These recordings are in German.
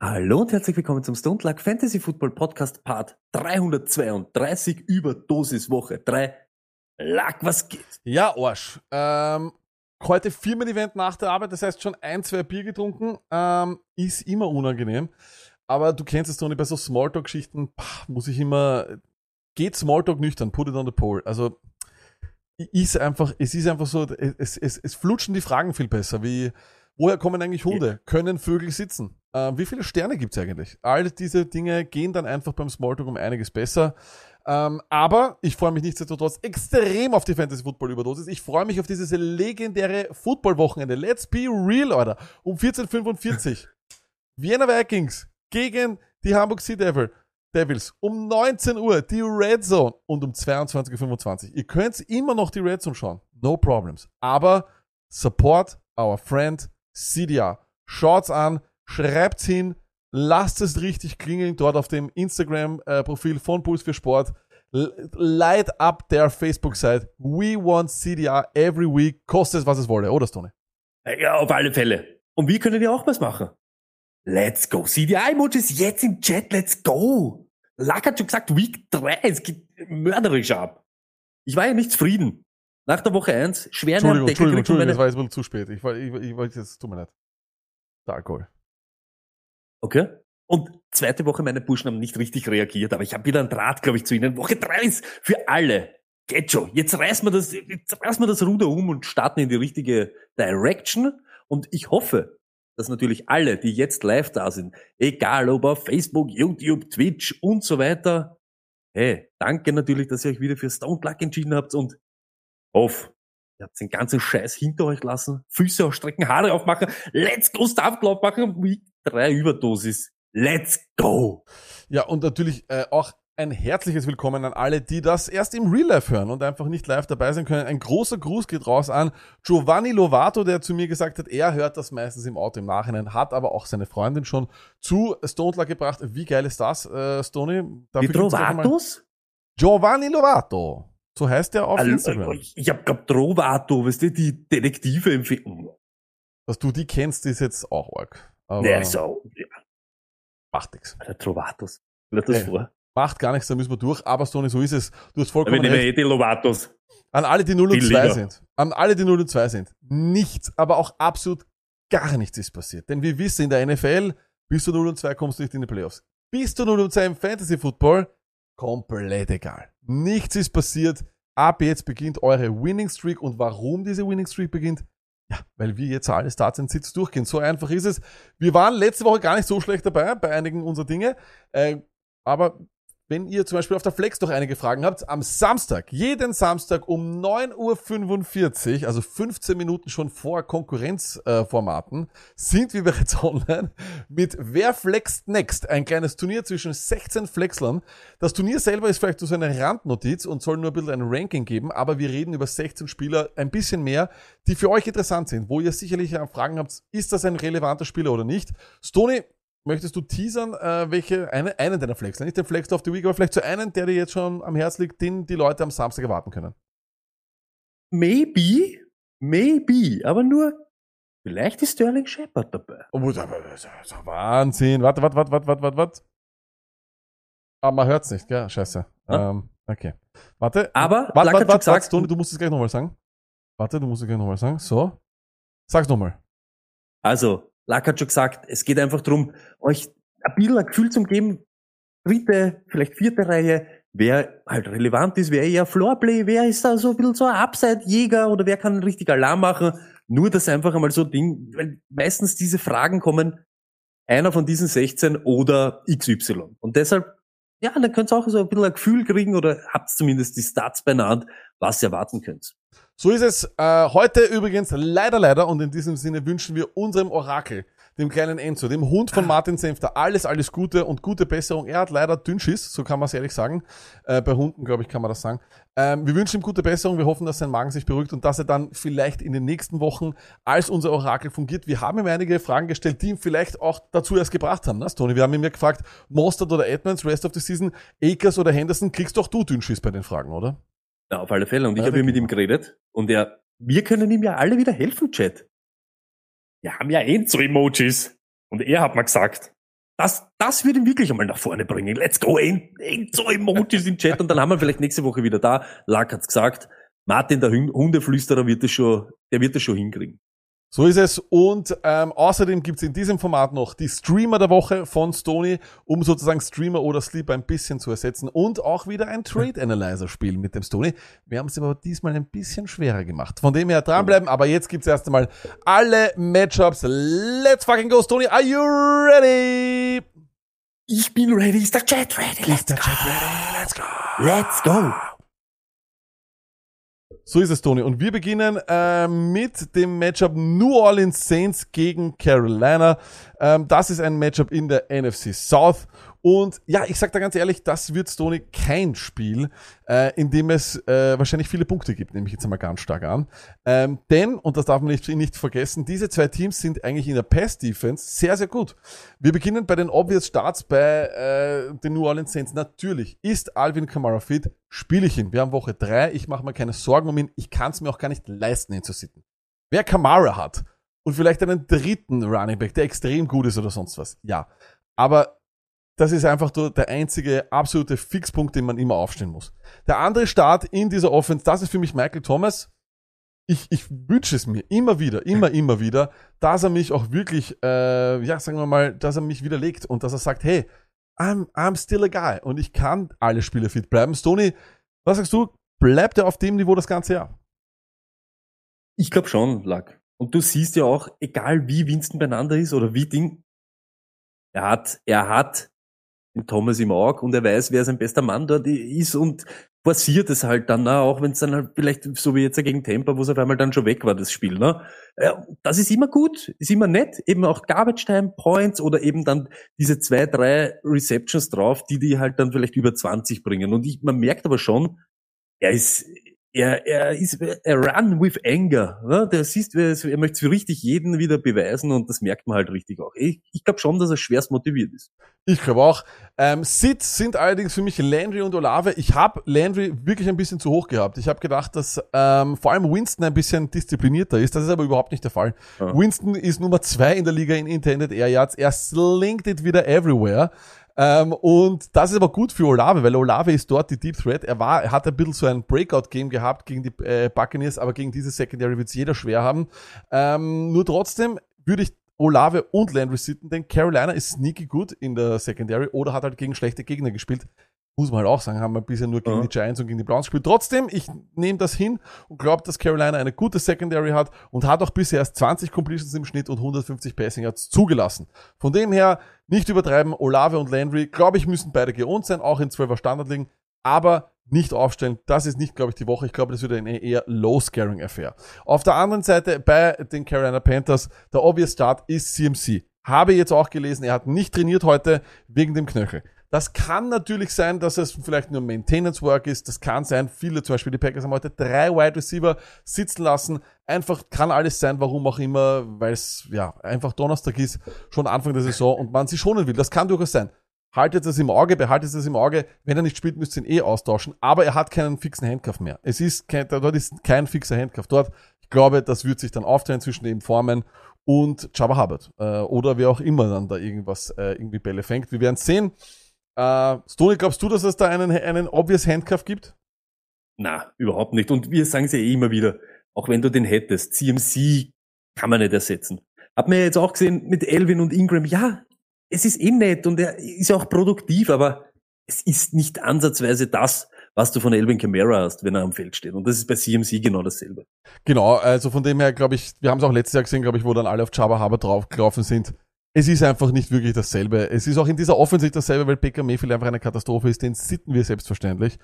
Hallo und herzlich willkommen zum Stone Luck Fantasy Football Podcast Part 332 Überdosis Woche 3. Luck, was geht? Ja, Arsch. Ähm, heute Firmen-Event nach der Arbeit, das heißt schon ein, zwei Bier getrunken. Ähm, ist immer unangenehm. Aber du kennst es, Toni, bei so Smalltalk-Geschichten muss ich immer. Geht Smalltalk nüchtern, put it on the pole. Also ist einfach, es ist einfach so, es, es, es flutschen die Fragen viel besser, wie woher kommen eigentlich Hunde? Können Vögel sitzen? Ähm, wie viele Sterne gibt's eigentlich? All diese Dinge gehen dann einfach beim Smalltalk um einiges besser. Ähm, aber ich freue mich nichtsdestotrotz extrem auf die Fantasy Football Überdosis. Ich freue mich auf dieses legendäre Football-Wochenende. Let's be real, Alter. Um 14.45 Vienna Vikings gegen die Hamburg Sea Devil. Devils. Um 19 Uhr die Red Zone und um 22.25 Uhr. Ihr könnt immer noch die Red Zone schauen. No problems. Aber support our friend CDR. Schaut's an, schreibt's hin, lasst es richtig klingeln dort auf dem Instagram-Profil von Puls für Sport. Light up their Facebook-Site. We want CDR every week. Kostet es, was es wolle, oder Stone? Ja, auf alle Fälle. Und wie können wir auch was machen? Let's go. CDI-Emojis jetzt im Chat, let's go. Luck hat schon gesagt, Week 3, es geht mörderisch ab. Ich war ja nicht zufrieden. Nach der Woche 1, schwer Entschuldigung, Deckel Entschuldigung, Entschuldigung, das war jetzt wohl zu spät. Ich ich, ich wollte jetzt, tut mir leid. Der Alkohol. Okay. Und zweite Woche meine Burschen haben nicht richtig reagiert, aber ich habe wieder einen Draht, glaube ich, zu ihnen. Woche drei ist für alle. Geht schon. Jetzt reißen wir das, jetzt reißen wir das Ruder um und starten in die richtige Direction. Und ich hoffe, dass natürlich alle, die jetzt live da sind, egal ob auf Facebook, YouTube, Twitch und so weiter, hey, danke natürlich, dass ihr euch wieder für Stone Luck entschieden habt und hoff, ihr habt den ganzen Scheiß hinter euch lassen, Füße ausstrecken, Haare aufmachen, let's go Club machen, 3 Überdosis. Let's go! Ja, und natürlich äh, auch ein herzliches Willkommen an alle, die das erst im Real Life hören und einfach nicht live dabei sein können. Ein großer Gruß geht raus an Giovanni Lovato, der zu mir gesagt hat, er hört das meistens im Auto im Nachhinein, hat aber auch seine Freundin schon zu Stone gebracht. Wie geil ist das, äh, Stoney? Die Dafür einmal- Trovatos? Giovanni Lovato. So heißt er auf Also, Instagram. ich ich hab grad Trovato, weißt du, die Detektive empfehlen. Dass du die kennst, ist jetzt auch arg. Aber Ja, so, ja, macht nichts. der Trovatos. Stell dir das vor. Macht gar nichts, da müssen wir durch. Aber Stoney, so ist es. Du hast vollkommen recht. eh die Lovatos. An alle, die 0 und Viel 2 lieber. sind. An alle, die 0 und 2 sind. Nichts, aber auch absolut gar nichts ist passiert. Denn wir wissen, in der NFL, bis du 0 und 2 kommst du nicht in die Playoffs. Bis du 0 und 2 im Fantasy Football, komplett egal. Nichts ist passiert. Ab jetzt beginnt eure Winning Streak. Und warum diese Winning Streak beginnt? Ja, weil wir jetzt alle Starts and Sits durchgehen. So einfach ist es. Wir waren letzte Woche gar nicht so schlecht dabei, bei einigen unserer Dinge. Äh, aber wenn ihr zum Beispiel auf der Flex noch einige Fragen habt, am Samstag, jeden Samstag um 9.45 Uhr, also 15 Minuten schon vor Konkurrenzformaten, sind wir bereits online mit Wer flext next? Ein kleines Turnier zwischen 16 Flexlern. Das Turnier selber ist vielleicht so eine Randnotiz und soll nur ein bisschen ein Ranking geben, aber wir reden über 16 Spieler, ein bisschen mehr, die für euch interessant sind, wo ihr sicherlich äh, Fragen habt, ist das ein relevanter Spieler oder nicht? Stony, Möchtest du teasern, äh, welche, eine, einen deiner Flex, nicht den Flex of the Week, aber vielleicht so einen, der dir jetzt schon am Herz liegt, den die Leute am Samstag erwarten können? Maybe, maybe, aber nur, vielleicht ist Sterling Shepard dabei. Oh, das ist Wahnsinn. Warte, warte, warte, warte, warte, warte, warte. Ah, man hört's nicht, gell? Scheiße. Ja. Ähm, okay. Warte. Aber, warte, warte, warte, warte, Stone, du musst es gleich nochmal sagen. Warte, du musst es gleich nochmal sagen. So. Sag's nochmal. Also, Lack hat schon gesagt, es geht einfach darum, euch ein bisschen ein Gefühl zu geben, dritte, vielleicht vierte Reihe, wer halt relevant ist, wer eher Floorplay, wer ist da so ein bisschen so ein Upside-Jäger oder wer kann richtig Alarm machen. Nur das einfach einmal so Ding, weil meistens diese Fragen kommen, einer von diesen 16 oder XY. Und deshalb, ja, dann könnt ihr auch so ein bisschen ein Gefühl kriegen oder habt zumindest die Stats beieinander, was ihr erwarten könnt. So ist es äh, heute übrigens leider, leider und in diesem Sinne wünschen wir unserem Orakel dem kleinen Enzo, dem Hund von Martin Senfter, alles, alles Gute und gute Besserung. Er hat leider Dünnschiss, so kann man es ehrlich sagen. Äh, bei Hunden, glaube ich, kann man das sagen. Ähm, wir wünschen ihm gute Besserung. Wir hoffen, dass sein Magen sich beruhigt und dass er dann vielleicht in den nächsten Wochen als unser Orakel fungiert. Wir haben ihm einige Fragen gestellt, die ihn vielleicht auch dazu erst gebracht haben, ne, Tony? Wir haben ihn ja gefragt, Mostert oder Edmonds, Rest of the Season, Akers oder Henderson, kriegst doch du Dünnschiss bei den Fragen, oder? Ja, auf alle Fälle. Und ich Ja, habe mit ihm geredet und er, wir können ihm ja alle wieder helfen, Chat. Wir haben ja Enzo-Emojis. Und er hat mal gesagt, das, das wird ihn wirklich einmal nach vorne bringen. Let's go, En- Enzo-Emojis im Chat. Und dann haben wir vielleicht nächste Woche wieder da. Lack hat's gesagt. Martin, der Hundeflüsterer, wird das schon, der wird das schon hinkriegen. So ist es. Und ähm, außerdem gibt's in diesem Format noch die Streamer der Woche von Stony, um sozusagen Streamer oder Sleeper ein bisschen zu ersetzen. Und auch wieder ein Trade Analyzer Spiel mit dem Stony. Wir haben es aber diesmal ein bisschen schwerer gemacht. Von dem her dranbleiben. Aber jetzt gibt's erst einmal alle Matchups. Let's fucking go, Stony. Are you ready? Ich bin ready. Ist der Chat ready? Let's go. Let's go. Let's go. So ist es, Tony. Und wir beginnen äh, mit dem Matchup New Orleans Saints gegen Carolina. Ähm, das ist ein Matchup in der NFC South. Und ja, ich sag da ganz ehrlich, das wird Tony kein Spiel, äh, in dem es äh, wahrscheinlich viele Punkte gibt, nehme ich jetzt einmal ganz stark an. Ähm, denn, und das darf man nicht, nicht vergessen, diese zwei Teams sind eigentlich in der Pass-Defense sehr, sehr gut. Wir beginnen bei den obvious Starts bei äh, den New Orleans Saints. Natürlich ist Alvin Kamara fit, spiele ich ihn. Wir haben Woche drei. ich mache mir keine Sorgen um ihn. Ich kann es mir auch gar nicht leisten, ihn zu sitten. Wer Kamara hat und vielleicht einen dritten Running Back, der extrem gut ist oder sonst was, ja. Aber das ist einfach der einzige absolute Fixpunkt, den man immer aufstehen muss. Der andere Start in dieser Offense, das ist für mich Michael Thomas. Ich, ich wünsche es mir immer wieder, immer, immer wieder, dass er mich auch wirklich, äh, ja, sagen wir mal, dass er mich widerlegt und dass er sagt, hey, I'm, I'm still a guy und ich kann alle Spiele fit bleiben. Stoney, was sagst du? Bleibt er auf dem Niveau das ganze Jahr? Ich glaube schon, Lack. Und du siehst ja auch, egal wie Winston beieinander ist oder wie Ding, er hat, er hat Thomas im Auge und er weiß, wer sein bester Mann dort ist und forciert es halt dann, auch wenn es dann halt vielleicht so wie jetzt gegen Tampa, wo es auf einmal dann schon weg war, das Spiel. Ne? Ja, das ist immer gut, ist immer nett, eben auch Garbage Time Points oder eben dann diese zwei, drei Receptions drauf, die die halt dann vielleicht über 20 bringen. Und ich, man merkt aber schon, er ist, er, er ist, er run with anger. Ne? Der siehst, er, möchte für richtig jeden wieder beweisen und das merkt man halt richtig auch. Ich, ich glaube schon, dass er schwerst motiviert ist. Ich glaube auch. Ähm, Sits sind allerdings für mich Landry und Olave. Ich habe Landry wirklich ein bisschen zu hoch gehabt. Ich habe gedacht, dass ähm, vor allem Winston ein bisschen disziplinierter ist. Das ist aber überhaupt nicht der Fall. Ja. Winston ist Nummer zwei in der Liga in Intended Air Yards. Er slingt it wieder everywhere. Ähm, und das ist aber gut für Olave, weil Olave ist dort die Deep Threat. Er war, er hat ein bisschen so ein Breakout-Game gehabt gegen die äh, Buccaneers, aber gegen diese Secondary wird es jeder schwer haben. Ähm, nur trotzdem würde ich Olave und Landry sitten, denn Carolina ist sneaky gut in der Secondary oder hat halt gegen schlechte Gegner gespielt. Muss man halt auch sagen, haben wir bisher nur gegen Ja. die Giants und gegen die Browns gespielt. Trotzdem, ich nehme das hin und glaube, dass Carolina eine gute Secondary hat und hat auch bisher erst 20 Completions im Schnitt und 150 Passing Yards zugelassen. Von dem her nicht übertreiben. Olave und Landry, glaube ich, müssen beide geohnt sein, auch in 12er Standard liegen, aber nicht aufstellen. Das ist nicht, glaube ich, die Woche. Ich glaube, das wird eine eher low-scaring-Affair. Auf der anderen Seite bei den Carolina Panthers, der obvious Start ist CMC. Habe jetzt auch gelesen, er hat nicht trainiert heute wegen dem Knöchel. Das kann natürlich sein, dass es vielleicht nur Maintenance Work ist. Das kann sein, viele, zum Beispiel die Packers haben heute drei Wide Receiver sitzen lassen. Einfach kann alles sein, warum auch immer, weil es ja einfach Donnerstag ist, schon Anfang der Saison und man sie schonen will. Das kann durchaus sein. Haltet das im Auge, behaltet das im Auge. Wenn er nicht spielt, müsst ihr ihn eh austauschen. Aber er hat keinen fixen Handcuff mehr. Es ist kein, dort ist kein fixer Handcuff dort. Ich glaube, das wird sich dann aufteilen zwischen eben Formen und Jabba Hubbard. Äh, oder wer auch immer dann da irgendwas, äh, irgendwie Bälle fängt. Wir werden sehen. Äh, Stoney, glaubst du, dass es da einen, einen obvious Handcuff gibt? Na, überhaupt nicht. Und wir sagen es ja eh immer wieder, auch wenn du den hättest, CMC kann man nicht ersetzen. Hat man ja jetzt auch gesehen mit Elvin und Ingram, ja, es ist eh nett und er ist ja auch produktiv, aber es ist nicht ansatzweise das, was du von Elvin Kamara hast, wenn er am Feld steht. Und das ist bei CMC genau dasselbe. Genau, also von dem her glaube ich, wir haben es auch letztes Jahr gesehen, glaube ich, wo dann alle auf Jabba Hubbard draufgelaufen sind. Es ist einfach nicht wirklich dasselbe. Es ist auch in dieser Offensive dasselbe, weil Baker Mayfield einfach eine Katastrophe ist. Den sitten wir selbstverständlich.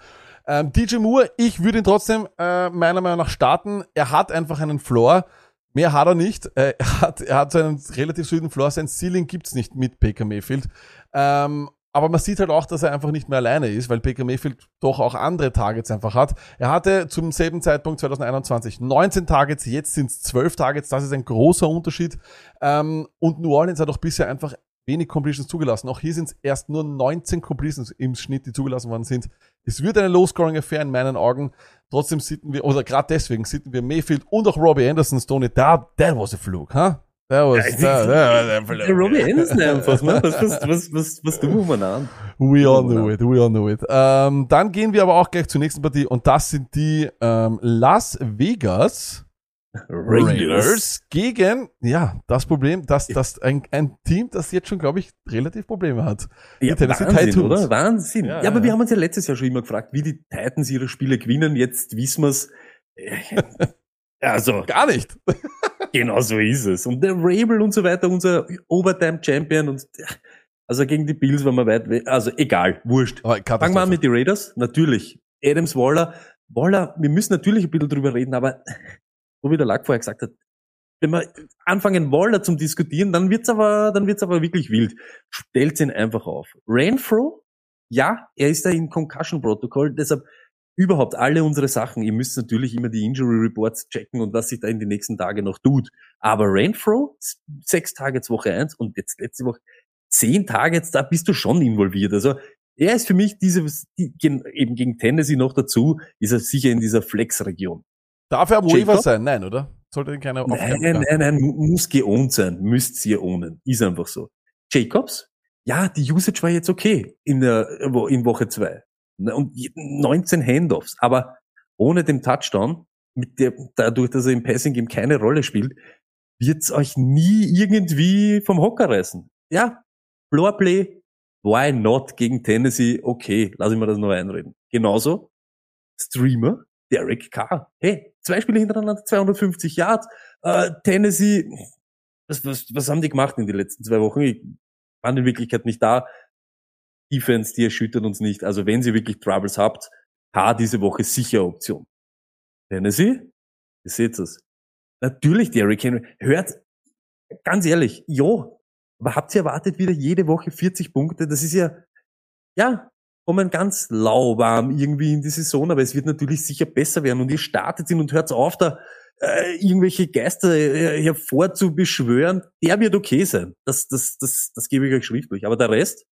Ähm, DJ Moore, ich würde ihn trotzdem äh, meiner Meinung nach starten. Er hat einfach einen Floor. Mehr hat er nicht. Äh, Er hat, er hat so einen relativ soliden Floor. Sein Ceiling gibt's nicht mit Baker Mayfield. Ähm, aber man sieht halt auch, dass er einfach nicht mehr alleine ist, weil Baker Mayfield doch auch andere Targets einfach hat. Er hatte zum selben Zeitpunkt 2021 19 Targets, jetzt sind es 12 Targets. Das ist ein großer Unterschied. Ähm, und New Orleans hat auch bisher einfach wenig Completions zugelassen. Auch hier sind es erst nur 19 Completions im Schnitt, die zugelassen worden sind. Es wird eine Low-Scoring-Affair in meinen Augen. Trotzdem sitten wir, oder gerade deswegen sitten wir Mayfield und auch Robbie Anderson, Stoney. Da, that was a fluke, huh? That was, that, that fluke. Der Robbie einfach, ne? Was, was, was, was, was tun wir an? We all know it, we all know it. Ähm, dann gehen wir aber auch gleich zur nächsten Partie und das sind die ähm, Las Vegas Raiders gegen, ja, das Problem, dass das ein, ein Team, das jetzt schon, glaube ich, relativ Probleme hat. Die Ja, Tennessee Wahnsinn, Titans. oder? Wahnsinn. Ja, Ja, ja, aber wir haben uns ja letztes Jahr schon immer gefragt, wie die Titans ihre Spiele gewinnen. Jetzt wissen wir's. Also, Gar nicht. Genau so ist es. Und der Rabel und so weiter, unser Overtime-Champion und, also gegen die Bills waren wir weit weg. Also, egal, wurscht. Fangen wir an mit den Raiders. Natürlich. Adams Waller. Waller, wir müssen natürlich ein bisschen drüber reden, aber so wie der Lack vorher gesagt hat, wenn wir anfangen Waller zum diskutieren, dann wird's aber, dann wird's aber wirklich wild. Stellt ihn einfach auf. Renfro, ja, er ist da im Concussion-Protokoll, deshalb überhaupt alle unsere Sachen. Ihr müsst natürlich immer die Injury Reports checken und was sich da in den nächsten Tagen noch tut. Aber Renfro, sechs Targets Woche eins und jetzt letzte Woche zehn Targets, da bist du schon involviert. Also er ist für mich diese, eben gegen Tennessee noch dazu, ist er sicher in dieser Flex-Region. Darf er am? Waiver sein? Nein, oder? Sollte ihn keiner Nein, nein, nein, nein, mu- muss geohnt sein, müsst ihr ohnen. Ist einfach so. Jacobs? Ja, die Usage war jetzt okay in der, in Woche zwei Und 19 Handoffs, aber ohne den Touchdown, mit der, dadurch, dass er im Passing Game keine Rolle spielt, wird's euch nie irgendwie vom Hocker reißen. Ja, Floorplay, why not gegen Tennessee? Okay, lass ich mir das noch einreden. Genauso, Streamer, Derek Carr. Hey, zwei Spiele hintereinander, 250 Yards. Äh, Tennessee, was, was, was haben die gemacht in den letzten zwei Wochen? Ich waren in Wirklichkeit nicht da. Defense, die erschüttert uns nicht. Also wenn ihr wirklich Troubles habt, Carr diese Woche sicher Option. Tennessee, ihr seht es. Natürlich Derrick Henry. Hört, ganz ehrlich, ja, aber habt ihr erwartet wieder jede Woche 40 Punkte? Das ist ja, ja, kommen ganz lauwarm irgendwie in die Saison, aber es wird natürlich sicher besser werden und ihr startet ihn und hört auf, da äh, irgendwelche Geister äh, hervorzubeschwören. Der wird okay sein. Das, das, das, das gebe ich euch schriftlich. Aber der Rest,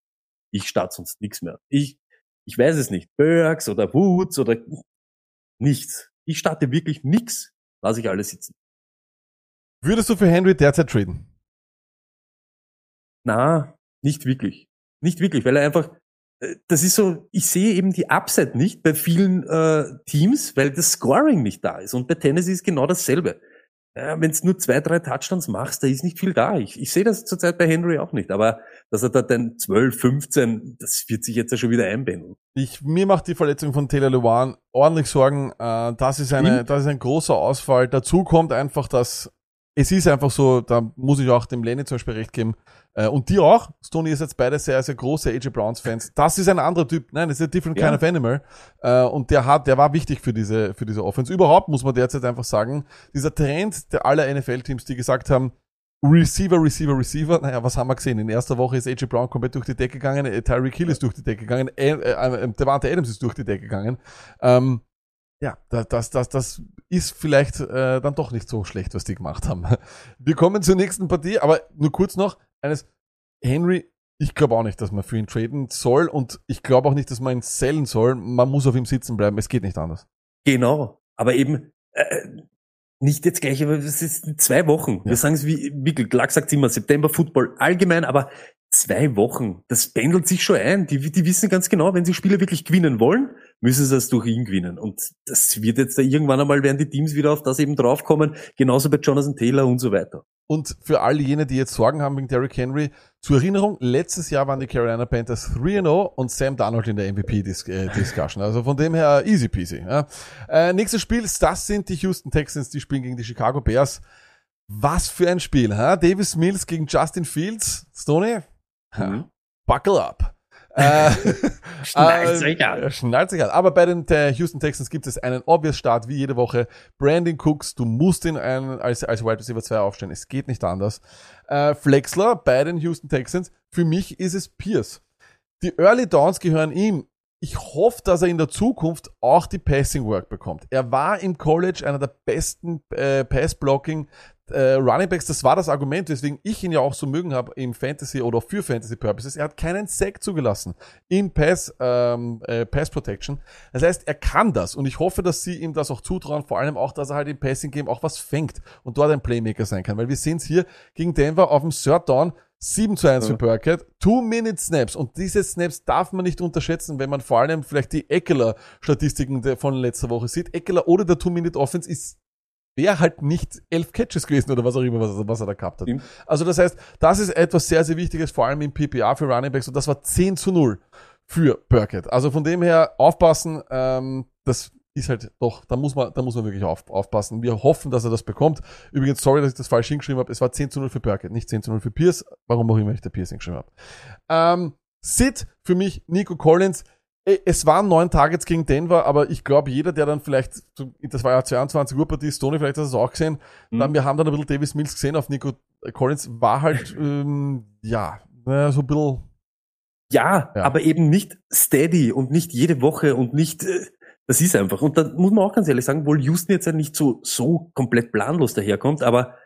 ich starte sonst nichts mehr. Ich, ich weiß es nicht. Burks oder Woods oder nichts. Ich starte wirklich nichts. Lass ich alles sitzen. Würdest du für Henry derzeit traden? Na, nicht wirklich. Nicht wirklich, weil er einfach, äh, das ist so, ich sehe eben die Upside nicht bei vielen äh, Teams, weil das Scoring nicht da ist. Und bei Tennessee ist genau dasselbe. Äh, Wenn es nur zwei, drei Touchdowns machst, da ist nicht viel da. Ich, ich sehe das zurzeit bei Henry auch nicht. Aber dass er da dann 12, 15, das wird sich jetzt ja schon wieder einbinden. Ich, mir macht die Verletzung von Taylor Lewan ordentlich Sorgen. Äh, das ist eine, das ist ein großer Ausfall. Dazu kommt einfach, dass es ist einfach so, da muss ich auch dem Lenny zum Beispiel recht geben. Äh, und die auch. Stoney ist jetzt beide sehr, sehr große AJ Browns Fans. Das ist ein anderer Typ. Nein, das ist a different Ja. kind of animal. Äh, und der hat, der war wichtig für diese, für diese Offense. Überhaupt muss man derzeit einfach sagen, dieser Trend der aller NFL-Teams, die gesagt haben, Receiver, Receiver, Receiver. Naja, was haben wir gesehen? In erster Woche ist AJ Brown komplett durch die Decke gegangen, äh, Tyreek Hill ist durch die Decke gegangen, äh, äh, Devante Adams ist durch die Decke gegangen. Ähm, ja, das, das, das, ist vielleicht äh, dann doch nicht so schlecht, was die gemacht haben. Wir kommen zur nächsten Partie, aber nur kurz noch eines. Henry, ich glaube auch nicht, dass man für ihn traden soll und ich glaube auch nicht, dass man ihn sellen soll. Man muss auf ihm sitzen bleiben. Es geht nicht anders. Genau. Aber eben, äh, nicht jetzt gleich, aber es ist zwei Wochen. Ja. Wir sagen es wie, wirklich, Clark sagt immer, September Football allgemein, aber zwei Wochen, das pendelt sich schon ein. Die, die wissen ganz genau, wenn sie Spiele wirklich gewinnen wollen, müssen sie es durch ihn gewinnen. Und das wird jetzt da irgendwann einmal, werden die Teams wieder auf das eben draufkommen, genauso bei Jonathan Taylor und so weiter. Und für all jene, die jetzt Sorgen haben wegen Derrick Henry, zur Erinnerung, letztes Jahr waren die Carolina Panthers 3-0 und Sam Darnold in der MVP-Discussion. Also von dem her easy peasy. Ja. Äh, nächstes Spiel, das sind die Houston Texans, die spielen gegen die Chicago Bears. Was für ein Spiel, ha? Davis Mills gegen Justin Fields. Stoney? Mhm. Buckle up. Äh, Schnallt sich äh, an. Schnallt sich an. Aber bei den äh, Houston Texans gibt es einen obvious Start, wie jede Woche. Brandon Cooks, du musst ihn ein, als, als Wide Receiver 2 aufstellen. Es geht nicht anders. Äh, Flexler bei den Houston Texans. Für mich ist es Pierce. Die Early Downs gehören ihm. Ich hoffe, dass er in der Zukunft auch die Passing Work bekommt. Er war im College einer der besten äh, Pass-Blocking äh, Running Backs. Das war das Argument, weswegen ich ihn ja auch so mögen habe im Fantasy oder für Fantasy Purposes. Er hat keinen Sack zugelassen in Pass, ähm, äh, Pass Protection. Das heißt, er kann das und ich hoffe, dass sie ihm das auch zutrauen. Vor allem auch, dass er halt im Passing Game auch was fängt und dort ein Playmaker sein kann. Weil wir sehen es hier gegen Denver auf dem Third Down 7 zu 1 für Burkett, Two-Minute-Snaps. Und diese Snaps darf man nicht unterschätzen, wenn man vor allem vielleicht die Eckler-Statistiken von letzter Woche sieht. Eckler oder der Two-Minute-Offense ist wäre halt nicht elf Catches gewesen oder was auch immer, was, er- was er da gehabt hat. Also das heißt, das ist etwas sehr, sehr Wichtiges, vor allem im PPA für Running Backs und das war 10 zu 0 für Burkett. Also von dem her aufpassen, ähm, das ist halt doch, da muss man, da muss man wirklich auf, aufpassen. Wir hoffen, dass er das bekommt. Übrigens, sorry, dass ich das falsch hingeschrieben habe. Es war 10 zu 0 für Burkett, nicht 10 zu 0 für Pierce. Warum auch immer ich der Pierce hingeschrieben habe. Ähm, Sid für mich, Nico Collins. Eh, Es waren neun Targets gegen Denver, aber ich glaube, jeder, der dann vielleicht, das war ja 22 Uhr Partie, Stoney, vielleicht hast du es auch gesehen, Mhm. dann, wir haben dann ein bisschen Davis Mills gesehen auf Nico Collins, war halt, ähm, ja, so ein bisschen, Ja, Ja. aber eben nicht steady und nicht jede Woche und nicht, äh, das ist einfach. Und da muss man auch ganz ehrlich sagen, wohl Houston jetzt ja nicht so, so komplett planlos daherkommt, aber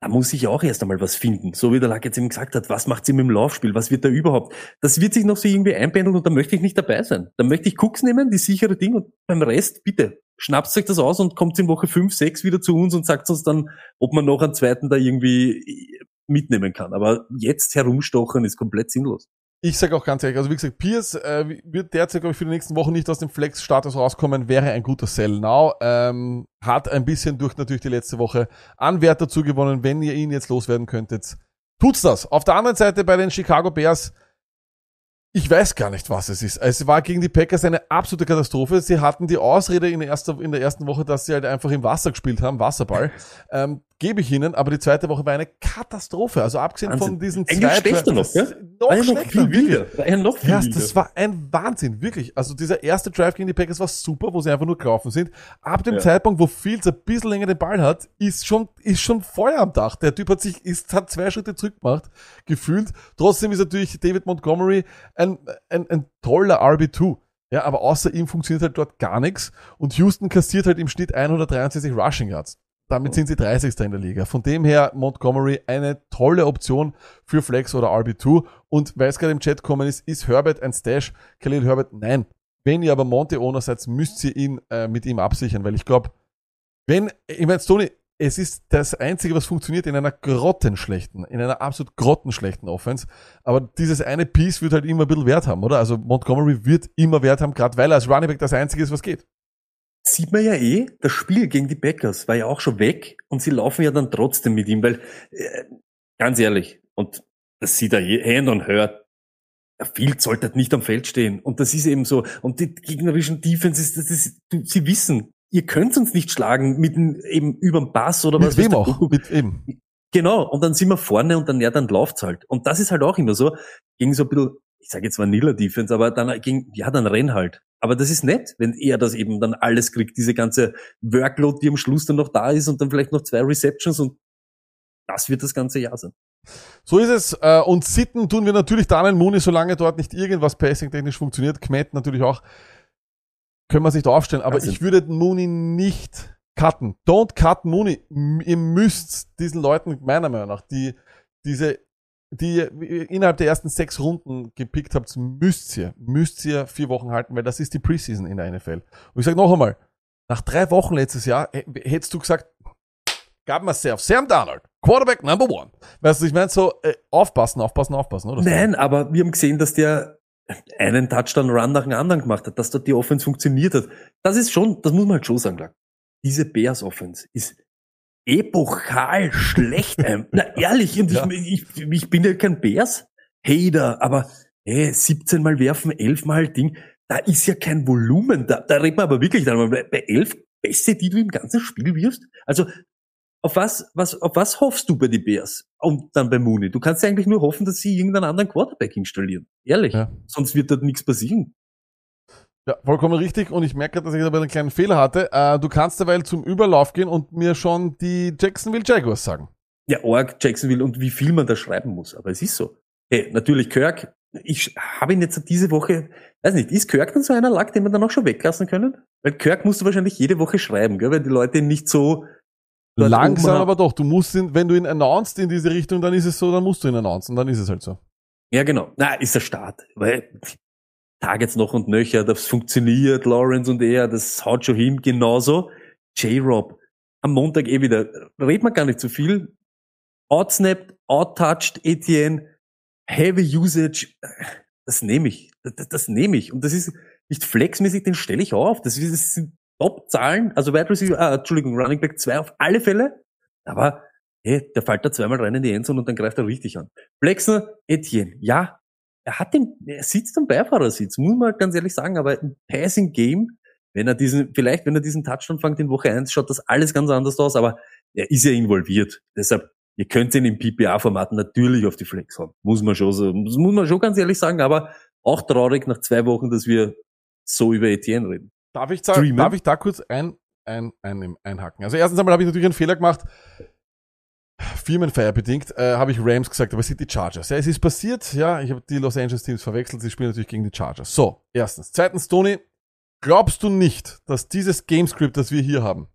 da muss ich auch erst einmal was finden. So wie der Lack jetzt eben gesagt hat, was macht sie mit dem Laufspiel? Was wird da überhaupt? Das wird sich noch so irgendwie einpendeln und da möchte ich nicht dabei sein. Da möchte ich Cooks nehmen, die sichere Ding und beim Rest, bitte, schnappt euch das aus und kommt in Woche 5, 6 wieder zu uns und sagt uns dann, ob man noch einen zweiten da irgendwie mitnehmen kann. Aber jetzt herumstochern ist komplett sinnlos. Ich sage auch ganz ehrlich, also wie gesagt, Pierce äh, wird derzeit, glaube ich, für die nächsten Wochen nicht aus dem Flex-Status rauskommen, wäre ein guter Sell now. Ähm, hat ein bisschen durch natürlich die letzte Woche an Wert dazu gewonnen. Wenn ihr ihn jetzt loswerden könntet, tut's das. Auf der anderen Seite bei den Chicago Bears, ich weiß gar nicht, was es ist. Es war gegen die Packers eine absolute Katastrophe. Sie hatten die Ausrede in der, ersten, in der ersten Woche, dass sie halt einfach im Wasser gespielt haben, Wasserball. Ähm, Gebe ich ihnen, aber die zweite Woche war eine Katastrophe. Also abgesehen Wahnsinn. von diesen Eigentlich zwei schlechter noch, ja? Noch War ja noch schlechter, viel wilder. Noch viel Ja, das war ein Wahnsinn, wirklich. Also dieser erste Drive gegen die Packers war super, wo sie einfach nur gelaufen sind. Ab dem Ja. Zeitpunkt, wo Fields ein bisschen länger den Ball hat, ist schon, ist schon Feuer am Dach. Der Typ hat sich, ist, hat zwei Schritte zurück gemacht, gefühlt. Trotzdem ist natürlich David Montgomery ein, ein, ein toller RB2. Ja, aber außer ihm funktioniert halt dort gar nichts. Und Houston kassiert halt im Schnitt 123 Rushing Yards. Damit sind sie 30. in der Liga. Von dem her Montgomery eine tolle Option für Flex oder RB2. Und weil es gerade im Chat gekommen ist, ist Herbert ein Stash? Khalil Herbert? Nein. Wenn ihr aber Monte-Owner seid, müsst ihr ihn äh, mit ihm absichern, weil ich glaube, wenn, ich meine, Stoney, es ist das Einzige, was funktioniert in einer grottenschlechten, in einer absolut grottenschlechten Offense. Aber dieses eine Piece wird halt immer ein bisschen Wert haben, oder? Also Montgomery wird immer Wert haben, gerade weil er als Running Back das Einzige ist, was geht. Sieht man ja eh, das Spiel gegen die Packers war ja auch schon weg und sie laufen ja dann trotzdem mit ihm, weil, äh, ganz ehrlich, und das sieht er Hand und hört, viel sollte halt nicht am Feld stehen. Und das ist eben so. Und die gegnerischen Defenses, das ist, sie wissen, ihr könnt uns nicht schlagen mit dem, eben überm Pass oder was. Mit wem auch? Kuckuck. Mit eben. Genau, und dann sind wir vorne und dann, ja, dann läuft's halt. Und das ist halt auch immer so, gegen so ein bisschen, ich sage jetzt Vanilla Defense, aber dann gegen, ja, dann renn halt. Aber das ist nett, wenn er das eben dann alles kriegt, diese ganze Workload, die am Schluss dann noch da ist und dann vielleicht noch zwei Receptions und das wird das ganze Jahr sein. So ist es. Äh, und sitten tun wir natürlich Daniel Mooney, solange dort nicht irgendwas passing-technisch funktioniert. Kmet natürlich auch. Können wir sich da aufstellen. Aber Wahnsinn. ich würde Mooney nicht cutten. Don't cut Mooney. Ihr müsst diesen Leuten, meiner Meinung nach, die diese, die ihr innerhalb der ersten sechs Runden gepickt habt, müsst ihr, müsst ihr vier Wochen halten, weil das ist die Preseason in der NFL. Und ich sage noch einmal, nach drei Wochen letztes Jahr h- hättest du gesagt, gab myself Sam Darnold, Quarterback number one. Weißt du, ich meine so, äh, aufpassen, aufpassen, aufpassen, oder? Nein, aber wir haben gesehen, dass der einen Touchdown-Run nach dem anderen gemacht hat, dass dort die Offense funktioniert hat. Das ist schon, das muss man halt schon sagen, Lack. Diese Bears-Offense ist epochal schlecht. ähm, Na, ehrlich, und Ja. ich, ich, ich bin ja kein Bears-Hater, aber hey, 17 mal werfen, 11 mal Ding, da ist ja kein Volumen. Da, da reden wir aber wirklich dann bei 11 Bässe, die du im ganzen Spiel wirfst. Also auf was, was, auf was hoffst du bei die Bears? Und dann bei Mooney? Du kannst ja eigentlich nur hoffen, dass sie irgendeinen anderen Quarterback installieren. Ehrlich. Ja. Sonst wird dort nichts passieren. Ja, vollkommen richtig. Und ich merke, dass ich dabei einen kleinen Fehler hatte. Äh, du kannst derweil zum Überlauf gehen und mir schon die Jacksonville Jaguars sagen. Ja, Org, Jacksonville und wie viel man da schreiben muss. Aber es ist so. Hey, natürlich Kirk. Ich habe ihn jetzt diese Woche, weiß nicht, ist Kirk dann so einer Lack, den wir dann auch schon weglassen können? Weil Kirk musst du wahrscheinlich jede Woche schreiben, gell? weil die Leute ihn nicht so Langsam oben aber doch. Du musst ihn, wenn du ihn announced in diese Richtung, dann ist es so, dann musst du ihn announcen. Dann ist es halt so. Ja, genau. Na, ist der Start. Weil Targets noch und nöcher, das funktioniert, Lawrence und er, das haut schon hin, genauso. J-Rob, am Montag eh wieder, redet man gar nicht so viel. Outsnapped, outtouched, Etienne, heavy usage, das nehme ich. Das, das nehme ich. Und das ist nicht flexmäßig, den stelle ich auf. Das, ist, das sind Top-Zahlen, also Wide Receiver, ah, Entschuldigung, Running Back 2 auf alle Fälle. Aber hey, der fällt da zweimal rein in die Endzone und dann greift er richtig an. Flexner, Etienne, ja, er hat den, er sitzt am Beifahrersitz, muss man ganz ehrlich sagen, aber im Passing Game, wenn er diesen, vielleicht wenn er diesen Touchdown fängt in Woche 1, schaut das alles ganz anders aus, aber er ist ja involviert. Deshalb, ihr könnt ihn im PPA-Format natürlich auf die Flex haben. Muss man schon so, muss man schon ganz ehrlich sagen, aber auch traurig nach zwei Wochen, dass wir so über Etienne reden. Darf ich, da, darf ich da kurz ein, ein, ein, einhaken? Also erstens einmal habe ich natürlich einen Fehler gemacht. Firmenfeier bedingt äh, habe ich Rams gesagt, aber es sind die Chargers. Ja, es ist passiert, ja, ich habe die Los Angeles Teams verwechselt, sie spielen natürlich gegen die Chargers. So, erstens. Zweitens, Tony, glaubst du nicht, dass dieses Gamescript, das wir hier haben,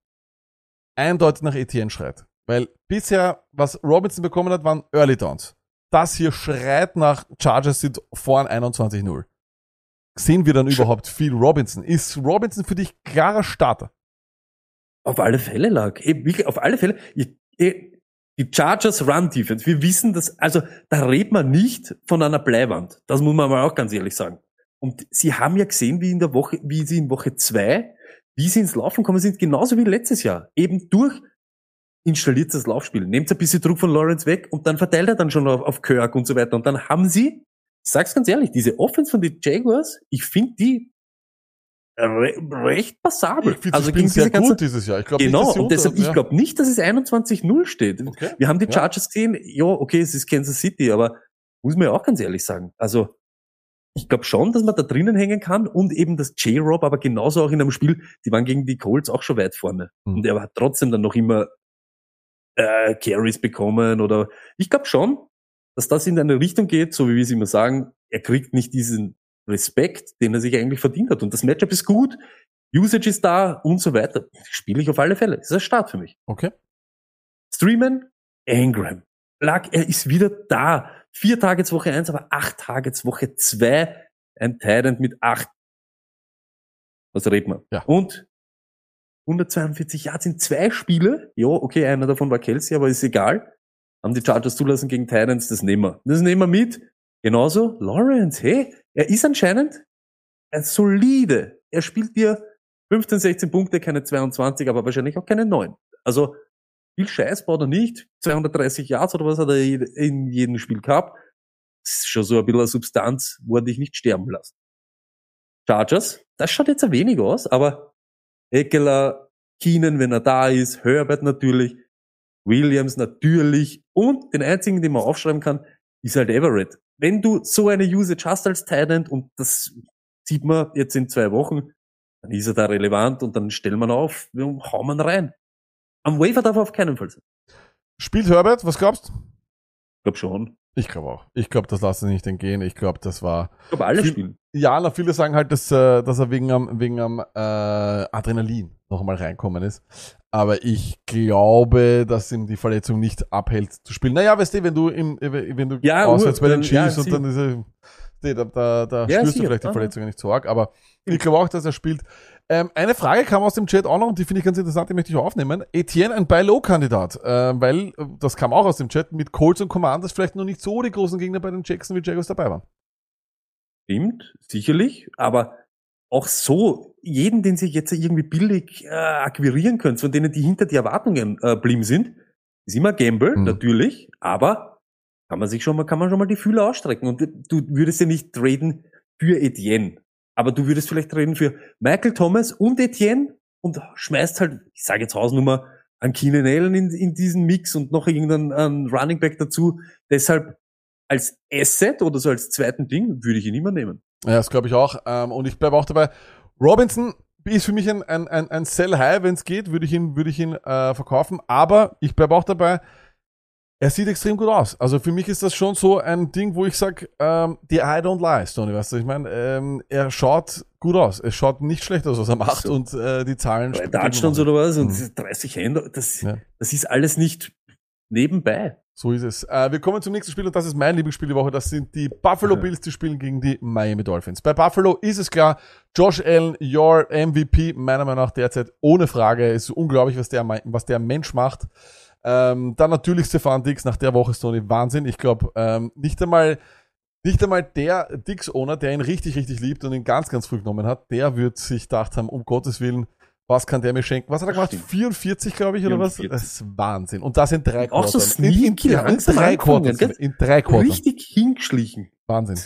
eindeutig nach Etienne schreit? Weil bisher, was Robinson bekommen hat, waren Early Downs. Das hier schreit nach Chargers sind vorn 21-0. Sehen wir dann überhaupt viel Robinson? Ist Robinson für dich klarer Starter? Auf alle Fälle lag. Auf alle Fälle. Ich, ich, die Chargers Run Defense. Wir wissen das, also da redet man nicht von einer Bleiwand. Das muss man mal auch ganz ehrlich sagen. Und sie haben ja gesehen, wie in der Woche, wie sie in Woche zwei, wie sie ins Laufen kommen sind, genauso wie letztes Jahr. Eben durch installiert das Laufspiel. Nehmt ein bisschen Druck von Lawrence weg und dann verteilt er dann schon auf, auf Kirk und so weiter. Und dann haben sie, ich sag's ganz ehrlich, diese Offense von den Jaguars, ich finde die re recht passabel. Ich also gegen spielen sehr diese ganze gut dieses Jahr. Ich glaube Genau, nicht, dass und deshalb, unter- ich glaube nicht, dass es 21-0 steht. Okay. Wir haben die Ja. Chargers gesehen, ja, okay, es ist Kansas City, aber muss man ja auch ganz ehrlich sagen. Also, ich glaube schon, dass man da drinnen hängen kann und eben das J-Rob, aber genauso auch in einem Spiel, die waren gegen die Colts auch schon weit vorne. Hm. Und er hat trotzdem dann noch immer äh, Carries bekommen oder ich glaube schon, dass das in eine Richtung geht, so wie wir es immer sagen, er kriegt nicht diesen Respekt, den er sich eigentlich verdient hat. Und das Matchup ist gut, Usage ist da und so weiter. Spiele ich auf alle Fälle. Das ist ein Start für mich. Okay. Streamen, Ingram. Lag, er ist wieder da. Vier Tage Woche eins, aber acht Tage Woche zwei. Ein Tyrant mit acht. Was redet man? Ja. Und 142 Yards in zwei Spiele. Ja, okay, einer davon war Kelsey, aber ist egal. Haben die Chargers zulassen gegen Titans, das nehmen wir. Das nehmen wir mit. Genauso Lawrence, hey, er ist anscheinend ein solide. Er spielt dir 15, 16 Punkte, keine 22, aber wahrscheinlich auch keine 9. Also viel Scheiß baut er nicht. 230 Yards oder was hat er in jedem Spiel gehabt. Das ist schon so ein bisschen eine Substanz, wo er dich nicht sterben lässt. Chargers, das schaut jetzt ein wenig aus, aber Eckler, Keenan, wenn er da ist, Herbert natürlich, Williams natürlich und den einzigen, den man aufschreiben kann, ist halt Everett. Wenn du so eine Usage hast als Titan und das sieht man jetzt in zwei Wochen, dann ist er da relevant und dann stellen wir ihn auf und hauen wir ihn rein. Am Wafer darf er auf keinen Fall sein. Spielt Herbert, was glaubst? Ich glaube schon. Ich glaube auch. Ich glaube, das lassen sie nicht entgehen. Ich glaube, das war. Ich glaube, alle Viel- spielen. Ja, na, viele sagen halt, dass, äh, dass er wegen am, wegen am äh, Adrenalin noch einmal reinkommen ist. Aber ich glaube, dass ihm die Verletzung nicht abhält zu spielen. Naja, weißt du, wenn du im, wenn du Ja, auswärts bei den dann- ja, Chiefs und dann ist er, nee, da, da, da Ja, spürst du sicher. vielleicht die. Verletzung nicht so arg. Aber ich glaube auch, dass er spielt. Ähm, eine Frage kam aus dem Chat auch noch und die finde ich ganz interessant, die möchte ich auch aufnehmen. Etienne, ein Buy-Low-Kandidat, äh, weil, das kam auch aus dem Chat, mit Colts und Commanders vielleicht noch nicht so die großen Gegner bei den Jacksonville Jaguars dabei waren. Stimmt, sicherlich, aber auch so, jeden, den sie jetzt irgendwie billig äh, akquirieren könnt, von denen die hinter die Erwartungen äh, blieben sind, ist immer Gamble, Mhm. natürlich, aber kann man sich schon mal, kann man schon mal die Fühler ausstrecken und du würdest ja nicht traden für Etienne, aber du würdest vielleicht traden für Michael Thomas und Etienne und schmeißt halt, ich sage jetzt Hausnummer, einen Keenan Allen in, in diesen Mix und noch irgendeinen einen Running Back dazu. Deshalb als Asset oder so als zweiten Ding würde ich ihn immer nehmen. Ja, das glaube ich auch. Ähm, und ich bleibe auch dabei. Robinson ist für mich ein, ein, ein, ein Sell High, wenn es geht, würde ich ihn, würde ich ihn äh, verkaufen. Aber ich bleibe auch dabei. Er sieht extrem gut aus. Also für mich ist das schon so ein Ding, wo ich sage, ähm, die I don't lie, Stoney, weißt du, ich meine, ähm, er schaut gut aus. Es schaut nicht schlecht aus, was er macht So. und äh, die Zahlen Bei Touchdowns oder was und Mhm. diese 30 Hände, das, Ja. das ist alles nicht nebenbei. So ist es. Äh, wir kommen zum nächsten Spiel und das ist mein Lieblingsspiel die Woche. Das sind die Buffalo. Bills, die spielen gegen die Miami Dolphins. Bei Buffalo ist es klar, Josh Allen, your MVP, meiner Meinung nach derzeit ohne Frage. Es ist unglaublich, was der, was der Mensch macht. Ähm, dann natürlich Stefan Dix nach der Woche Stoney. Wahnsinn. Ich glaube, ähm, nicht einmal, nicht einmal der Dix-Owner, der ihn richtig, richtig liebt und ihn ganz, ganz früh genommen hat, der wird sich gedacht haben, um Gottes Willen, was kann der mir schenken? Was hat er gemacht? Stimmt. 44, glaube ich, oder was? 44. Das ist Wahnsinn. Und das in drei Auch so Quartern. In- in, sneaky in drei Quartern. gell? In drei Quartern. Richtig hingeschlichen. Wahnsinn.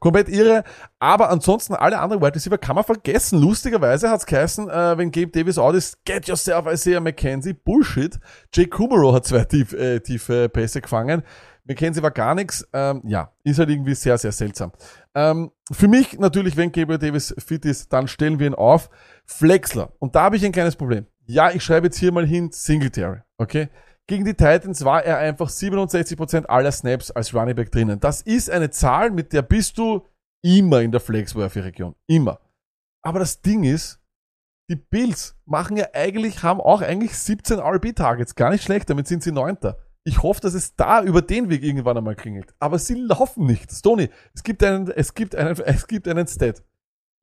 Komplett irre. Aber ansonsten alle anderen Wide Receiver kann man vergessen. Lustigerweise hat's geheißen, äh, wenn Gabe Davis out ist, get yourself Isaiah McKenzie. Bullshit. Jake Kumaro hat zwei tief, äh, tiefe Pässe gefangen. McKenzie war gar nichts. Ähm, ja, ist halt irgendwie sehr, sehr seltsam. Ähm, für mich natürlich, wenn Gabriel Davis fit ist, dann stellen wir ihn auf. Flexler. Und da habe ich ein kleines Problem. Ja, ich schreibe jetzt hier mal hin Singletary. Okay? Gegen die Titans war er einfach 67% aller Snaps als Running Back drinnen. Das ist eine Zahl, mit der bist du immer in der Flexworthy-Region. Immer. Aber das Ding ist, die Bills machen ja eigentlich, haben auch eigentlich 17 RB-Targets. Gar nicht schlecht, damit sind sie Neunter. Ich hoffe, dass es da über den Weg irgendwann einmal klingelt. Aber sie laufen nicht. Stoney, es gibt einen, es gibt einen, es gibt einen Stat.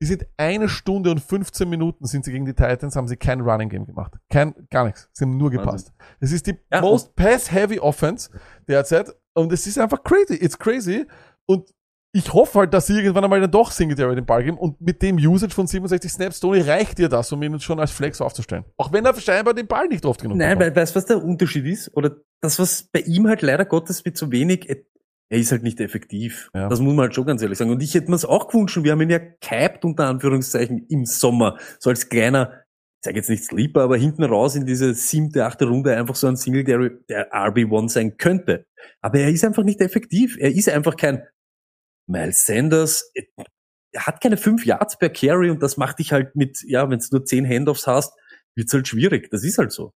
Die sind eine Stunde und 15 Minuten sind sie gegen die Titans, haben sie kein Running Game gemacht. Kein, gar nichts. Sie haben nur gepasst. Es ist die Ja, most pass-heavy Offense derzeit. Und es ist einfach crazy. It's crazy. Und ich hoffe halt, dass sie irgendwann einmal dann doch Singletary den Ball geben. Und mit dem Usage von 67 Snaps, Tony, reicht dir das, um ihn schon als Flex aufzustellen. Auch wenn er scheinbar den Ball nicht oft genug Nein, weil, weißt du, was der Unterschied ist? Oder das, was bei ihm halt leider Gottes mit so wenig, er ist halt nicht effektiv. Ja. Das muss man halt schon ganz ehrlich sagen. Und ich hätte mir es auch gewünscht, wir haben ihn ja gehypt, unter Anführungszeichen, im Sommer. So als kleiner, ich sage jetzt nicht Sleeper, aber hinten raus in diese siebte, achte Runde einfach so ein Single, der, der RB1 sein könnte. Aber er ist einfach nicht effektiv. Er ist einfach kein Miles Sanders. Er hat keine fünf Yards per Carry und das macht dich halt mit, ja, wenn du nur zehn Handoffs hast, wird's halt schwierig. Das ist halt so.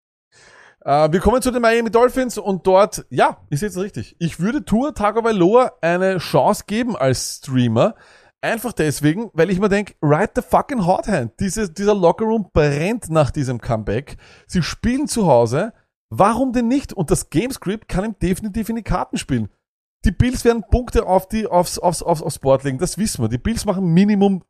Äh, wir kommen zu den Miami Dolphins und dort, ja, ist jetzt richtig. Ich würde Tour Tagovailoa eine Chance geben als Streamer. Einfach deswegen, weil ich mir denke, right the fucking hot hand. Diese, dieser Lockerroom brennt nach diesem Comeback. Sie spielen zu Hause. Warum denn nicht? Und das Gamescript kann ihm definitiv in die Karten spielen. Die Bills werden Punkte auf die, aufs, aufs, aufs, aufs Board legen. Das wissen wir. Die Bills machen Minimum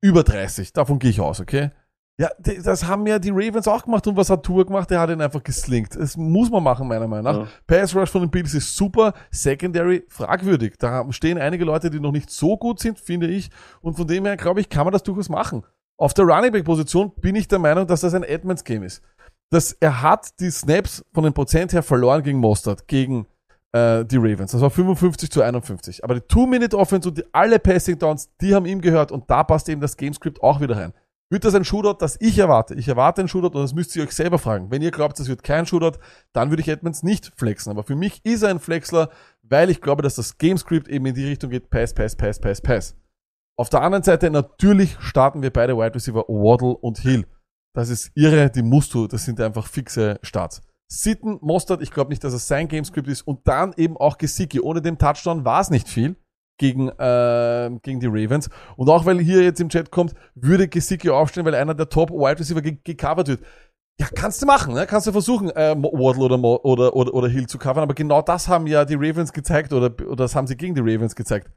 über 30. Davon gehe ich aus, okay? Ja, das haben ja die Ravens auch gemacht. Und was hat Tour gemacht? Der hat ihn einfach geslinkt. Das muss man machen, meiner Meinung nach. Ja. Pass Rush von den Bills ist super. Secondary fragwürdig. Da stehen einige Leute, die noch nicht so gut sind, finde ich. Und von dem her, glaube ich, kann man das durchaus machen. Auf der Running Back Position bin ich der Meinung, dass das ein Edmonds Game ist. Dass er hat die Snaps von den Prozent her verloren gegen Mostert, gegen äh, die Ravens. Das war 55 zu 51. Aber die Two-Minute-Offense und die, alle Passing Downs, die haben ihm gehört und da passt eben das Gamescript auch wieder rein. Wird das ein Shootout, das ich erwarte? Ich erwarte ein Shootout und das müsst ihr euch selber fragen. Wenn ihr glaubt, das wird kein Shootout, dann würde ich Edmonds nicht flexen. Aber für mich ist er ein Flexler, weil ich glaube, dass das Gamescript eben in die Richtung geht, Pass, Pass, Pass, Pass, Pass. Auf der anderen Seite, natürlich starten wir beide Wide Receiver Waddle und Hill. Das ist irre, die musst du, das sind einfach fixe Starts. Sitten, Mostert, ich glaube nicht, dass es sein Gamescript ist. Und dann eben auch Gesicki. Ohne den Touchdown war es nicht viel gegen, äh, gegen die Ravens. Und auch weil hier jetzt im Chat kommt, würde Gesicki aufstehen, weil einer der Top Wide Receiver ge gecovert wird. Ja, kannst du machen, ne? kannst du versuchen, äh, Waddle oder, Mo oder, oder, oder Hill zu covern, aber genau das haben ja die Ravens gezeigt oder, oder das haben sie gegen die Ravens gezeigt.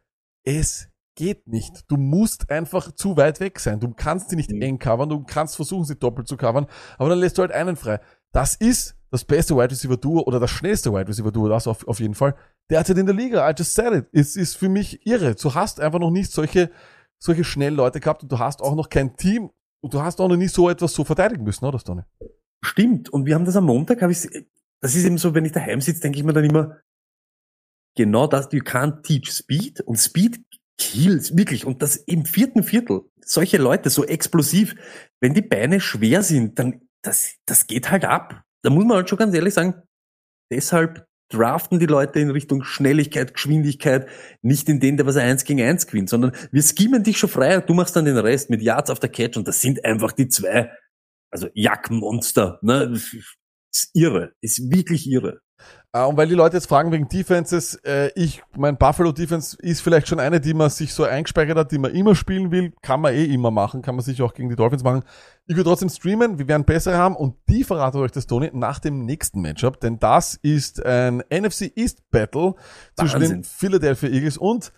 Es geht nicht. Du musst einfach zu weit weg sein. Du kannst sie nicht Mhm. eng covern, du kannst versuchen, sie doppelt zu covern, aber dann lässt du halt einen frei. Das ist das beste Wide Receiver Duo oder das schnellste Wide Receiver Duo, das auf, auf jeden Fall. Derzeit in der Liga. I just said it. Es ist für mich irre. Du hast einfach noch nicht solche, solche schnellen Leute gehabt und du hast auch noch kein Team und du hast auch noch nie so etwas so verteidigen müssen, oder Stoney? Stimmt. Und wir haben das am Montag, habe ich, das ist eben so, wenn ich daheim sitze, denke ich mir dann immer, genau das, you can't teach Speed und Speed kills, wirklich. Und das im vierten Viertel. Solche Leute, so explosiv, wenn die Beine schwer sind, dann das, das geht halt ab. Da muss man halt schon ganz ehrlich sagen, deshalb draften die Leute in Richtung Schnelligkeit, Geschwindigkeit, nicht in den, der was eins gegen eins gewinnt, sondern wir schemen dich schon frei, du machst dann den Rest mit Yards auf der Catch und das sind einfach die zwei, also Jagdmonster, ne? Ist irre, ist wirklich irre. Äh, und weil die Leute jetzt fragen wegen Defenses, äh, ich, mein Buffalo Defense ist vielleicht schon eine, die man sich so eingespeichert hat, die man immer spielen will, kann man eh immer machen, kann man sich auch gegen die Dolphins machen. Ich will trotzdem streamen, wir werden bessere haben und die verrate euch das, Tony, nach dem nächsten Matchup, denn das ist ein NFC East Battle zwischen Wahnsinn. den Philadelphia Eagles und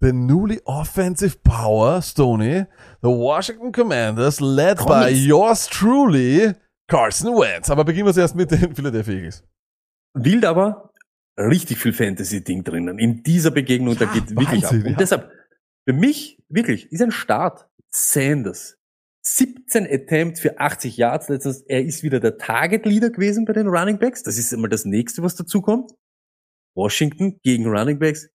the newly offensive power, Stoney, the Washington Commanders, led by Commies. yours truly, Carson Wentz. Aber beginnen wir zuerst mit den Philadelphia Eagles. Wild aber richtig viel Fantasy-Ding drinnen. In dieser Begegnung, da Ja, geht wirklich ab. Wahnsinn, Und ja. deshalb, für mich, wirklich, ist ein Start. Sanders. 17 Attempts für 80 Yards. Letztens, er ist wieder der Target-Leader gewesen bei den Running Backs. Das ist immer das nächste, was dazu kommt. Washington gegen Running Backs.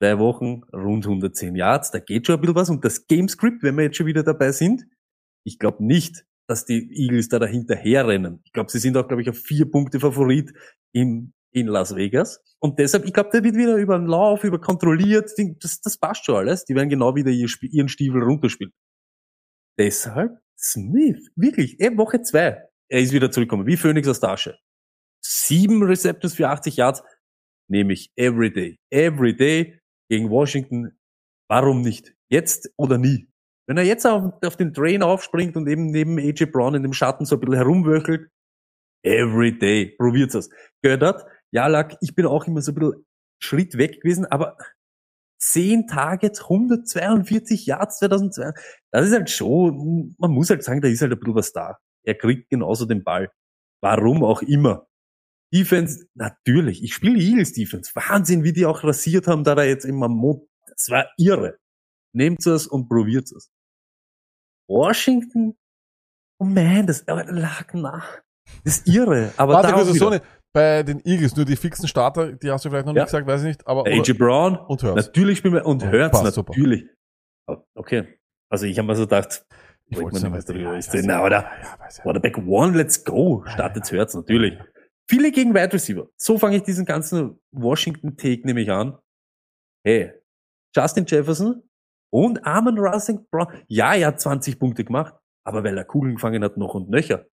Zwei Wochen, rund 110 Yards. Da geht schon ein bisschen was. Und das Gamescript, wenn wir jetzt schon wieder dabei sind, ich glaube nicht, dass die Eagles da dahinter herrennen. Ich glaube, sie sind auch, glaube ich, auf vier Punkte Favorit in, in Las Vegas. Und deshalb, ich glaube, der wird wieder über den Lauf, über kontrolliert. Das, das passt schon alles. Die werden genau wieder ihren Stiefel runterspielen. Deshalb Smith, wirklich, eh, Woche zwei. Er ist wieder zurückgekommen, wie Phoenix aus der Asche. Sieben Receptions für 80 Yards, nehme ich everyday. Everyday gegen Washington. Warum nicht? Jetzt oder nie? Wenn er jetzt auf, auf den Train aufspringt und eben neben AJ Brown in dem Schatten so ein bisschen herumwöchelt, everyday, probiert's es. Gehört ja, Lack, ich bin auch immer so ein bisschen Schritt weg gewesen, aber 10 Targets, 142 Yards 2002, das ist halt schon, man muss halt sagen, da ist halt ein bisschen was da. Er kriegt genauso den Ball. Warum auch immer. Defense, natürlich, ich spiele Eagles Defense. Wahnsinn, wie die auch rasiert haben, da da jetzt immer Mo Das war irre. Nehmt es und probiert es. Washington, oh man, das lag nach. Das ist irre. Aber Warte da kurz, auch wieder. Sony, bei den Eagles, nur die fixen Starter, die hast du vielleicht noch Ja. nicht gesagt, weiß ich nicht, aber AJ Brown, und Hurts. natürlich spielen wir, und Ja, Hurts passt super. natürlich. Oh, Okay. Also ich habe mir so gedacht, Ich wollte nicht drüber ja, ist. weiß Na, ja. oder? Ja, ja, weiß ja. Quarterback One, let's go. Startet Ja, ja. Hurts natürlich. Viele gegen Wide Receiver. So fange ich diesen ganzen Washington-Take nämlich an. Hey, Justin Jefferson und Armin Russell Brown. Ja, er hat 20 Punkte gemacht, aber weil er Kugeln gefangen hat, noch und nöcher.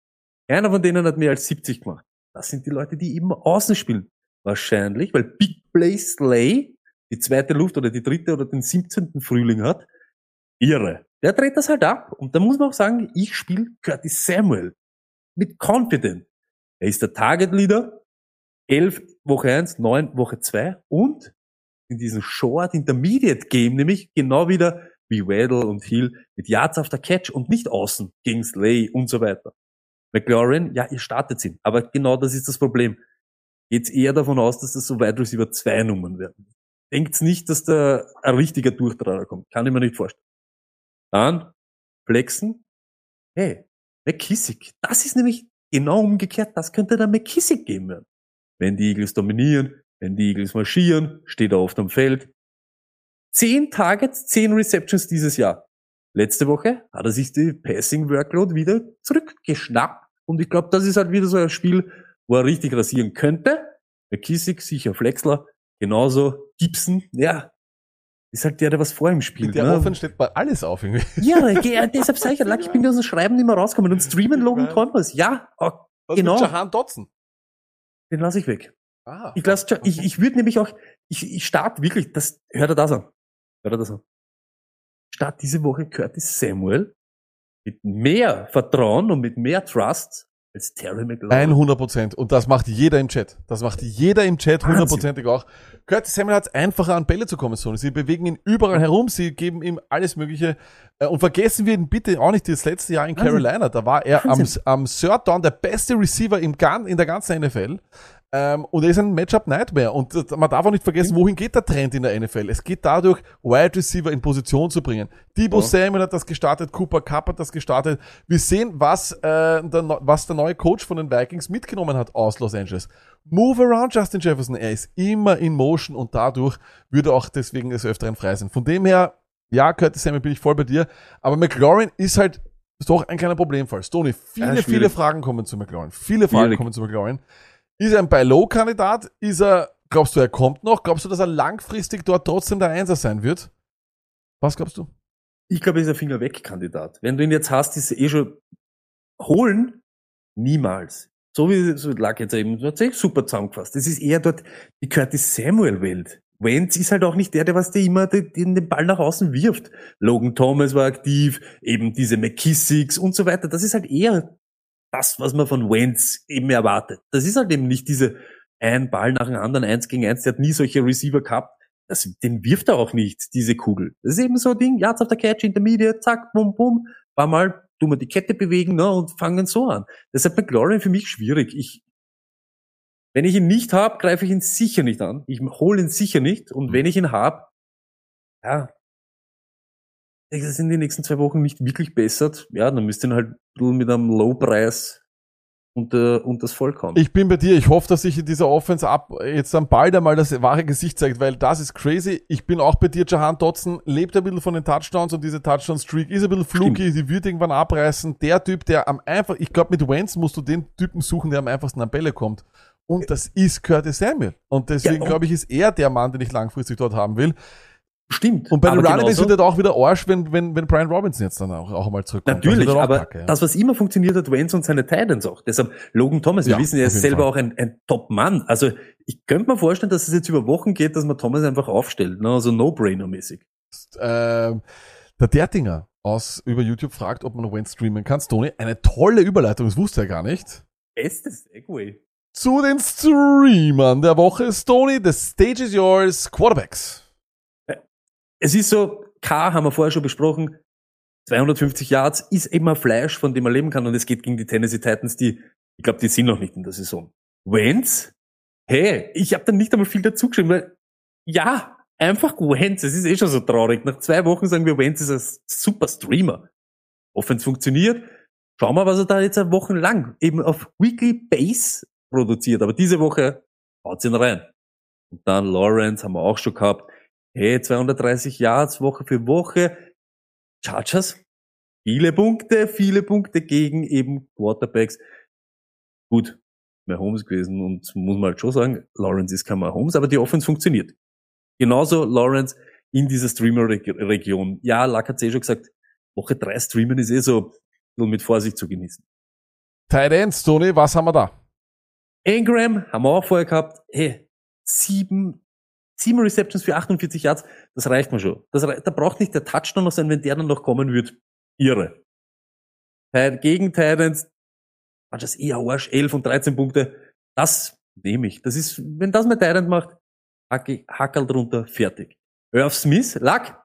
Keiner von denen hat mehr als 70 gemacht. Das sind die Leute, die eben außen spielen. Wahrscheinlich, weil Big Play Slay die zweite Luft oder die dritte oder den 17. Frühling hat. Irre. Der dreht das halt ab. Und da muss man auch sagen, ich spiele Curtis Samuel. Mit Confident. Er ist der Target Leader. 11 Woche 1, 9 Woche 2 und in diesem Short Intermediate Game nämlich genau wieder wie Waddle und Hill mit Yards auf der Catch und nicht außen gegen Slay und so weiter. McLaurin, ja, ihr startet ihn. Aber genau das ist das Problem. Geht's eher davon aus, dass das so Wide Receiver zwei Nummern werden. Denkt's nicht, dass da ein richtiger Durchtrager kommt. Kann ich mir nicht vorstellen. Dann Flexen. Hey, McKissick. Das ist nämlich genau umgekehrt. Das könnte der McKissick geben werden. Wenn die Eagles dominieren, wenn die Eagles marschieren, steht er oft am Feld. Zehn Targets, zehn Receptions dieses Jahr. Letzte Woche hat er sich die Passing Workload wieder zurückgeschnappt. Und ich glaube, das ist halt wieder so ein Spiel, wo er richtig rasieren könnte. McKissick, sicher Flexler, genauso Gibson, ja, ist halt der, der was vor ihm spielt. Der ne? Steht mal alles auf irgendwie. Ja, ja, deshalb sag ich ja, ich bin aus dem Schreiben nicht mehr rausgekommen und streamen Logan Thomas. Ja, oh, Was Genau. mit Jahan Dotson? den lasse ich weg. Ah, Ich lass, ich, ich würde nämlich auch, ich, ich starte wirklich, das, hört er das an. Hört er das an. Start diese Woche Curtis Samuel mit mehr Vertrauen und mit mehr Trust als Terry McLaurin. 100 Prozent. Und das macht jeder im Chat. Das macht jeder im Chat hundertprozentig auch. Curtis Samuel hat es einfacher an Bälle zu kommen. Sonny. Sie bewegen ihn überall herum. Sie geben ihm alles Mögliche. Äh, Und vergessen wir ihn bitte auch nicht das letzte Jahr in. Carolina. Da war er am, Wahnsinn. Ja. Samuel hat das gestartet, Cooper Cup hat das gestartet. Wir sehen, was, äh, der, was der neue Coach von den Vikings mitgenommen hat aus Los Angeles. Move around Justin Jefferson. Er ist immer in Motion und dadurch würde auch deswegen des Öfteren frei sein. Von dem her, ja, Curtis Samuel bin ich voll bei dir. Aber McLaurin ist halt ist doch ein kleiner Problemfall. Stoney, viele, Ja, viele Fragen kommen zu McLaurin. Viele Fragen Schwierig. kommen zu McLaurin. Ist er ein Buy-Low-Kandidat? Ist er, glaubst du, er kommt noch? Glaubst du, dass er langfristig dort trotzdem der Einser sein wird? Was glaubst du? Ich glaube, er ist ein Finger weg Kandidat. Wenn du ihn jetzt hast, ist er eh schon holen. Niemals. So wie so lag jetzt eben, du hast eh super zusammengefasst. Das ist eher dort die Curtis Samuel Welt. Wentz ist halt auch nicht der, der was der immer den den Ball nach außen wirft. Logan Thomas war aktiv, eben diese McKissicks und so weiter. Das ist halt eher das, was man von Wentz eben erwartet. Das ist halt eben nicht diese ein Ball nach dem anderen, eins gegen eins. Der hat nie solche Receiver gehabt. Das, den wirft er auch nicht, diese Kugel. Das ist eben so ein Ding, Yards auf der Catch, Intermediate, zack, bum, bum. War mal, tu mal die Kette bewegen, ne, und fangen so an. Deshalb McLaurin für mich schwierig. Ich, wenn ich ihn nicht habe, greife ich ihn sicher nicht an. Ich hole ihn sicher nicht. Und wenn ich ihn habe, ja, das in den nächsten zwei Wochen nicht wirklich bessert, ja, dann müsst ihr ihn halt mit einem Low-Preis unter, unter das Volk. Ich bin bei dir. Ich hoffe, dass sich in dieser Offense ab jetzt dann bald einmal das wahre Gesicht zeigt, weil das ist crazy. Ich bin auch bei dir. Jahan Dotson lebt ein bisschen von den Touchdowns und diese Touchdown-Streak ist ein bisschen fluky. Die wird irgendwann abreißen. Der Typ, der am einfach, ich glaube, mit Wentz musst du den Typen suchen, der am einfachsten an Bälle kommt. Und das ist Curtis Samuel. Und deswegen Ja, und- glaube ich, ist er der Mann, den ich langfristig dort haben will. Stimmt. Und bei den genauso- wird er auch wieder Arsch, wenn, wenn, wenn Brian Robinson jetzt dann auch, auch mal zurückkommt. Natürlich, Das auch aber kacke, ja. das, was immer funktioniert hat, Wentz und seine Titans auch. Deshalb Logan Thomas, wir Ja, wissen, er ist selber Fall. auch ein, ein Top-Mann. Also ich könnte mir vorstellen, dass es jetzt über Wochen geht, dass man Thomas einfach aufstellt. Ne? Also No-Brainer-mäßig. ähm, der Dertinger aus über YouTube fragt, ob man Wentz streamen kann. Tony, eine tolle Überleitung, das wusste er gar nicht. Bestes Segway. Zu den Streamern der Woche ist Tony, the stage is yours, Quarterbacks. Es ist so, K haben wir vorher schon besprochen, 250 Yards ist eben ein Fleisch, von dem man leben kann und es geht gegen die Tennessee Titans, die, ich glaube, die sind noch nicht in der Saison. Wentz? Hey, ich habe da nicht einmal viel dazu geschrieben, weil ja, einfach Wentz, es ist eh schon so traurig. Nach zwei Wochen sagen wir, Wentz ist ein super Streamer. Offense funktioniert. Schauen wir, was er da jetzt eine Woche lang eben auf Weekly Base produziert. Aber diese Woche haut ihn rein. Und dann Lawrence haben wir auch schon gehabt. Hey, 230 Yards Woche für Woche. Chargers, viele Punkte, viele Punkte gegen eben Quarterbacks. Gut, mehr Holmes gewesen und muss man halt schon sagen, Lawrence ist kein Holmes, aber die Offense funktioniert. Genauso Lawrence in dieser Streamer-Region. Ja, Lack hat eh schon gesagt, Woche drei streamen ist eh so mit Vorsicht zu genießen. Tight Ends, Tony, was haben wir da? Ingram haben wir auch vorher gehabt. Hey, sieben, sieben Receptions für 48 Yards, das reicht mir schon. Das, da braucht nicht der Touchdown noch sein, wenn der dann noch kommen wird. Irre. Gegen Titans, war das eher Arsch, 11 und 13 Punkte. Das nehme ich. Das ist, wenn das mein Titan macht, hacke, hackel drunter, fertig. Irv Smith, Lack,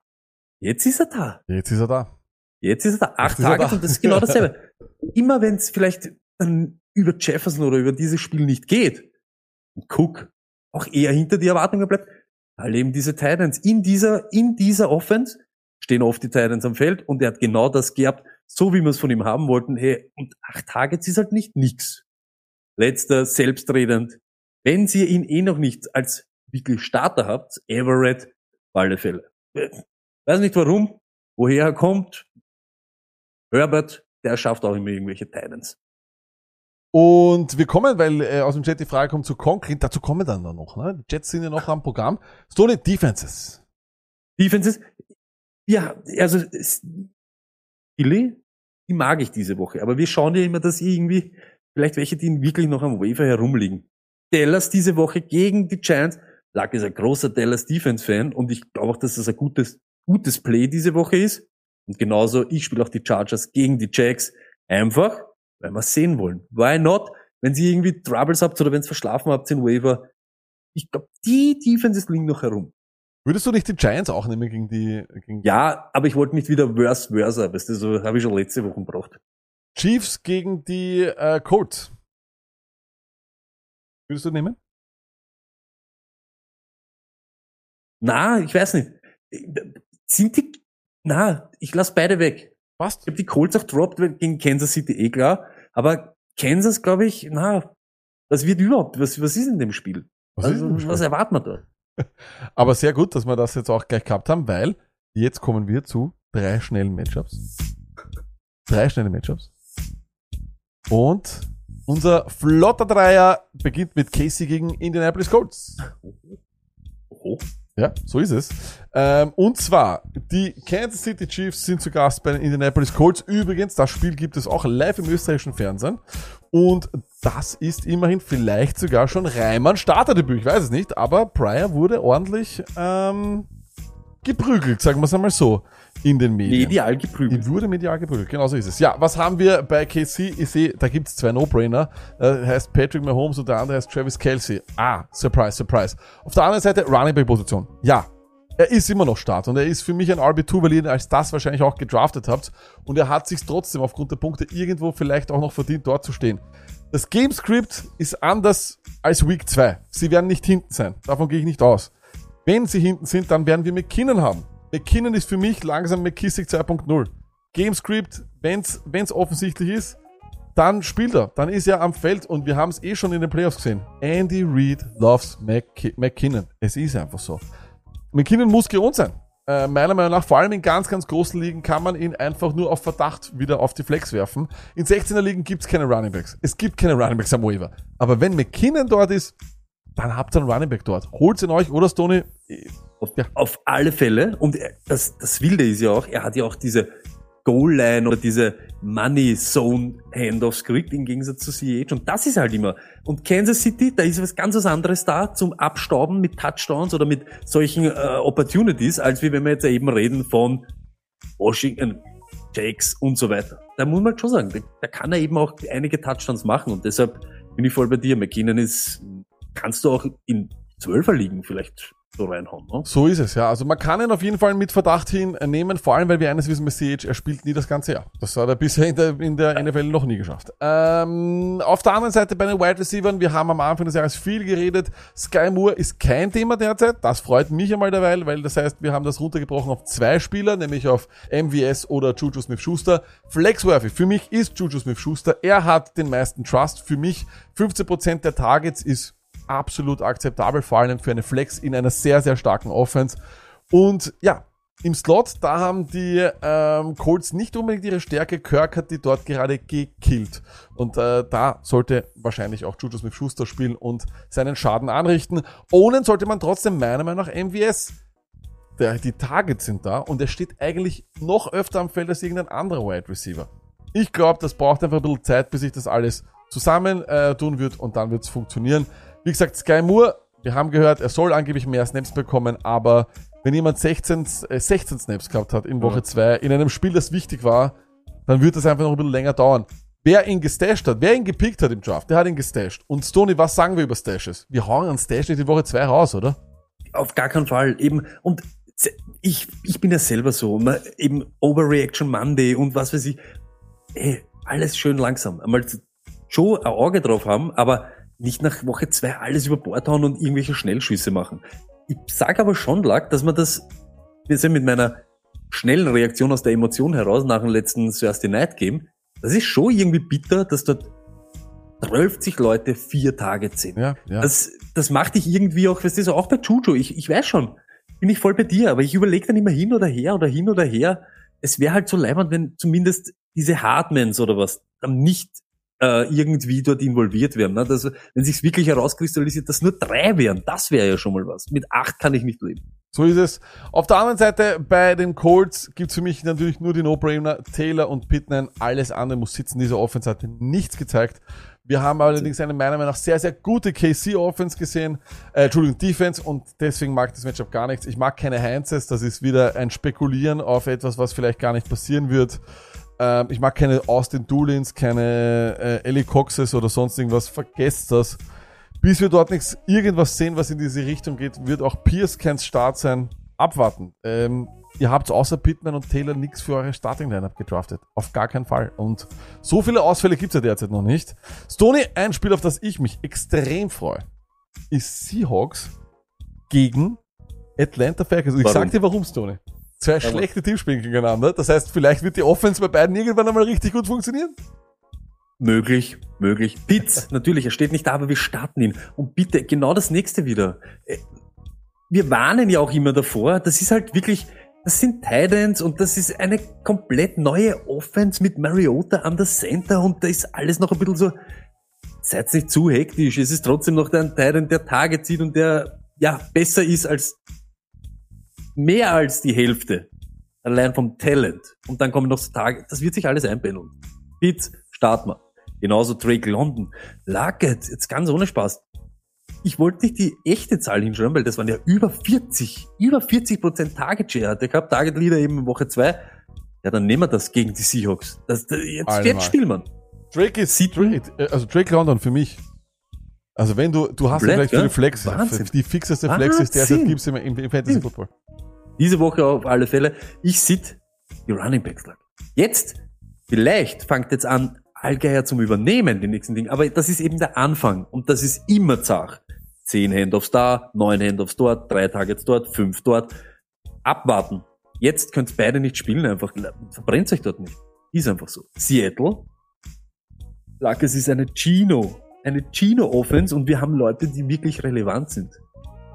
jetzt ist er da. Jetzt ist er da. Jetzt ist er da. Acht Tage da. und das ist genau dasselbe. Immer wenn es vielleicht dann über Jefferson oder über dieses Spiel nicht geht, und Cook auch eher hinter die Erwartungen bleibt, weil eben diese Titans in dieser, in dieser Offense stehen oft die Titans am Feld und er hat genau das gehabt, so wie wir es von ihm haben wollten. Hey, und acht Targets ist halt nicht nix. Letzter, selbstredend. Wenn ihr ihn eh noch nicht als wirklich Starter habt, Everett, alle Fälle. Weiß nicht warum, woher er kommt, Herbert, der schafft auch immer irgendwelche Titans. Und wir kommen, weil äh, aus dem Chat die Frage kommt zu Conklin, dazu kommen wir dann noch. Ne? Die Jets sind ja noch am Programm. Tony, Defenses. Defenses, ja, also Philly, die mag ich diese Woche, aber wir schauen ja immer, dass irgendwie vielleicht welche, die wirklich noch am Wafer herumliegen. Dallas diese Woche gegen die Giants. Luck ist ein großer Dallas Defense Fan und ich glaube auch, dass das ein gutes, gutes Play diese Woche ist. Und genauso, ich spiele auch die Chargers gegen die Jacks. Einfach, weil wir es sehen wollen. Why not? Wenn sie irgendwie Troubles habt oder wenn es verschlafen habt in Waiver. Ich glaube, die Defenses liegen noch herum. Würdest du nicht die Giants auch nehmen gegen die gegen Ja, aber ich wollte nicht wieder worse versa, weißt du, so habe ich schon letzte Woche gebraucht. Chiefs gegen die äh, Colts? Würdest du nehmen? Na, ich weiß nicht. Sind die, na, ich lass beide weg. Was? Ich habe die Colts auch droppt gegen Kansas City, eh klar. Aber Kansas, glaube ich, na, was wird überhaupt, was, was ist in dem Spiel? Was also, denn das was Spiel? erwartet man da? Aber sehr gut, dass wir das jetzt auch gleich gehabt haben, weil jetzt kommen wir zu drei schnellen Matchups. drei schnelle Matchups. Und unser flotter Dreier beginnt mit Casey gegen Indianapolis Colts. Oh. Ja, so ist es. Ähm, und zwar, die Kansas City Chiefs sind zu Gast bei den Indianapolis Colts. Übrigens, das Spiel gibt es auch live im österreichischen Fernsehen. Und das ist immerhin vielleicht sogar schon Reimann Starterdebüt. Ich weiß es nicht, aber Pryor wurde ordentlich ähm, geprügelt, sagen wir es einmal so, in den Medien. Medial Die geprügelt. wurde medial geprügelt, genau so ist es. Ja, was haben wir bei KC? Ich sehe, da gibt's zwei No-Brainer. Äh, heißt Patrick Mahomes und der andere heißt Travis Kelsey. Ah, surprise, surprise. Auf der anderen Seite Running Back Position. Ja, er ist immer noch Start und er ist für mich ein RB2, weil ihr ihn als das wahrscheinlich auch gedraftet habt. Und er hat sich trotzdem aufgrund der Punkte irgendwo vielleicht auch noch verdient, dort zu stehen. Das Gamescript ist anders als Week 2. Sie werden nicht hinten sein. Davon gehe ich nicht aus. Wenn sie hinten sind, dann werden wir McKinnon haben. McKinnon ist für mich langsam McKissick 2.0. Gamescript, wenn's, wenn's offensichtlich ist, dann spielt er. Dann ist er am Feld und wir haben es eh schon in den Playoffs gesehen. Andy Reid loves Mc McKinnon. Es ist einfach so. McKinnon muss geohnt sein. Äh, meiner Meinung nach, vor allem in ganz, ganz großen Ligen, kann man ihn einfach nur auf Verdacht wieder auf die Flex werfen. In 16er Ligen gibt's keine Running Backs. Es gibt keine Running Backs am Waiver. Aber wenn McKinnon dort ist, dann habt ihr einen Running Back dort. Holt's ihn euch, oder Stoney? Auf, Ja. auf alle Fälle. Und das, das Wilde ist ja auch, er hat ja auch diese Goal-Line oder diese Money-Zone-Handoffs gekriegt im Gegensatz zu CH. Und das ist halt immer. Und Kansas City, da ist was ganz was anderes da zum Abstauben mit Touchdowns oder mit solchen äh, Opportunities, als wie wenn wir jetzt eben reden von Washington, Jakes und so weiter. Da muss man halt schon sagen, da, da kann er eben auch einige Touchdowns machen. Und deshalb bin ich voll bei dir. McKinnon ist, kannst du auch in Zwölfer ligen vielleicht so reinhauen. Ne? So ist es, ja. Also man kann ihn auf jeden Fall mit Verdacht hinnehmen, vor allem weil wir eines wissen CH, er spielt nie das ganze Jahr. Das hat er bisher in der, in der NFL noch nie geschafft. Ähm, auf der anderen Seite bei den Wide Receivers, wir haben am Anfang des Jahres viel geredet. Sky Moore ist kein Thema derzeit. Das freut mich einmal derweil, weil das heißt, wir haben das runtergebrochen auf zwei Spieler, nämlich auf MVS oder Juju Smith-Schuster. Flexworthy, für mich ist Juju Smith-Schuster. Er hat den meisten Trust. Für mich 15% der Targets ist absolut akzeptabel, vor allem für eine Flex in einer sehr, sehr starken Offense. Und ja, im Slot, da haben die ähm, Colts nicht unbedingt ihre Stärke. Kirk hat die dort gerade gekillt. Und äh, da sollte wahrscheinlich auch Juju Smith-Schuster spielen und seinen Schaden anrichten. Ohne sollte man trotzdem meiner Meinung nach MVS. Der, die Targets sind da und er steht eigentlich noch öfter am Feld als irgendein anderer Wide Receiver. Ich glaube, das braucht einfach ein bisschen Zeit, bis sich das alles zusammen äh, tun wird und dann wird es funktionieren. Wie gesagt, Sky Moore, wir haben gehört, er soll angeblich mehr Snaps bekommen, aber wenn jemand 16, äh, 16 Snaps gehabt hat in Woche Ja. 2, in einem Spiel, das wichtig war, dann wird das einfach noch ein bisschen länger dauern. Wer ihn gestasht hat, wer ihn gepickt hat im Draft, der hat ihn gestasht. Und Stoney, was sagen wir über Stashes? Wir hauen einen Stash nicht in Woche 2 raus, oder? Auf gar keinen Fall. Eben, und ich, ich bin ja selber so, man, eben Overreaction Monday und was weiß ich. Ey, alles schön langsam. Einmal schon ein Auge drauf haben, aber nicht nach Woche zwei alles über Bord hauen und irgendwelche Schnellschüsse machen. Ich sag aber schon, Lack, dass man das, wir sind mit meiner schnellen Reaktion aus der Emotion heraus nach dem letzten Thursday Night Game, das ist schon irgendwie bitter, dass dort 12 Leute vier Tage sind. Ja, ja. Das, das macht dich irgendwie auch, weißt du, so auch bei Juju, ich, ich weiß schon, bin ich voll bei dir, aber ich überlege dann immer hin oder her oder hin oder her. Es wäre halt so leibend, wenn zumindest diese Hardmans oder was dann nicht äh, irgendwie dort involviert werden. Ne? Das, wenn sich's wirklich herauskristallisiert, dass nur drei wären, das wäre ja schon mal was. Mit acht kann ich nicht leben. So ist es. Auf der anderen Seite, bei den Colts gibt's für mich natürlich nur die No-Brainer. Taylor und Pittman, alles andere muss sitzen. Diese Offense hat nichts gezeigt. Wir haben allerdings eine meiner Meinung nach sehr, sehr gute KC-Offense gesehen. Äh, Entschuldigung, Defense und deswegen mag das Matchup gar nichts. Ich mag keine Heinzes, das ist wieder ein Spekulieren auf etwas, was vielleicht gar nicht passieren wird. Ähm, ich mag keine Austin Doolins, keine äh, Ellie Coxes oder sonst irgendwas. Vergesst das. Bis wir dort nichts irgendwas sehen, was in diese Richtung geht, wird auch Pierce kein Start sein. Abwarten. Ähm, ihr habt außer Pittman und Taylor nichts für eure Starting-Lineup gedraftet. Auf gar keinen Fall. Und so viele Ausfälle gibt's ja derzeit noch nicht. Stoney, ein Spiel, auf das ich mich extrem freue, ist Seahawks gegen Atlanta Falcons. Und ich Warum? sag dir warum, Stoney. Zwei Warum? schlechte Teams spielen gegeneinander. Das heißt, vielleicht wird die Offense bei beiden irgendwann einmal richtig gut funktionieren. Möglich, möglich. Pitts, natürlich, er steht nicht da, aber wir starten ihn. Und bitte, genau das nächste wieder. Äh, Wir warnen ja auch immer davor, das ist halt wirklich, das sind Titans und das ist eine komplett neue Offense mit Mariota an der Center und da ist alles noch ein bisschen so, seid nicht zu hektisch. Es ist trotzdem noch der Titan, der Tage zieht und der, ja, besser ist als, mehr als die Hälfte. Allein vom Talent. Und dann kommen noch so Tage, das wird sich alles einpendeln. Bitte, starten wir. Genauso Drake London. Luckett, jetzt ganz ohne Spaß. Ich wollte nicht die echte Zahl hinschreiben, weil das waren ja über 40, über 40 Prozent Target Share hatte gehabt. Target Leader eben in Woche 2. Ja, dann nehmen wir das gegen die Seahawks. Das, das, jetzt, Alter, jetzt spielen wir. Drake ist, Drake, äh, also Drake London für mich. Also wenn du, du hast Komplett, vielleicht für die Flex, Wahnsinn. die fixeste Flex ist derzeit gibt's im, im, im Fantasy. Football. Diese Woche auf alle Fälle. Ich sit die Running Backs lag. Jetzt, vielleicht fangt jetzt an, Allgeier zum Übernehmen, die nächsten Dinge. Aber das ist eben der Anfang. Und das ist immer zart. Zehn Handoffs da, neun Handoffs dort, drei Targets dort, fünf dort. Abwarten. Jetzt könnt beide nicht spielen einfach. Verbrennt euch dort nicht. Ist einfach so. Seattle. Sag, es ist eine Chino. Eine Chino-Offense und wir haben Leute, die wirklich relevant sind.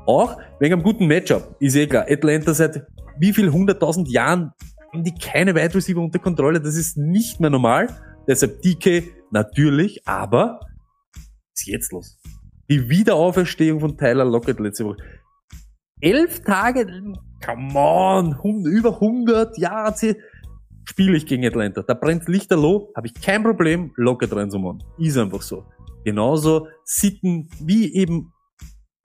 Auch wegen einem guten Matchup. Ist eh klar. Atlanta seit wie viel hunderttausend Jahren haben die keine Wide Receiver unter Kontrolle. Das ist nicht mehr normal. Deshalb DK natürlich, aber ist jetzt los? Die Wiederauferstehung von Tyler Lockett letzte Woche. Elf Tage, come on, über 100 Jahre spiele ich gegen Atlanta. Da brennt Lichterloh, habe ich kein Problem, Lockett reinzumachen. Ist einfach so. Genauso Sitten wie eben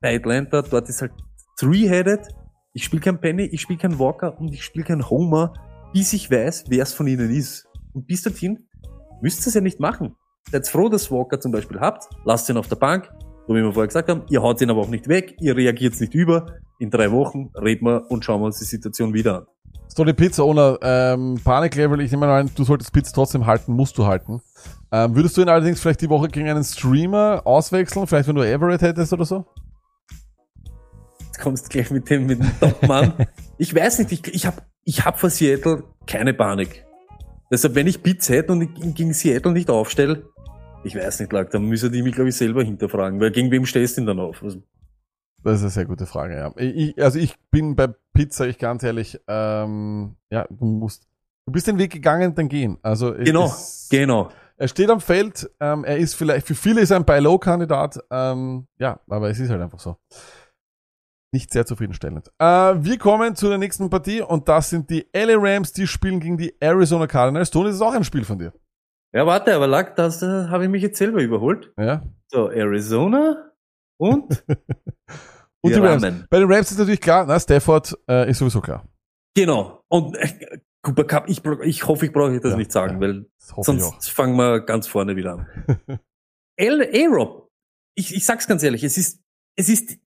bei Atlanta, dort ist halt three-headed. Ich spiele kein Penny, ich spiele kein Walker und ich spiele kein Homer, bis ich weiß, wer es von ihnen ist. Und bis dorthin müsst ihr es ja nicht machen. Seid froh, dass Walker zum Beispiel habt, lasst ihn auf der Bank, so wie wir vorher gesagt haben, ihr haut ihn aber auch nicht weg, ihr reagiert nicht über. In drei Wochen reden wir und schauen wir uns die Situation wieder an. Story Pizza Owner, ähm, Paniklevel, ich nehme mal an, du solltest Pizza trotzdem halten, musst du halten. Ähm, würdest du ihn allerdings vielleicht die Woche gegen einen Streamer auswechseln? Vielleicht wenn du Everett hättest oder so? Jetzt kommst du gleich mit dem, mit dem Topmann. ich weiß nicht, ich, ich habe ich hab vor Seattle keine Panik. Deshalb, wenn ich Bits hätte und ich ihn gegen Seattle nicht aufstelle, ich weiß nicht, lag, dann müssen die mich, glaube ich, selber hinterfragen, weil gegen wem stehst du denn dann auf? Also, Das ist eine sehr gute Frage, ja. Ich, also ich bin bei Pizza, ich ganz ehrlich, ähm, ja, du musst, du bist den Weg gegangen, dann gehen. Also es genau, ist- genau. Er steht am Feld, ähm, er ist vielleicht, für viele ist er ein Buy-Low-Kandidat, ähm, ja, aber es ist halt einfach so. Nicht sehr zufriedenstellend. Äh, wir kommen zu der nächsten Partie und das sind die LA Rams, die spielen gegen die Arizona Cardinals. Toni, das ist auch ein Spiel von dir. Ja, warte, aber lag, das äh, habe ich mich jetzt selber überholt. Ja. So, Arizona und Und die die Rams. Ramen. Bei den Rams ist natürlich klar, na, Stafford äh, ist sowieso klar. Genau. Und äh, Cooper Cup, ich, ich hoffe, ich brauche das Ja, nicht sagen, ja. weil sonst fangen wir ganz vorne wieder an. L. A-Rob, ich, ich sag's ganz ehrlich, es ist, es ist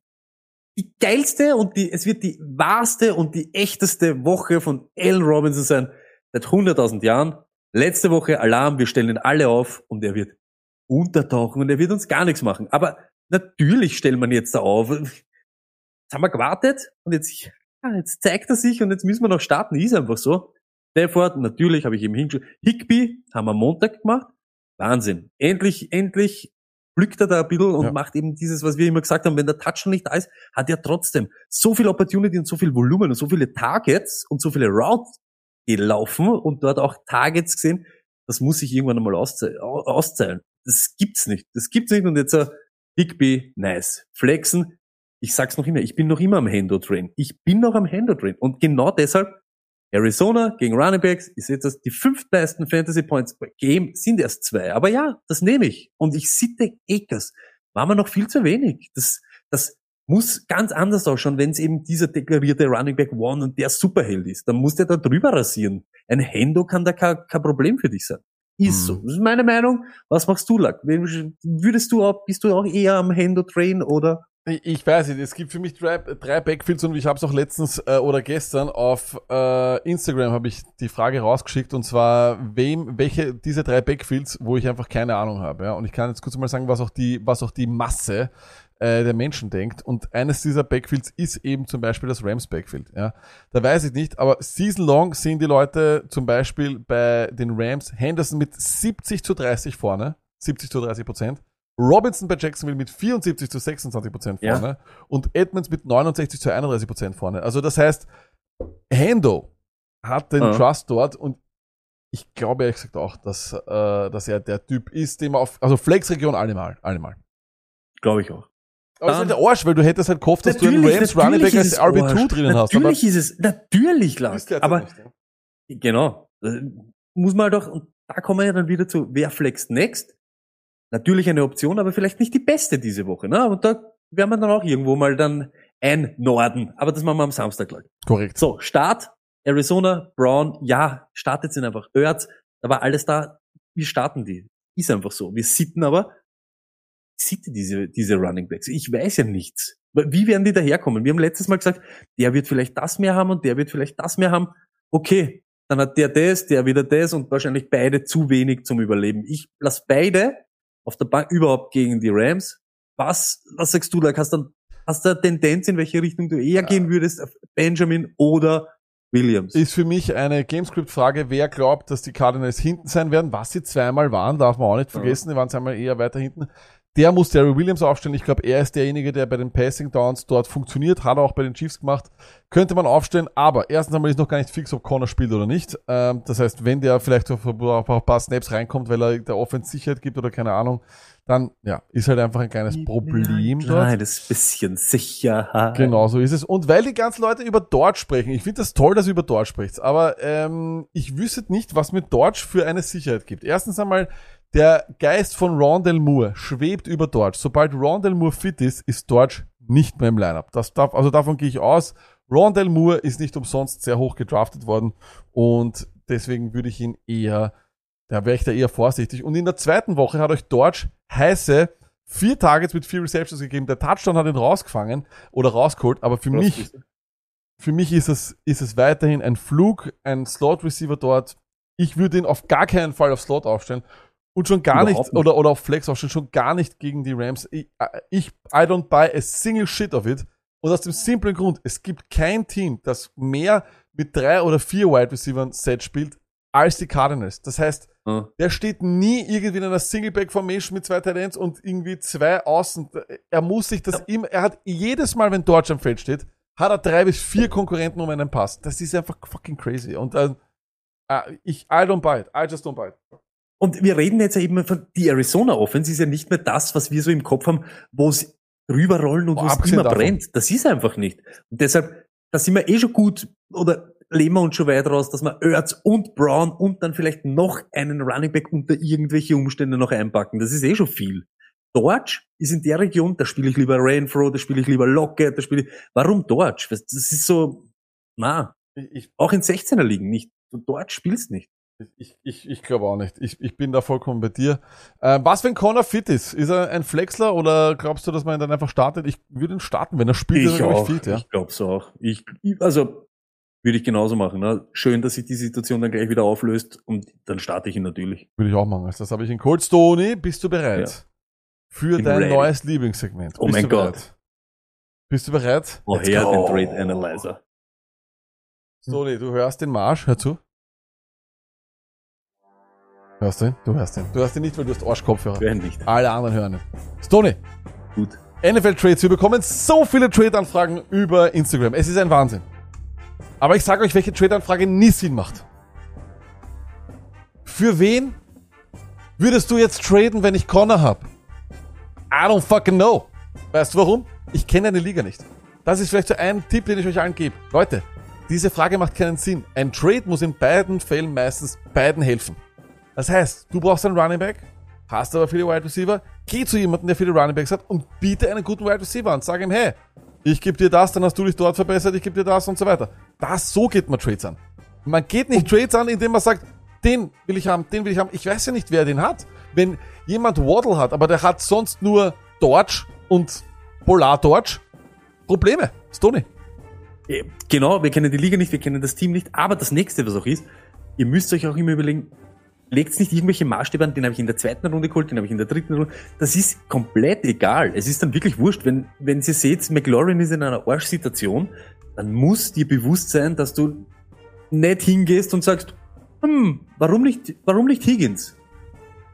die geilste und die, es wird die wahrste und die echteste Woche von Allen Robinson sein seit 100.000 Jahren. Letzte Woche Alarm, wir stellen ihn alle auf und er wird untertauchen und er wird uns gar nichts machen. Aber natürlich wir ihn jetzt da auf. Jetzt haben wir gewartet und jetzt, ja, jetzt zeigt er sich und jetzt müssen wir noch starten. Ist einfach so. Stafford, natürlich habe ich eben hingeschaut. Higby haben wir am Montag gemacht. Wahnsinn. Endlich, endlich blückt er da ein bisschen und Ja. macht eben dieses, was wir immer gesagt haben, wenn der Touchdown nicht da ist, hat er trotzdem so viel Opportunity und so viel Volumen und so viele Targets und so viele Routes gelaufen und dort auch Targets gesehen. Das muss sich irgendwann einmal ausze auszahlen. Das gibt's nicht. Das gibt's nicht und jetzt äh, Higby, nice. Flexen. Ich sag's noch immer, ich bin noch immer am Hendo-Train. Ich bin noch am Hendo-Train. Und genau deshalb Arizona gegen Running Backs, ich sehe das, die fünftbesten Fantasy Points per Game sind erst zwei. Aber ja, das nehme ich. Und ich sitte Akers. War mir noch viel zu wenig. Das, das muss ganz anders ausschauen, wenn es eben dieser deklarierte Running Back One und der Superheld ist. Dann muss der da drüber rasieren. Ein Hendo kann da kein, kein Problem für dich sein. Ist Mhm. so. Das ist meine Meinung. Was machst du, Lack? Würdest du auch, bist du auch eher am Hendo-Train oder? Ich, weiß nicht, es gibt für mich drei, drei Backfields und ich habe es auch letztens äh, oder gestern auf äh, Instagram habe ich die Frage rausgeschickt und zwar wem welche dieser drei Backfields, wo ich einfach keine Ahnung habe, ja. Und ich kann jetzt kurz mal sagen, was auch die was auch die Masse äh, der Menschen denkt und eines dieser Backfields ist eben zum Beispiel das Rams Backfield, ja. Da weiß ich nicht, aber season long sehen die Leute zum Beispiel bei den Rams Henderson mit 70 zu 30 vorne, 70 zu 30 Prozent. Robinson bei Jacksonville mit 74 zu 26 Prozent Ja. vorne und Edmonds mit 69 zu 31 Prozent vorne. Also das heißt, Hendo hat den Ah. Trust dort und ich glaube ehrlich gesagt auch, dass, äh, dass er der Typ ist, den man auf, also Flex-Region allemal, allemal. Glaube ich auch. Aber es ist halt der Arsch, weil du hättest halt gehofft, dass du einen Rams Running Back ist als es RB2 Arsch. drinnen hast. Aber Natürlich ist es, natürlich ja Aber nicht, ja. Genau. Äh, Muss man doch, und da kommen wir ja dann wieder zu, wer flext next? Natürlich eine Option, aber vielleicht nicht die beste diese Woche. Ne? Und da werden wir dann auch irgendwo mal dann einnorden. Aber das machen wir am Samstag gleich. Korrekt. So, Start, Arizona, Brown, ja, startet sind einfach Erz, da war alles da. Wir starten die. Ist einfach so. Wir sitten aber, sitte diese, diese Running Backs. Ich weiß ja nichts. Wie werden die daherkommen? Wir haben letztes Mal gesagt, der wird vielleicht das mehr haben und der wird vielleicht das mehr haben. Okay, dann hat der das, der wieder das und wahrscheinlich beide zu wenig zum Überleben. Ich lass beide auf der Bank überhaupt gegen die Rams. Was, was sagst du da? Hast du, hast du eine Tendenz, in welche Richtung du eher gehen würdest? Benjamin oder Williams? Ist für mich eine Gamescript-Frage, wer glaubt, dass die Cardinals hinten sein werden, was sie zweimal waren, darf man auch nicht vergessen, die waren zweimal eher weiter hinten. Der muss Daryl Williams aufstellen. Ich glaube, er ist derjenige, der bei den Passing Downs dort funktioniert, hat er auch bei den Chiefs gemacht. Könnte man aufstellen, aber erstens einmal ist noch gar nicht fix, ob Connor spielt oder nicht. Ähm, das heißt, wenn der vielleicht auf auf ein paar Snaps reinkommt, weil er der Offense Sicherheit gibt oder keine Ahnung, dann ja, ist halt einfach ein kleines Problem dort. Nein, das bisschen Sicherheit. Genau, so ist es. Und weil die ganzen Leute über Dort sprechen, ich finde das toll, dass ihr über Dort spricht, aber ähm, ich wüsste nicht, was mir Dort für eine Sicherheit gibt. Erstens einmal, der Geist von Rondell Moore schwebt über Dort. Sobald Rondell Moore fit ist, ist Dort nicht mehr im Lineup. Das darf, also davon gehe ich aus. Rondell Moore ist nicht umsonst sehr hoch gedraftet worden und deswegen würde ich ihn eher, da wäre ich da eher vorsichtig. Und in der zweiten Woche hat euch Dort heiße vier Targets mit vier Receptions gegeben. Der Touchdown hat ihn rausgefangen oder rausgeholt, aber für mich, für mich ist es, ist es weiterhin ein Flug, ein Slot Receiver dort. Ich würde ihn auf gar keinen Fall auf Slot aufstellen und schon gar Überhaupt nicht, oder, oder auf Flex aufstellen, schon gar nicht gegen die Rams. Ich, ich, I don't buy a single shit of it. Und aus dem simplen Grund, es gibt kein Team, das mehr mit drei oder vier Wide Receivern Set spielt als die Cardinals. Das heißt, Ja. der steht nie irgendwie in einer Singleback-Formation mit zwei Talents und irgendwie zwei Außen. Er muss sich das immer, er hat jedes Mal, wenn Dodge am Feld steht, hat er drei bis vier Konkurrenten um einen Pass. Das ist einfach fucking crazy. Und äh, äh, ich, I don't buy it. I just don't buy it. Und wir reden jetzt ja eben von, die Arizona Offense ist ja nicht mehr das, was wir so im Kopf haben, wo es rüberrollen und Oh, wo es immer davon. brennt. Das ist einfach nicht. Und deshalb, da sind wir eh schon gut, oder lehnen wir uns schon weit raus, dass wir Ertz und Brown und dann vielleicht noch einen Running Back unter irgendwelche Umstände noch einpacken. Das ist eh schon viel. Dodge ist in der Region, da spiele ich lieber Rainfro, da spiele ich lieber Lockett, da spiele ich, warum Dodge? Das ist so, na, Ich, auch in 16er liegen nicht. Du Dodge spielst nicht. Ich, ich, ich glaube auch nicht. Ich, ich bin da vollkommen bei dir. Äh, was, wenn Connor fit ist? Ist er ein Flexler oder glaubst du, dass man ihn dann einfach startet? Ich würde ihn starten, wenn er spielt, Ich auch. fit, ja. Ich glaub's auch. Ich, also würde ich genauso machen. Ne? Schön, dass sich die Situation dann gleich wieder auflöst und dann starte ich ihn natürlich. Würde ich auch machen. Also das habe ich in Cold Stony. Bist du bereit? Für Bin dein ready. neues Lieblingssegment. Oh Bist mein Gott. bereit? Bist du bereit? Woher Let's den. Trade Analyzer? Stony, du hörst den Marsch. Hör zu. Hörst du ihn? Du hörst ihn. Du hörst ihn nicht, weil du hast Arschkopfhörer. Wer nicht. Alle anderen hören ihn. Stony, Gut. NFL Trades. Wir bekommen so viele Trade-Anfragen über Instagram. Es ist ein Wahnsinn. Aber ich sage euch, welche Trade-Anfrage nie Sinn macht. Für wen würdest du jetzt traden, wenn ich Connor hab? I don't fucking know. Weißt du warum? Ich kenne eine Liga nicht. Das ist vielleicht so ein Tipp, den ich euch allen gebe. Leute, diese Frage macht keinen Sinn. Ein Trade muss in beiden Fällen meistens beiden helfen. Das heißt, du brauchst einen Running Back, hast aber viele Wide Receiver, geh zu jemandem, der viele Running Backs hat und biete einen guten Wide Receiver an. Sag ihm, hey, ich gebe dir das, dann hast du dich dort verbessert, ich gebe dir das und so weiter. Das, so geht man Trades an. Man geht nicht Trades an, indem man sagt, den will ich haben, den will ich haben. Ich weiß ja nicht, wer den hat. Wenn jemand Waddle hat, aber der hat sonst nur Dodge und Polar Dodge, Probleme. Stony. Eh, Genau, wir kennen die Liga nicht, wir kennen das Team nicht, aber das nächste, was auch ist, ihr müsst euch auch immer überlegen, legt nicht irgendwelche Maßstäbe an, den habe ich in der zweiten Runde geholt, den habe ich in der dritten Runde. Das ist komplett egal. Es ist dann wirklich wurscht, wenn, wenn ihr seht, McLaurin ist in einer Arschsituation, dann muss dir bewusst sein, dass du nicht hingehst und sagst, hm, warum nicht, warum nicht Higgins?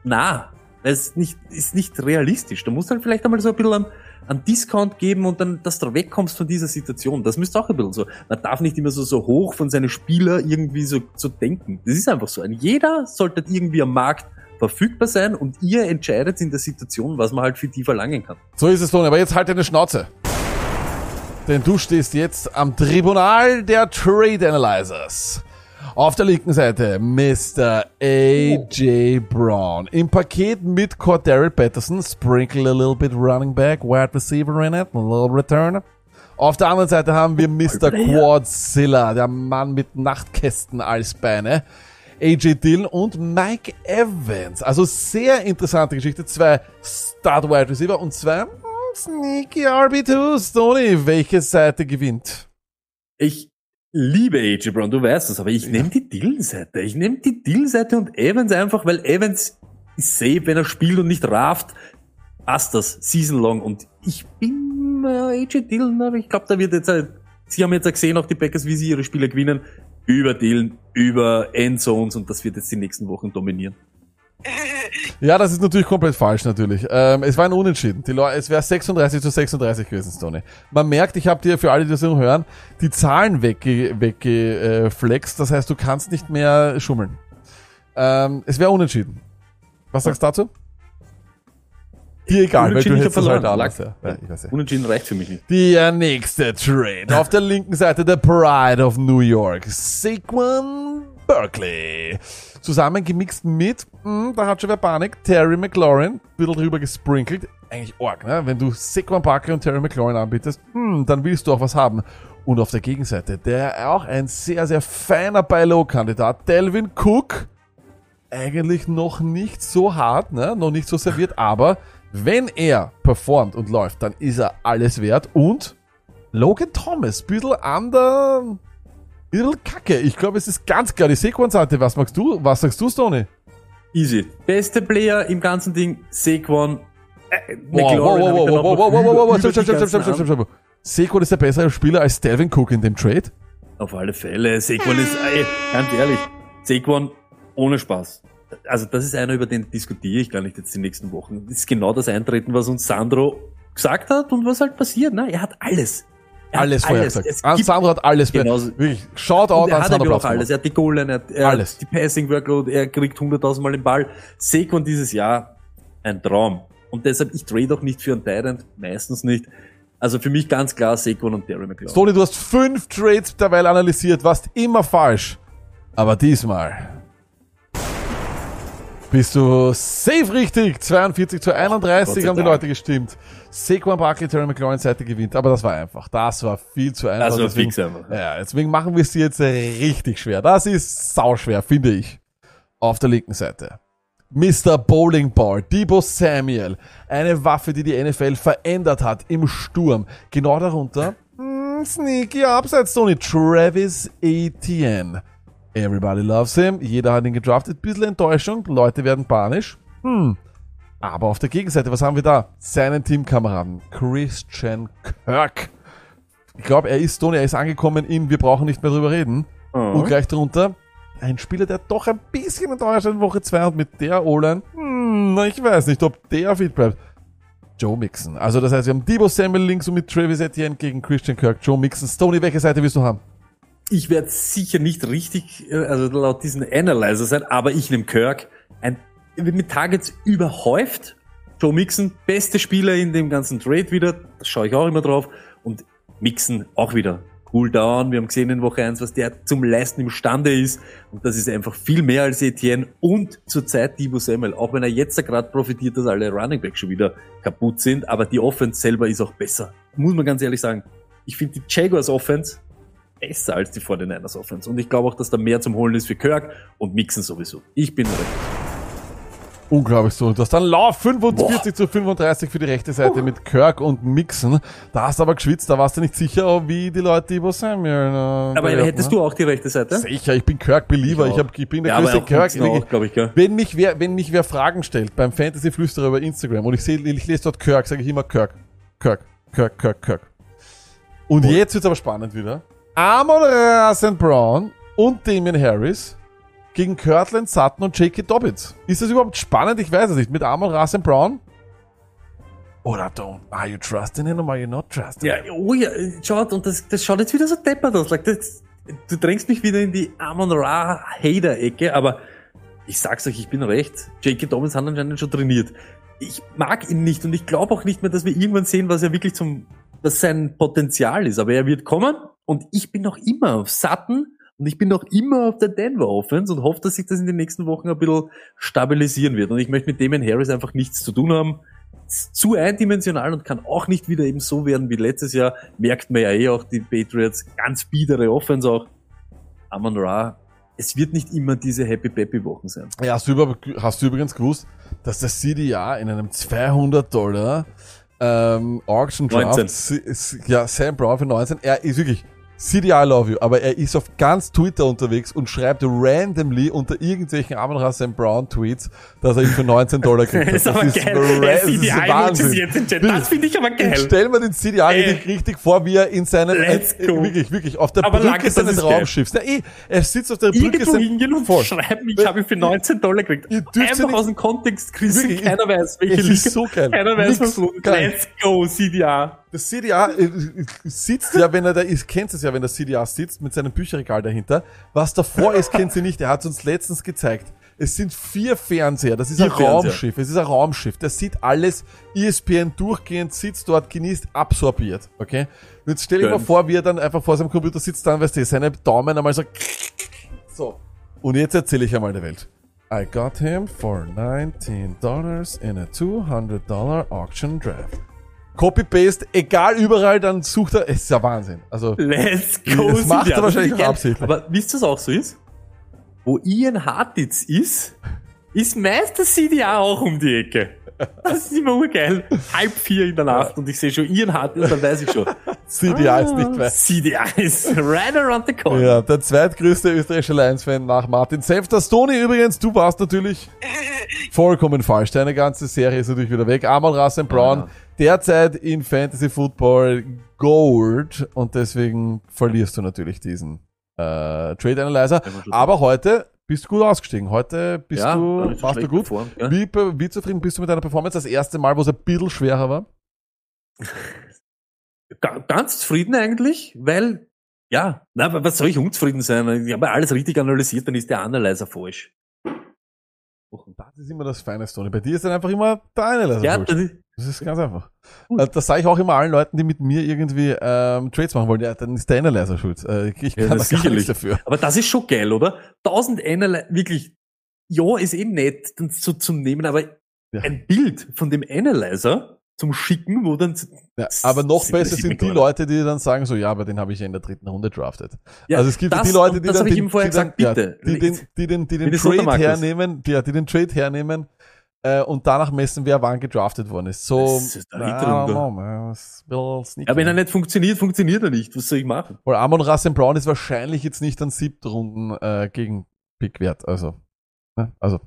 Na, das ist nicht, ist nicht realistisch. Du musst halt vielleicht einmal so ein bisschen am, einen Discount geben und dann, dass du wegkommst von dieser Situation. Das müsste auch ein bisschen so. Man darf nicht immer so, so hoch von seinen Spielern irgendwie so, so denken. Das ist einfach so. Ein jeder sollte irgendwie am Markt verfügbar sein und ihr entscheidet in der Situation, was man halt für die verlangen kann. So ist es, Toni, aber jetzt halt deine Schnauze. Denn du stehst jetzt am Tribunal der Trade Analyzers. Auf der linken Seite Mr. AJ Brown. Im Paket mit Cordell Patterson. Sprinkle a little bit running back, wide receiver in it, a little return. Auf der anderen Seite haben wir Mr. Quadzilla, der Mann mit Nachtkästen als Beine. AJ Dillon und Mike Evans. Also sehr interessante Geschichte. Zwei Start Wide Receiver und zwei hm, Sneaky RB2s. Tony, welche Seite gewinnt? Ich liebe AJ Brown, du weißt das, aber ich nehme die Dillon-Seite. Ich nehme die Dillon-Seite und Evans einfach, weil Evans ist safe, wenn er spielt und nicht rafft, passt das season long. Und ich bin äh, AJ Dillon, aber ich glaube, da wird jetzt, äh, sie haben jetzt gesehen, auch die Packers, wie sie ihre Spiele gewinnen, über Dillon, über Endzones und das wird jetzt die nächsten Wochen dominieren. Ja, das ist natürlich komplett falsch natürlich. Ähm, es war ein Unentschieden. Die Leute, es wäre 36 zu 36 gewesen, Stoney. Man merkt, ich habe dir für alle, die das hören, die Zahlen weggeflext. Wegge, äh, flext. das heißt, du kannst nicht mehr schummeln. Ähm, es wäre unentschieden. Was sagst du dazu? Dir egal, weil du hättest anders. Ja, ich weiß ja. Unentschieden reicht für mich nicht. Der nächste Trade. Auf der linken Seite der Pride of New York. Saquon Berkeley. Zusammengemixt mit, hm, da hat schon wer Panik, Terry McLaurin. Bisschen drüber gesprinkelt. Eigentlich arg, ne? Wenn du Saquon Barkley und Terry McLaurin anbietest, hm, dann willst du auch was haben. Und auf der Gegenseite, der auch ein sehr, sehr feiner Buy-Low-Kandidat, Delvin Cook. Eigentlich noch nicht so hart, ne? Noch nicht so serviert, aber wenn er performt und läuft, dann ist er alles wert. Und Logan Thomas, bisschen an der, bisschen kacke. Ich glaube, es ist ganz klar die Sequence-Seite. Was magst du? Was sagst du, Stoney? Easy. Beste Player im ganzen Ding, Saquon. Äh, Wow, wow, McLaurin hab ich wow, dann wow, auch wow, wow, noch wow, wow, wow, über stopp, die stopp, stopp, ganzen stopp, stopp, stopp, stopp. Saquon ist der bessere Spieler als Delvin Cook in dem Trade? Auf alle Fälle. Saquon ist, ey, ganz ehrlich, Saquon ohne Spaß. Also das ist einer, über den diskutiere ich gar nicht jetzt die nächsten Wochen. Das ist genau das Eintreten, was uns Sandro gesagt hat und was halt passiert. Ne? Er hat alles. Alles vorher gesagt. Es Ah, Sandro hat alles. Genauso- Wirklich, Shoutout er an hat Sandro Platz. alles. Er hat die Goal, er hat, er Alles. die Passing Workload, er kriegt 100.000 Mal den Ball. Saquon dieses Jahr, ein Traum. Und deshalb, ich trade auch nicht für einen Tyrant, meistens nicht. Also für mich ganz klar Saquon und Terry McLaurin. Stoney, du hast fünf Trades derweil analysiert, warst immer falsch. Aber diesmal bist du safe richtig. 42 zu 31 Gott sei haben die. Leute gestimmt. Saquon Barkley, Terry McLaurin Seite gewinnt. Aber das war einfach. Das war viel zu einfach. Das war deswegen, fix einfach. Ja, deswegen machen wir es jetzt richtig schwer. Das ist sauschwer, finde ich. Auf der linken Seite. Mr. Bowling Ball, Debo Samuel. Eine Waffe, die die NFL verändert hat im Sturm. Genau darunter, hm, sneaky Upside Tony, Travis Etienne. Everybody loves him. Jeder hat ihn gedraftet. Bisschen Enttäuschung. Leute werden panisch. Hm. Aber auf der Gegenseite, was haben wir da? Seinen Teamkameraden. Christian Kirk. Ich glaube, er ist Tony, er ist angekommen in Wir brauchen nicht mehr drüber reden. Mhm. Und gleich drunter ein Spieler, der doch ein bisschen enttäuscht in Woche 2 und mit der O-Line, hm, ich weiß nicht, ob der fit bleibt. Joe Mixon. Also das heißt, wir haben Debo Samuel links und mit Travis Etienne gegen Christian Kirk. Joe Mixon. Stoney, welche Seite willst du haben? Ich werde sicher nicht richtig, äh, also laut diesen Analyzer sein, aber ich nehme Kirk. Ein, mit Targets überhäuft. Joe Mixon, beste Spieler in dem ganzen Trade wieder. Da schaue ich auch immer drauf. Und Mixon auch wieder. Cool down. Wir haben gesehen in Woche 1, was der zum Leisten imstande ist. Und das ist einfach viel mehr als Etienne und zurzeit Debo Samuel. Auch wenn er jetzt gerade profitiert, dass alle Running Backs schon wieder kaputt sind. Aber die Offense selber ist auch besser. Muss man ganz ehrlich sagen. Ich finde die Jaguars Offense besser als die 49ers Offense. Und ich glaube auch, dass da mehr zum Holen ist für Kirk und Mixon sowieso. Ich bin recht. Unglaublich so. Du hast dann Lauf 45 zu 35 für die rechte Seite mit Kirk und Mixon. Da hast du aber geschwitzt, da warst du nicht sicher, wie die Leute Debo Samuel. Äh, Aber bewerten, hättest ne? du auch die rechte Seite? Sicher, ich bin Kirk-Believer. Ich Ich, hab, ich bin der Ja, größte Kirk. Auch, ich, gell? Wenn mich wer, wenn mich wer Fragen stellt beim Fantasy Flüsterer über Instagram und ich sehe, ich lese dort Kirk, sage ich immer Kirk, Kirk, Kirk, Kirk, Kirk. Und jetzt wird's aber spannend wieder. Amon Rasen Brown und Damian Harris gegen Kirtland Sutton und J.K. Dobbins. Ist das überhaupt spannend? Ich weiß es nicht. Mit Amon Rasen Brown Oder don't, are you trusting him or are you not trusting Ja, him? oh ja, schaut, und das, das schaut jetzt wieder so deppert aus. Like, das, du drängst mich wieder in die Amon Ra Hater-Ecke, aber ich sag's euch, ich bin recht. J.K. Dobbins hat anscheinend schon trainiert. Ich mag ihn nicht und ich glaube auch nicht mehr, dass wir irgendwann sehen, was er wirklich zum, was sein Potenzial ist. Aber er wird kommen und ich bin noch immer auf Sutton und ich bin noch immer auf der Denver Offense und hoffe, dass sich das in den nächsten Wochen ein bisschen stabilisieren wird. Und ich möchte mit Damon Harris einfach nichts zu tun haben. Zu eindimensional und kann auch nicht wieder eben so werden wie letztes Jahr. Merkt man ja eh auch die Patriots. Ganz biedere Offense auch. Amon Ra. Es wird nicht immer diese Happy Peppy Wochen sein. Ja, hast du, über, hast du übrigens gewusst, dass der CDA in einem 200 Dollar ähm, Auction Draft, 19. si- is- ja, Sam Brown für 19, er ist wirklich CDA I love you, aber er ist auf ganz Twitter unterwegs und schreibt randomly unter irgendwelchen Amon Sam Brown Tweets, dass er ihn für 19 Dollar kriegt. Das ist aber geil. ra- Der das ist CDI Wahnsinn. jetzt im Chat. Das finde ich aber Ich geil. stell mir den Ey. richtig, richtig vor, wie er in seinen, Let's äh, wirklich, wirklich, auf der Aber Brücke das seines ist. Raumschiffs. Ja, eh, er sitzt auf der Brücke Irgendwo hingehen und Voll. schreiben, ich habe ihn für 19 Dollar gekriegt. Einfach nicht- aus dem Kontext gerissen. Keiner weiß, welche ist Liga. so. Keiner weiß, Nix was los ist. Let's go, CDA. Der CDA äh, sitzt ja, wenn er da ist, kennt es ja, wenn der CDA sitzt mit seinem Bücherregal dahinter. Was davor ist, kennt sie nicht. Er hat uns letztens gezeigt. Es sind vier Fernseher. Das ist Vier ein Fernseher. Raumschiff. Es ist ein Raumschiff. Der sieht alles. ESPN durchgehend sitzt dort, genießt, absorbiert. Okay? Und jetzt stell dir mal vor, wie er dann einfach vor seinem Computer sitzt, dann weißt du, seine Daumen einmal so. So. Und jetzt erzähle ich einmal der Welt. I got him for 19 dollars in a 200 dollar auction draft. Copy-Paste, egal überall, dann sucht er, es ist ja Wahnsinn. Also, Let's go, Das macht er wahrscheinlich auch absichtlich. Aber wisst ihr, was auch so ist? Wo Ian Hartitz ist, ist meist der CDA auch um die Ecke. Das ist immer urgeil. Halb vier in der Nacht und ich sehe schon Ian Hartitz, dann weiß ich schon. CDA ist nicht weit. CDA ist right around the corner. Ja, der zweitgrößte österreichische Lions-Fan nach Martin Senf. Das Toni übrigens, du warst natürlich vollkommen falsch. Deine ganze Serie ist natürlich wieder weg. Amon Rassen Brown, Ja. Derzeit in Fantasy Football Gold und deswegen verlierst du natürlich diesen äh, Trade Analyzer. Aber heute bist du gut ausgestiegen. Heute bist Ja, du, so warst du gut. performt, ja. Wie, wie zufrieden bist du mit deiner Performance? Das erste Mal, wo es ein bisschen schwerer war? Ga- ganz zufrieden eigentlich, weil, ja, na, was soll ich unzufrieden sein? Ich habe alles richtig analysiert, dann ist der Analyzer falsch. Das ist immer das Feine, Tony. Bei dir ist dann einfach immer der Analyzer Ja, schuld. Das ist, Das ganz einfach. Gut. Äh, Das sage ich auch immer allen Leuten, die mit mir irgendwie ähm, Trades machen wollen. Ja, dann ist der Analyzer schuld. Äh, ich Ja, kann da das gar sicherlich. nichts dafür. aber das ist schon geil, oder? 1000 Analyzer, wirklich, ja, ist eben nett, dann zu, zum Nehmen, aber Ja. ein Bild von dem Analyzer zum Schicken, wo dann, Ja, aber noch Das besser sind die Leute, die dann sagen so, ja, aber den habe ich ja in der dritten Runde drafted. Ja, also es gibt das- die Leute, die das dann habe ich ihm vorher gesagt, bitte. Ja, die den, die den, die den Trade hernehmen, die, ja, die den Trade hernehmen äh, und danach messen, wer wann gedraftet worden ist. So, Das ist na, know, ja, wenn er nicht funktioniert, funktioniert er nicht. Was soll ich machen? Weil Amon Rassen Brown ist wahrscheinlich jetzt nicht an siebten Runden äh, gegen Pick wert. Also, ne? also,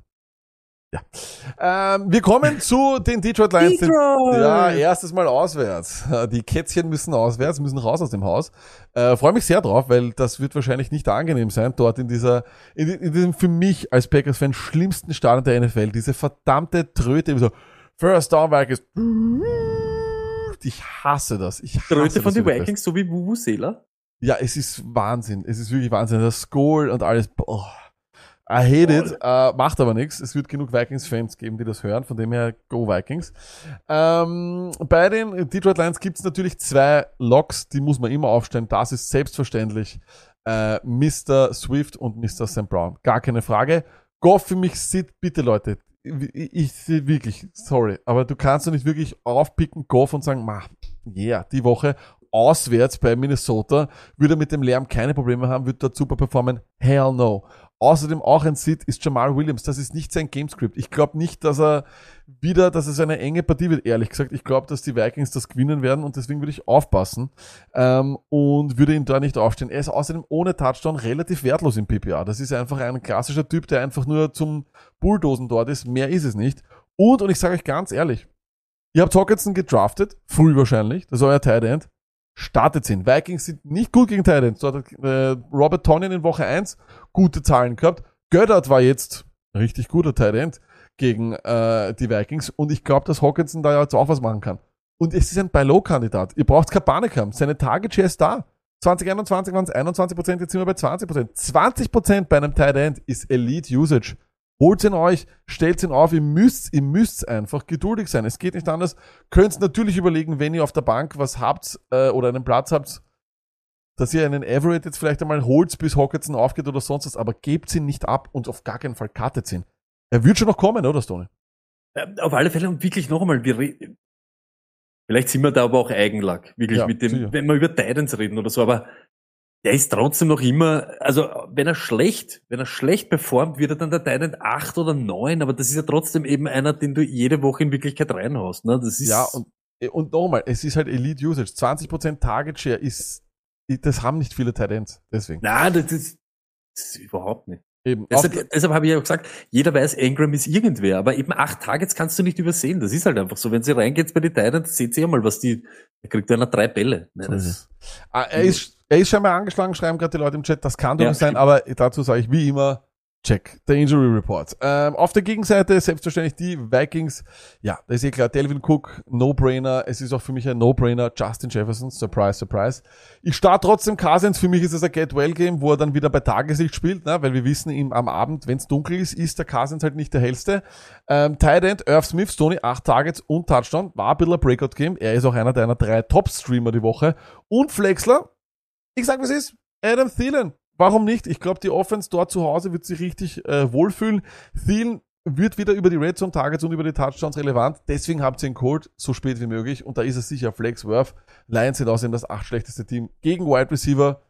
ja. Ähm, wir kommen zu den Detroit Lions. Den, ja, erstes Mal auswärts. Äh, Die Kätzchen müssen auswärts, müssen raus aus dem Haus. Äh, Freue mich sehr drauf, weil das wird wahrscheinlich nicht angenehm sein, dort in dieser, in, in diesem für mich als Packers-Fan schlimmsten Stadion der NFL. Diese verdammte Tröte, so, First Down Vikings. Ich hasse das. Ich hasse Tröte von den. Vikings, so wie Vuvuzela. Ja, es ist Wahnsinn. Es ist wirklich Wahnsinn. Das Goal und alles. Boah. I hate it. Äh, macht aber nichts. Es wird genug Vikings-Fans geben, die das hören. Von dem her, go Vikings. Ähm, bei den Detroit Lions gibt es natürlich zwei Locks, die muss man immer aufstellen. Das ist selbstverständlich äh, Mr. Swift und Mr. Sam Brown. Gar keine Frage. Goff für mich sieht, bitte Leute, ich, ich wirklich, sorry, aber du kannst doch nicht wirklich aufpicken, Goff und sagen, ma, yeah, die Woche auswärts bei Minnesota würde er mit dem Lärm keine Probleme haben, wird dort super performen. Hell no. Außerdem auch ein Sit ist Jamal Williams. Das ist nicht sein Gamescript. Ich glaube nicht, dass er wieder, dass es eine enge Partie wird, ehrlich gesagt. Ich glaube, dass die Vikings das gewinnen werden und deswegen würde ich aufpassen ähm, und würde ihn da nicht aufstellen. Er ist außerdem ohne Touchdown relativ wertlos im PPA. Das ist einfach ein klassischer Typ, der einfach nur zum Bulldosen dort ist. Mehr ist es nicht. Und, und ich sage euch ganz ehrlich, ihr habt Hawkinson gedraftet, früh wahrscheinlich, das ist euer Tight End startet ihn. Vikings sind nicht gut gegen Titans. Dort hat äh, Robert Tonyan in Woche 1 gute Zahlen gehabt. Göttert war jetzt richtig guter End gegen äh, die Vikings und ich glaube, dass Hawkinson da jetzt auch was machen kann. Und es ist ein Buy-Low-Kandidat. Ihr braucht keine Panik haben. Seine Target-Share ist da. 2021 waren es 21%, jetzt sind wir bei 20%. 20% bei einem Tight End ist Elite Usage. Holt ihn euch, stellt ihn auf, ihr müsst, ihr müsst einfach geduldig sein. Es geht nicht anders. Könnt natürlich überlegen, wenn ihr auf der Bank was habt äh, oder einen Platz habt, dass ihr einen Everett jetzt vielleicht einmal holt, bis Hawkinson aufgeht oder sonst was, aber gebt ihn nicht ab und auf gar keinen Fall cuttet ihn. Er wird schon noch kommen, oder Stoney? Äh, Auf alle Fälle und wirklich noch einmal, wir vielleicht sind wir da aber auch Eigenlack, wirklich Ja, mit dem, sicher. wenn wir über Titans reden oder so, aber der ist trotzdem noch immer, also wenn er schlecht, wenn er schlecht performt, wird er dann der Titan 8 oder 9, aber das ist ja trotzdem eben einer, den du jede Woche in Wirklichkeit reinhaust. Ne? Das ist Ja, und, und nochmal, es ist halt Elite Usage. 20% Target Share ist, das haben nicht viele Ends. Deswegen. Nein, das ist, das ist überhaupt nicht. Eben. Deshalb, deshalb habe ich ja auch gesagt, jeder weiß, Engram ist irgendwer, aber eben acht Targets kannst du nicht übersehen. Das ist halt einfach so. Wenn sie reingeht bei den Titans, seht ihr ja mal, was die, da kriegt einer drei Bälle. Ne, So ist das, Ah, er, ist, er ist scheinbar angeschlagen, schreiben gerade die Leute im Chat. Das kann doch Ja, nicht sein, stimmt. aber dazu sage ich wie immer, check the Injury Report. Ähm, auf der Gegenseite selbstverständlich die Vikings. Ja, da ist eh klar, Delvin Cook, No-Brainer. Es ist auch für mich ein No-Brainer. Justin Jefferson, Surprise, Surprise. Ich starte trotzdem Cousins. Für mich ist es ein Get-Well-Game, wo er dann wieder bei Tageslicht spielt, ne? weil wir wissen, ihm am Abend, wenn es dunkel ist, ist der Cousins halt nicht der hellste. Ähm, Tight End, Irv Smith, Stoney, 8 Targets und Touchdown. War ein bisschen ein Breakout-Game. Er ist auch einer deiner drei Top-Streamer die Woche. Und Flexler, ich sag, was ist, Adam Thielen. Warum nicht? Ich glaube, die Offense dort zu Hause wird sich richtig äh, wohlfühlen. Thielen wird wieder über die Red Zone Targets und über die Touchdowns relevant. Deswegen habt ihr ihn geholt, so spät wie möglich. Und da ist es sicher Flex Worth. Lions sind außerdem das acht schlechteste Team gegen Wide Receiver.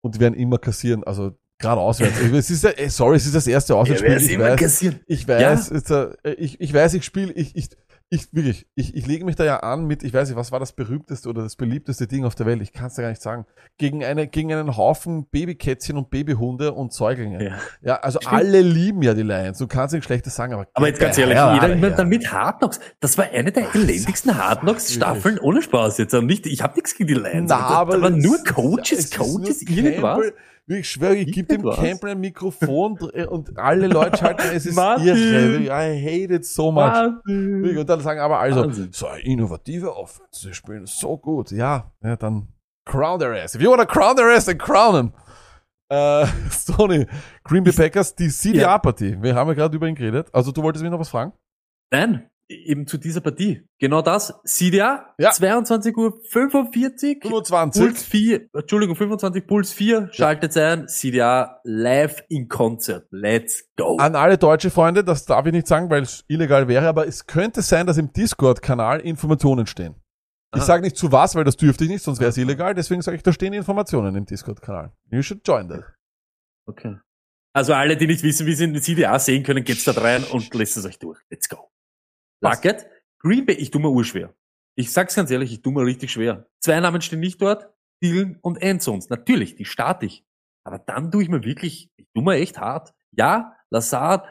Und die werden immer kassieren. Also gerade auswärts. es ist ja, äh, sorry, es ist das erste Auswärtsspiel. ich weiß, ich weiß, ist, äh, ich, ich weiß, ich spiele, ich, ich, ich, wirklich, ich, ich lege mich da ja an mit, ich weiß nicht, was war das berühmteste oder das beliebteste Ding auf der Welt? Ich kann es dir gar nicht sagen. Gegen eine, gegen einen Haufen Babykätzchen und Babyhunde und Säuglinge. Ja, Ja. also Stimmt. alle lieben ja die Lions. Du kannst nichts Schlechtes sagen, aber. Aber jetzt ganz ehrlich, Ja, jeder ja, ja. dann mit Hard Knocks. Das war eine der elendigsten Hard Knocks Staffeln ohne Spaß jetzt. Und nicht, ich habe nichts gegen die Lions. Na, da, aber es nur ist- Coaches, es ist Coaches, irgendwas. Campbell. Ich schwöre, ich gebe dem. Campbell ein Mikrofon dr- und alle Leute schalten, es ist Martin. irre. I hate it so much. Wahnsinn. Und dann sagen aber also, Wahnsinn. so eine innovative Offense, sie spielen so gut. Ja, ja, dann crown their ass. If you wanna crown their ass, then crown them. Äh, Sony, Green Bay Packers, die CDA-Partie. Wir haben ja gerade über ihn geredet. Also du wolltest mich noch was fragen? Nein, eben zu dieser Partie. Genau das. CDA, Ja. 22 Uhr 45. 25. Puls 4, Entschuldigung, 25, Puls 4, schaltet ein, CDA live in Konzert. Let's go. An alle deutsche Freunde, das darf ich nicht sagen, weil es illegal wäre, aber es könnte sein, dass im Discord-Kanal Informationen stehen. Ich sage nicht zu was, weil das dürfte ich nicht, sonst wäre es illegal. Deswegen sage ich, da stehen Informationen im Discord-Kanal. You should join that. Okay. Also alle, die nicht wissen, wie sie in CDA sehen können, geht's da rein und lässt es euch durch. Let's go. Bucket, Green Bay, ich tu mir urschwer. Ich sag's ganz ehrlich, ich tu mir richtig schwer. Zwei Namen stehen nicht dort, Dylan und Endzons. Natürlich, die starte ich. Aber dann tue ich mir wirklich, ich tu mir echt hart. Ja, Lazard,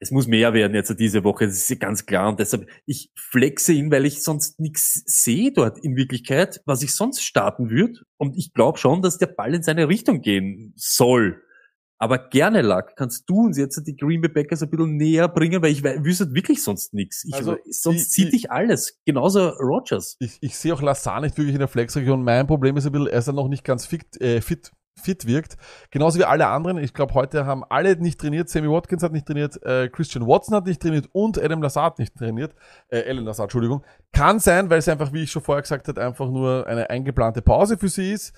es muss mehr werden jetzt diese Woche, das ist ganz klar. Und deshalb, ich flexe ihn, weil ich sonst nichts sehe dort in Wirklichkeit, was ich sonst starten würde. Und ich glaube schon, dass der Ball in seine Richtung gehen soll. Aber gerne, Lack, kannst du uns jetzt die Green Bay Packers ein bisschen näher bringen, weil ich wüsste wirklich sonst nichts. Ich, Also, sonst zieht ich- dich alles. Genauso Rogers. Ich, ich sehe auch Lazar nicht wirklich in der Flex-Region. Mein Problem ist ein bisschen, er ist ja noch nicht ganz fit, äh, fit, fit wirkt. Genauso wie alle anderen. Ich glaube, heute haben alle nicht trainiert. Sammy Watkins hat nicht trainiert, äh, Christian Watson hat nicht trainiert und Adam Lazard nicht trainiert. Äh, Alan Lazard, Entschuldigung. Kann sein, weil es einfach, wie ich schon vorher gesagt habe, einfach nur eine eingeplante Pause für sie ist.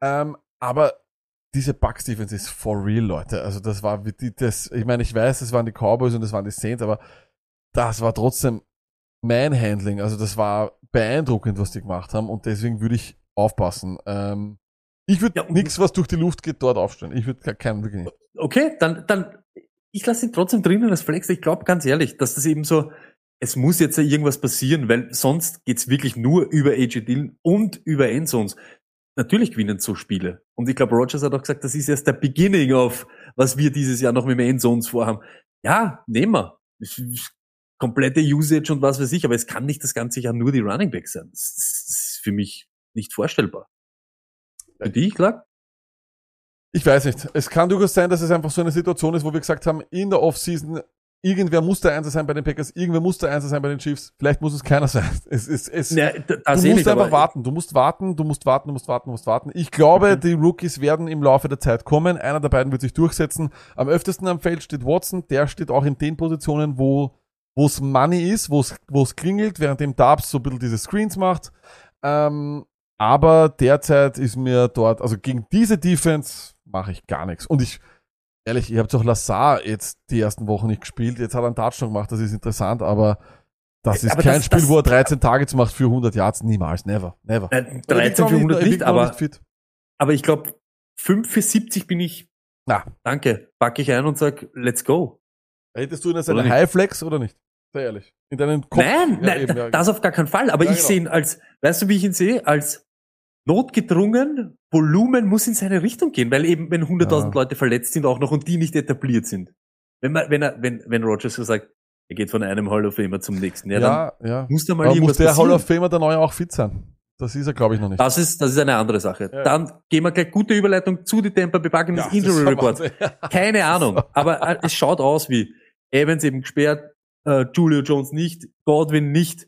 Ähm, aber diese Bucks Defense ist for real, Leute. Also das war wie die, das, ich meine, ich weiß, das waren die Cowboys und das waren die Saints, aber das war trotzdem Manhandling. Also das war beeindruckend, was die gemacht haben und deswegen würde ich aufpassen. Ähm, ich würde Ja, nichts, was durch die Luft geht, dort aufstellen. Ich würde keinen wirklich nicht. Okay, dann, dann, ich lasse ihn trotzdem drinnen als Flex. Ich glaube ganz ehrlich, dass das eben so, es muss jetzt irgendwas passieren, weil sonst geht's wirklich nur über AJ Dillon und über Endzons. Natürlich gewinnen so Spiele. Und ich glaube, Rogers hat auch gesagt, das ist erst der Beginning of, was wir dieses Jahr noch mit dem Endzones vorhaben. Ja, nehmen wir. Komplette Usage und was weiß ich, aber es kann nicht das ganze Jahr nur die Running Backs sein. Das ist für mich nicht vorstellbar. Für dich, klar? Ich weiß nicht. Es kann durchaus sein, dass es einfach so eine Situation ist, wo wir gesagt haben, in der Offseason irgendwer muss der Einser sein bei den Packers, irgendwer muss der Einser sein bei den Chiefs, vielleicht muss es keiner sein. Es, es, es, Ja, du musst ich einfach warten, du musst warten, du musst warten, du musst warten, du musst warten. Ich glaube, Mhm. die Rookies werden im Laufe der Zeit kommen. Einer der beiden wird sich durchsetzen. Am öftesten am Feld steht Watson, der steht auch in den Positionen, wo wo es Money ist, wo es wo es klingelt, während dem Darbs so ein bisschen diese Screens macht. Ähm, aber derzeit ist mir dort, also gegen diese Defense mache ich gar nichts. Und ich, ehrlich, ich habe auch Lazar jetzt die ersten Wochen nicht gespielt. Jetzt hat er einen Touchdown gemacht, das ist interessant, aber das ist Aber kein das- Spiel, das- wo er 13 Targets macht für 100 Yards. Niemals, never, never. Äh, Er 13 wirkt auch für 100 er wirkt nicht, aber, fit. aber ich glaube, 5 für 70 bin ich, Na. danke, packe ich ein und sag, let's go. Hättest du ihn als Oder eine nicht? Highflex oder nicht? Sehr ehrlich. In deinem Kopf. Nein, Ja, nein, eben, ja. das auf gar keinen Fall. Aber Ja, ich genau. sehe ihn als, weißt du, wie ich ihn sehe? Als notgedrungen, Volumen muss in seine Richtung gehen, weil eben, wenn 100.000 Ja. Leute verletzt sind auch noch und die nicht etabliert sind. Wenn man, wenn er, wenn, wenn Rogers so sagt, er geht von einem Hall of Famer zum nächsten, ja, Ja, ja. dann muss da mal Aber muss irgendwas der Hall passieren. of Famer der neue auch fit sein? Das ist er, glaube ich, noch nicht. Das ist, das ist eine andere Sache. Ja. Dann gehen wir gleich gute Überleitung zu den Tampa Bay Buccaneers Ja, Injury Report. Keine Ahnung, aber äh, es schaut aus wie Evans eben gesperrt, äh, Julio Jones nicht, Godwin nicht.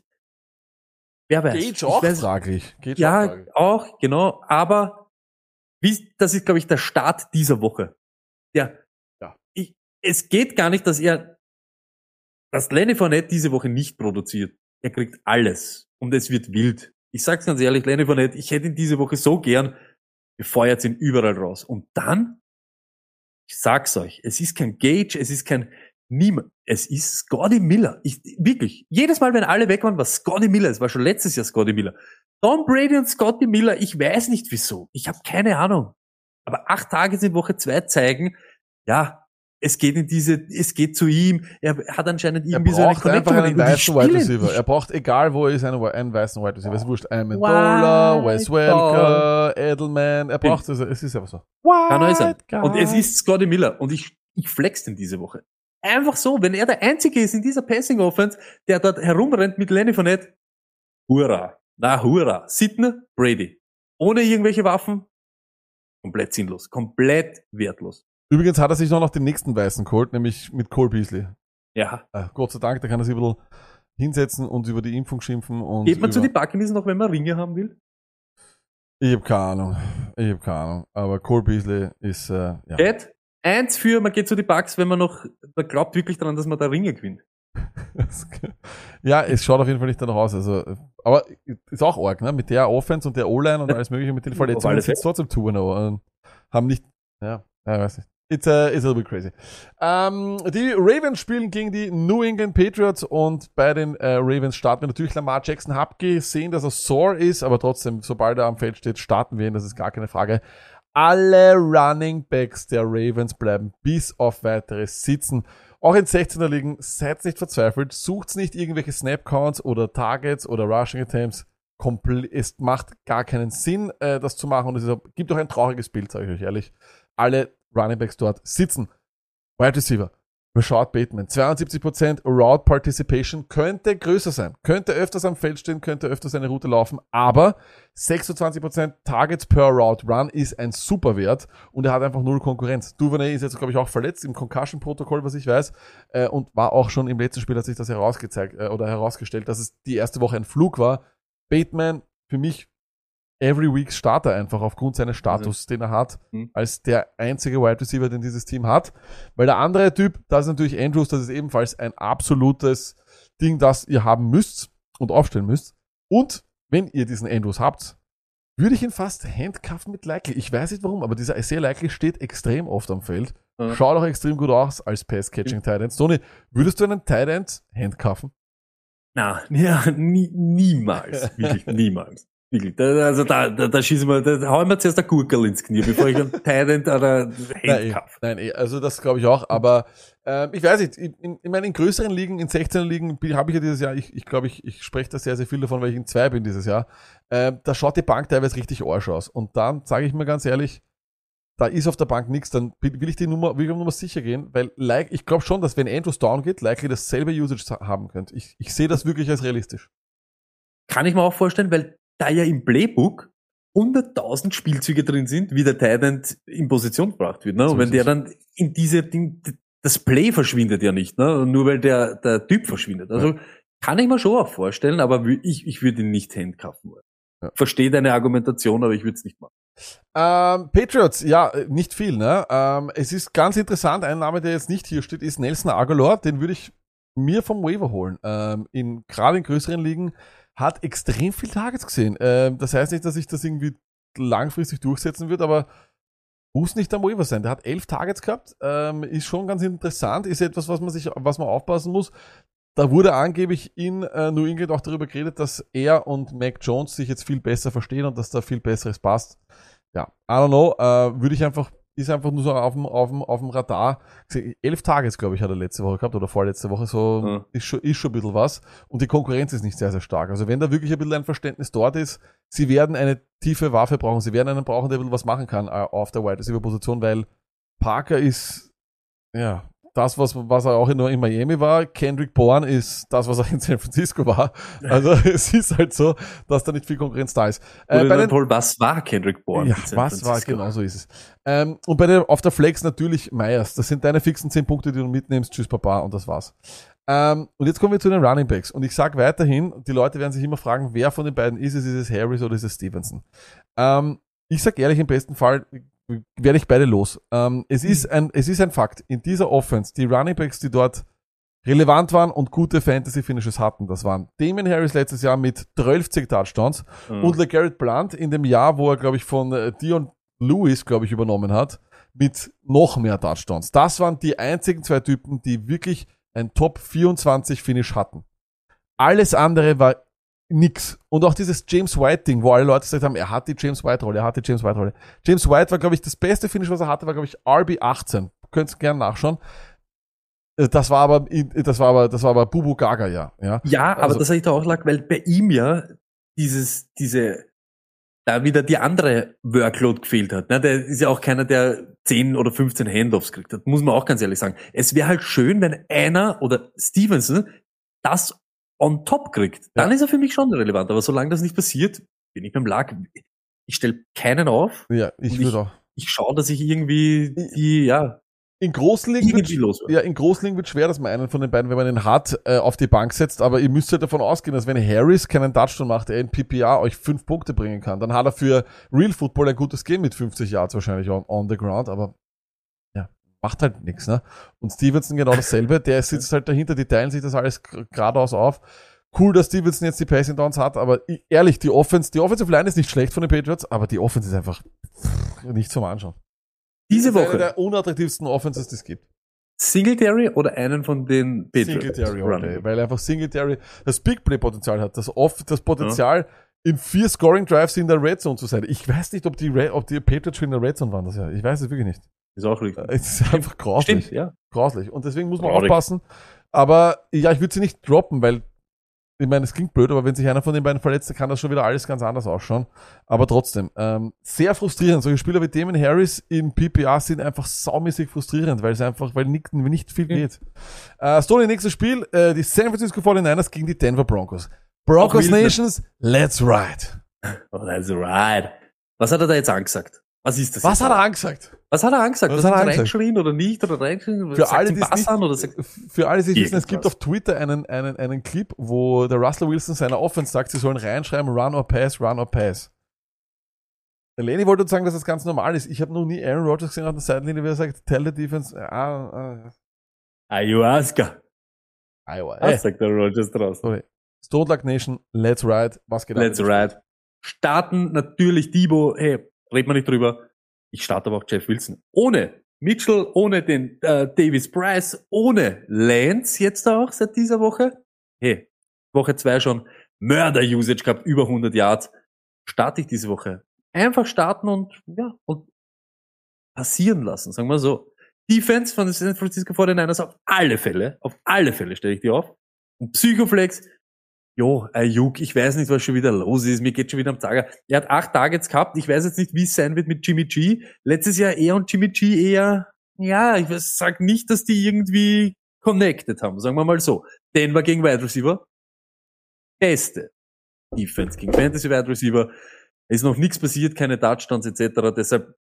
Wer weiß. Geht Ich auch weiß- fraglich. Geht Ja, schon fraglich. auch, genau. Aber wie, das ist, glaube ich, der Start dieser Woche. Ja. Ja. Ich, es geht gar nicht, dass er, dass Lenny Fournette diese Woche nicht produziert. Er kriegt alles. Und es wird wild. Ich sag's ganz ehrlich, Lenny Fournette, ich hätte ihn diese Woche so gern, ihr feuert ihn überall raus. Und dann, ich sag's euch, es ist kein Gage, es ist kein niemand, es ist Scotty Miller. Ich, wirklich, jedes Mal, wenn alle weg waren, war Scotty Miller. Es war schon letztes Jahr Scotty Miller. Tom Brady und Scotty Miller, ich weiß nicht wieso. Ich habe keine Ahnung. Aber acht Tage in Woche zwei zeigen, ja, es geht in diese, es geht zu ihm. Er hat anscheinend Er irgendwie so eine braucht einfach Connection. einen mit ihm. Und die weißen Wide Receiver. Er braucht, egal wo er ist, einen, einen weißen Wide Receiver. Es ist wurscht. Amendola, White Wes Welker, Edelman. Er braucht, also, es ist einfach so. Kann neu sein. White Und es ist Scotty Miller. Und ich, ich flex den diese Woche. Einfach so, wenn er der Einzige ist in dieser Passing Offense, der dort herumrennt mit Lenny Fournette, hurra. Na, hurra. Sidney, Brady. Ohne irgendwelche Waffen, komplett sinnlos. Komplett wertlos. Übrigens hat er sich noch nach den nächsten Weißen geholt, nämlich mit Cole Beasley. Ja. Äh, Gott sei Dank, da kann er sich ein bisschen hinsetzen und über die Impfung schimpfen und. Geht man zu den Buccaneers noch, wenn man Ringe haben will? Ich habe keine Ahnung. Ich habe keine Ahnung. Aber Cole Beasley ist, äh, ja. Ed, eins für, man geht zu den Bucks, wenn man noch, man glaubt wirklich daran, dass man da Ringe gewinnt. ja, es schaut auf jeden Fall nicht danach aus. Also, aber ist auch arg, ne? Mit der Offense und der O-Line und alles mögliche, mit den Verletzungen sitzt trotzdem Tour und haben nicht, ja, ja, weiß nicht. It's a, it's a little bit crazy. Ähm, die Ravens spielen gegen die New England Patriots und bei den äh, Ravens starten wir natürlich Lamar Jackson. Hab gesehen, dass er sore ist, aber trotzdem, sobald er am Feld steht, starten wir ihn, das ist gar keine Frage. Alle Running Backs der Ravens bleiben bis auf weiteres sitzen. Auch in 16er Ligen, seid nicht verzweifelt, sucht nicht irgendwelche Snap-Counts oder Targets oder Rushing Attempts. Komple es macht gar keinen Sinn, äh, das zu machen und es gibt auch ein trauriges Bild, sage ich euch ehrlich. Alle Running Backs dort sitzen. Wide Receiver. Rashad Bateman. 72% Route Participation könnte größer sein. Könnte öfters am Feld stehen, könnte öfters eine Route laufen, aber 26% Targets per Route Run ist ein super Wert und er hat einfach null Konkurrenz. Duvernay ist jetzt, glaube ich, auch verletzt im Concussion-Protokoll, was ich weiß, äh, und war auch schon im letzten Spiel, hat sich das herausgezeigt äh, oder herausgestellt, dass es die erste Woche ein Flug war. Bateman für mich every week Starter einfach aufgrund seines Status, den er hat, Mhm. als der einzige Wide Receiver, den dieses Team hat. Weil der andere Typ, das ist natürlich Andrews, das ist ebenfalls ein absolutes Ding, das ihr haben müsst und aufstellen müsst. Und wenn ihr diesen Andrews habt, würde ich ihn fast handcuffen mit Likely. Ich weiß nicht warum, aber dieser Isaiah Likely steht extrem oft am Feld. Ja. Schaut auch extrem gut aus als Pass-Catching Tight End. Tony, würdest du einen Tight End handcuffen? Na, ja, nie, niemals. Wirklich, niemals. Da, also da, da, da schießen wir, da hauen wir zuerst der Gurkel ins Knie, bevor ich einen Tyrant oder Nein, Handcuff. nein, eh, also das glaube ich auch, aber ähm, ich weiß nicht, in, in, in meinen größeren Ligen, in 16er Ligen, habe ich ja dieses Jahr, ich, ich glaube, ich, ich spreche da sehr, sehr viel davon, weil ich in zwei bin dieses Jahr, ähm, da schaut die Bank teilweise richtig Arsch aus. Und dann sage ich mir ganz ehrlich, da ist auf der Bank nichts, dann will ich die Nummer, will ich auf Nummer sicher gehen, weil like, ich glaube schon, dass wenn Andrews down geht, likely dasselbe Usage haben könnte. Ich, ich sehe das wirklich als realistisch. Kann ich mir auch vorstellen, weil da ja im Playbook 100.000 Spielzüge drin sind, wie der Tyrant in Position gebracht wird. Ne? Und wenn der dann in diese, Ding, das Play verschwindet ja nicht, ne? Nur weil der, der Typ verschwindet. Also kann ich mir schon auch vorstellen, aber ich, ich würde ihn nicht handcuffen wollen. Ja. Verstehe deine Argumentation, aber ich würde es nicht machen. Ähm, Patriots, ja, äh, nicht viel, ne? Ähm, es ist ganz interessant, ein Name, der jetzt nicht hier steht, ist Nelson Aguilar, den würde ich mir vom Waiver holen. Ähm, in, gerade in größeren Ligen hat extrem viel Targets gesehen. Ähm, das heißt nicht, dass sich das irgendwie langfristig durchsetzen wird, aber muss nicht am Waiver sein. Der hat elf Targets gehabt, ähm, ist schon ganz interessant, ist etwas, was man sich, was man aufpassen muss. Da wurde angeblich in äh, New England auch darüber geredet, dass er und Mac Jones sich jetzt viel besser verstehen und dass da viel Besseres passt. Ja, I don't know, äh, würde ich einfach, ist einfach nur so auf dem, auf dem, auf dem Radar. Elf Tages, glaube ich, hat er letzte Woche gehabt oder vorletzte Woche, so Ja. ist, schon, ist schon ein bisschen was. Und die Konkurrenz ist nicht sehr, sehr stark. Also wenn da wirklich ein bisschen ein Verständnis dort ist, sie werden eine tiefe Waffe brauchen, sie werden einen brauchen, der ein bisschen was machen kann äh, auf der Wide Receiver Position, weil Parker ist, ja, das, was, was er auch in, in Miami war. Kendrick Bourne ist das, was er in San Francisco war. Also es ist halt so, dass da nicht viel Konkurrenz da ist. Äh, bei den, Paul, was war Kendrick Bourne? ja, in San was war, genau so ist es. Ähm, und bei der, auf der Flex natürlich Myers. Das sind deine fixen 10 Punkte, die du mitnimmst. Tschüss, Papa, und das war's. Ähm, und jetzt kommen wir zu den Running Backs. Und ich sage weiterhin, die Leute werden sich immer fragen, wer von den beiden ist es? Ist es Harris oder ist es Stevenson? Ähm, ich sag ehrlich, im besten Fall werde ich beide los. Ähm, es, ist ein, es ist ein Fakt. In dieser Offense, die Running Backs, die dort relevant waren und gute Fantasy-Finishes hatten, das waren Damon Harris letztes Jahr mit 12 Touchdowns Mhm. und LeGarrette Blunt in dem Jahr, wo er, glaube ich, von äh, Dion Lewis, glaube ich, übernommen hat, mit noch mehr Touchdowns. Das waren die einzigen zwei Typen, die wirklich ein Top 24 Finish hatten. Alles andere war nix. Und auch dieses James White Ding, wo alle Leute gesagt haben, er hat die James White Rolle, er hat die James White Rolle. James White war, glaube ich, das beste Finish, was er hatte, war, glaube ich, RB 18. Könnt ihr gerne nachschauen. Äh, Das war aber, das war aber, das war aber Bubu Gaga, ja. ja. Ja, aber Also- das habe ich da auch lag, weil bei ihm ja dieses, diese, da wieder die andere Workload gefehlt hat. Ne? Der ist ja auch keiner, der 10 oder 15 Handoffs kriegt. Das muss man auch ganz ehrlich sagen. Es wäre halt schön, wenn einer oder Stevenson das on top kriegt. Dann Ja. ist er für mich schon relevant. Aber solange das nicht passiert, bin ich beim Lack. Ich stelle keinen auf. Ja, ich würde auch. Ich schaue, dass ich irgendwie die, ja, In irgendwie wird, ja, in großen Ligen wird schwer, dass man einen von den beiden, wenn man ihn hat, äh, auf die Bank setzt. Aber ihr müsst halt davon ausgehen, dass wenn Harris keinen Touchdown macht, er in PPR euch fünf Punkte bringen kann. Dann hat er für Real Football ein gutes Game mit 50 Yards wahrscheinlich on, on the ground. Aber macht halt nichts. Ne? Und Stevenson genau dasselbe. Der sitzt halt dahinter. Die teilen sich das alles geradeaus auf. Cool, dass Stevenson jetzt die Passing Downs hat, aber ehrlich, die Offense, die Offensive Line ist nicht schlecht von den Patriots, aber die Offense ist einfach nicht zum Anschauen. Diese ist eine Woche der unattraktivsten Offenses, die es gibt. Singletary oder einen von den Patriots? Singletary Back? weil einfach Singletary das Big Play Potenzial hat, das oft das Potenzial in vier Scoring Drives in der Red Zone zu sein. Ich weiß nicht, ob die Red, ob die Patriots schon in der Red Zone waren das Jahr. Ich weiß es wirklich nicht. Ist auch richtig. Es ist einfach grauslich, Stimmt, ja. grauslich und deswegen muss man Traurig. aufpassen. Aber ja, ich würde sie nicht droppen, weil ich meine, es klingt blöd, aber wenn sich einer von den beiden verletzt, dann kann das schon wieder alles ganz anders ausschauen. Aber trotzdem, ähm, sehr frustrierend. Solche Spieler wie Damon Harris in PPR sind einfach saumäßig frustrierend, weil es einfach, weil nicht, nicht viel Ja. geht. Äh, Stoney, nächstes Spiel, äh, die San Francisco 49ers gegen die Denver Broncos. Broncos? Nations, let's ride. Oh, that's right. Was hat er da jetzt angesagt? Was ist das? Was hat er angesagt? Was hat er angesagt? Was Was, hat er reingeschrien oder nicht? Oder reingeschrien? Für alle, die es Bass nicht, an oder sagt, für alle, die es wissen, es gibt auf Twitter einen, einen, einen Clip, wo der Russell Wilson seiner Offense sagt, sie sollen reinschreiben, run or pass, run or pass. Der Lenny wollte uns sagen, dass das ganz normal ist. Ich habe noch nie Aaron Rodgers gesehen an der Seitenlinie, wie er sagt, tell the defense, ah, ah, Ayahuasca. Iowa. Was sagt der Rogers draus? sorry. Stone Nation, let's ride. Was geht ab? Let's ride. Starten natürlich Debo. Hey, red mal nicht drüber. Ich starte aber auch Jeff Wilson. Ohne Mitchell, ohne den äh, Davis Price, ohne Lance jetzt auch seit dieser Woche. Hey, Woche zwei schon Mörder-Usage gehabt, über 100 Yards. Starte ich diese Woche. Einfach starten und, ja, und passieren lassen, sagen wir so. Defense von San Francisco 49ers auf alle Fälle, auf alle Fälle stelle ich die auf. Und Psychoflex, Jo, Ayuk, ich weiß nicht, was schon wieder los ist. Mir geht schon wieder am Zager. Er hat acht Targets gehabt. Ich weiß jetzt nicht, wie es sein wird mit Jimmy G. Letztes Jahr er und Jimmy G eher, ja, ich sag nicht, dass die irgendwie connected haben. Sagen wir mal so. Denver gegen Wide Receiver. Beste. Defense gegen Fantasy Wide Receiver. Ist noch nichts passiert, keine Touchdowns etc. Deshalb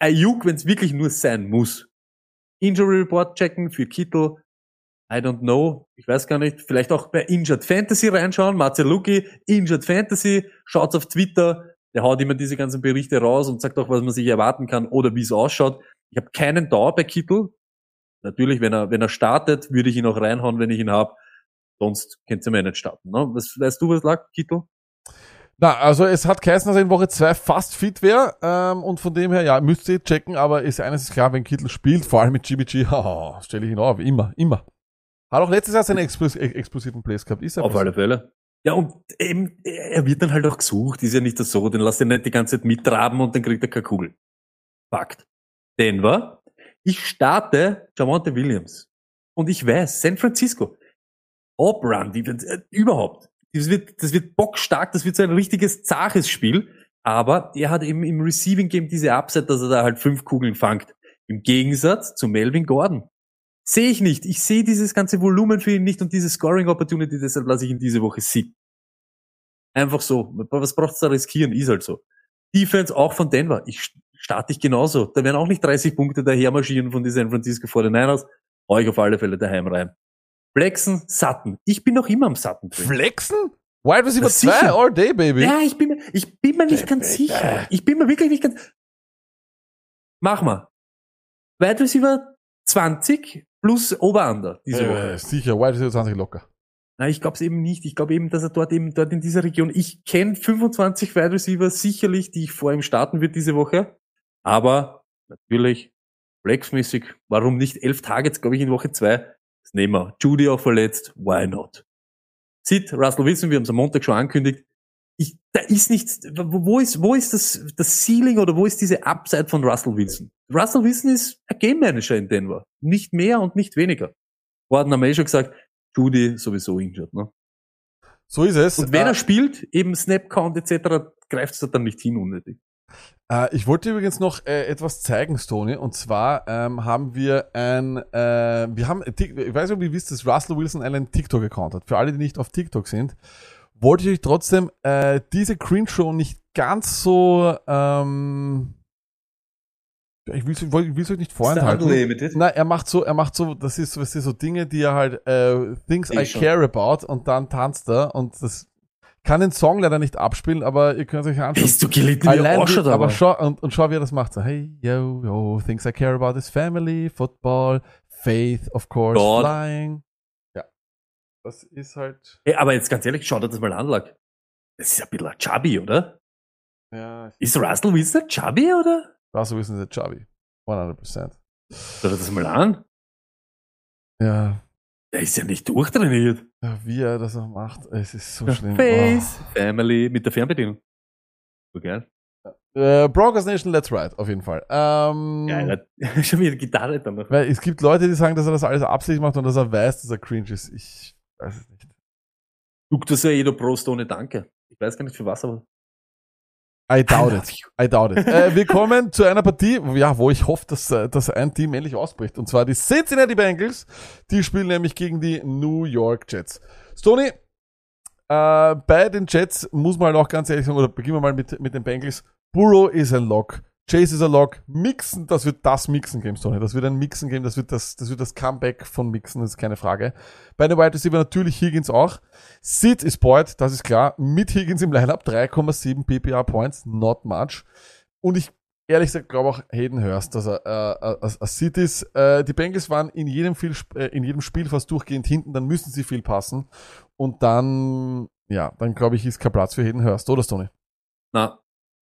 Ayuk, wenn es wirklich nur sein muss, Injury Report checken für Kittel. I don't know. Ich weiß gar nicht. Vielleicht auch bei Injured Fantasy reinschauen. Marceluki, Injured Fantasy. Schaut's auf Twitter. Der haut immer diese ganzen Berichte raus und sagt auch, was man sich erwarten kann oder wie es ausschaut. Ich habe keinen Dauer bei Kittel. Natürlich, wenn er, wenn er startet, würde ich ihn auch reinhauen, wenn ich ihn hab. Sonst könnt ihr mir nicht starten. Ne? Was, weißt du, was lag, Kittel? Na, also es hat geheißen, dass er in Woche 2 fast fit wäre ähm, und von dem her, ja, müsst ihr checken, aber ist eines ist klar, wenn Kittel spielt, vor allem mit GBG, haha, stelle ich ihn auf, immer, immer. Hat auch letztes Jahr seine explos explosiven Plays gehabt, ist er Auf besser. alle Fälle. Ja, und eben, er wird dann halt auch gesucht, ist ja nicht so, den lass den nicht die ganze Zeit mittraben und dann kriegt er keine Kugel. Fakt. Denver, ich starte Javante Williams. Und ich weiß, San Francisco, Obrun, wird, äh, überhaupt. Das wird, das wird bockstark, das wird so ein richtiges zaches Spiel. Aber er hat eben im Receiving Game diese Upside, dass er da halt fünf Kugeln fangt. Im Gegensatz zu Melvin Gordon. Sehe ich nicht. Ich sehe dieses ganze Volumen für ihn nicht und diese Scoring Opportunity, deshalb lasse ich ihn diese Woche siegen. Einfach so. Was braucht's da riskieren? Ist halt so. Defense auch von Denver. Ich starte ich genauso. Da werden auch nicht 30 Punkte daher marschieren von den San Francisco 49ers. Hau ich auf alle Fälle daheim rein. Flexen, Satten. Ich bin noch immer am Satten drin. Flexen? Wide Receiver Das 2 sicher. all day, baby. Ja, ich bin, mir- ich bin mir nicht ganz sicher. Ich bin mir wirklich nicht ganz. Mach mal. Wide Receiver 20 plus Over-Under diese Woche. äh, sicher, Wide Receiver 20 locker. Nein, ich glaube es eben nicht. Ich glaube eben, dass er dort eben dort in dieser Region. Ich kenne 25 Wide Receiver sicherlich, die ich vor ihm starten wird diese Woche. Aber natürlich flexmäßig. Warum nicht? Elf Targets, glaube ich, in Woche zwei. Das nehmen wir. Judy auch verletzt. Why not? Sid, Russell Wilson, wir haben es am Montag schon angekündigt. Ich, da ist nichts. Wo wo ist, wo ist das, das Ceiling oder wo ist diese Upside von Russell Wilson? Russell Wilson ist ein Game Manager in Denver. Nicht mehr und nicht weniger. Gordon haben eh schon gesagt, Judy sowieso injured, ne? So ist es. Und wenn Äh, er spielt, eben Snap Count etc., greift es dann nicht hin unnötig. Äh, ich wollte übrigens noch äh, etwas zeigen, Stony. Und zwar ähm, haben wir ein, äh, wir haben, ich weiß nicht, ob ihr wisst, dass Russell Wilson einen TikTok-Account hat. Für alle, die nicht auf TikTok sind, wollte ich euch trotzdem äh, diese Cringe-Show nicht ganz so, ähm, ich will es euch nicht vorenthalten. Na, er macht so, er macht so, das ist, was ist so Dinge, die er halt, äh, Things Eh I schon. care about und dann tanzt er und das kann den Song leider nicht abspielen, aber ihr könnt es euch anschauen. Bist du gelitten Allein, wie- oder aber schau, und, und schau, wie er das macht. So, hey, yo, yo, things I care about is family, football, faith, of course, God. flying. Ja. Das ist halt, Hey, aber jetzt ganz ehrlich, schau dir das mal an, Lack. Das ist ein bisschen chubby, oder? ja, Ist Russell Wilson chubby, oder? Russell Wilson ist ein Chubby. 100%. Schau dir das mal an. Ja. Der ist ja nicht durchtrainiert. ja, wie er das auch macht, es ist so schlimm. Face, Family, mit der Fernbedienung. So geil. Oh. Äh, Broncos Nation, let's ride, auf jeden Fall. Ähm, Geil. Schon wieder Gitarre dann noch. Weil es gibt Leute, die sagen, dass er das alles absichtlich macht und dass er weiß, dass er cringe ist. Ich weiß es nicht. Guck, das ja jeder Prost ohne Danke. Ich weiß gar nicht für was, aber. I doubt it. I doubt it. äh, wir kommen zu einer Partie, ja, wo ich hoffe, dass, äh, dass ein Team endlich ausbricht. Und zwar die Cincinnati Bengals. Die spielen nämlich gegen die New York Jets. Stoney, äh, bei den Jets muss man halt auch ganz ehrlich sagen, oder beginnen wir mal mit, mit den Bengals. Burrow ist ein Lock. Chase ist ein Lock. Mixen, das wird das Mixen-Game, Stoney. Das wird ein Mixen-Game, das wird das, das wird das Comeback von Mixen, das ist keine Frage. Bei den Wide Receiver natürlich Higgins auch. Sid ist Boyd, das ist klar. Mit Higgins im Lineup 3,7 PPR Points, not much. Und ich ehrlich gesagt glaube auch Hayden Hurst, dass er äh, äh, Sid ist. Äh, die Bengals waren in jedem, viel, äh, in jedem Spiel fast durchgehend hinten, dann müssen sie viel passen. Und dann, ja, dann glaube ich, ist kein Platz für Hayden Hurst, oder Stoney? Na,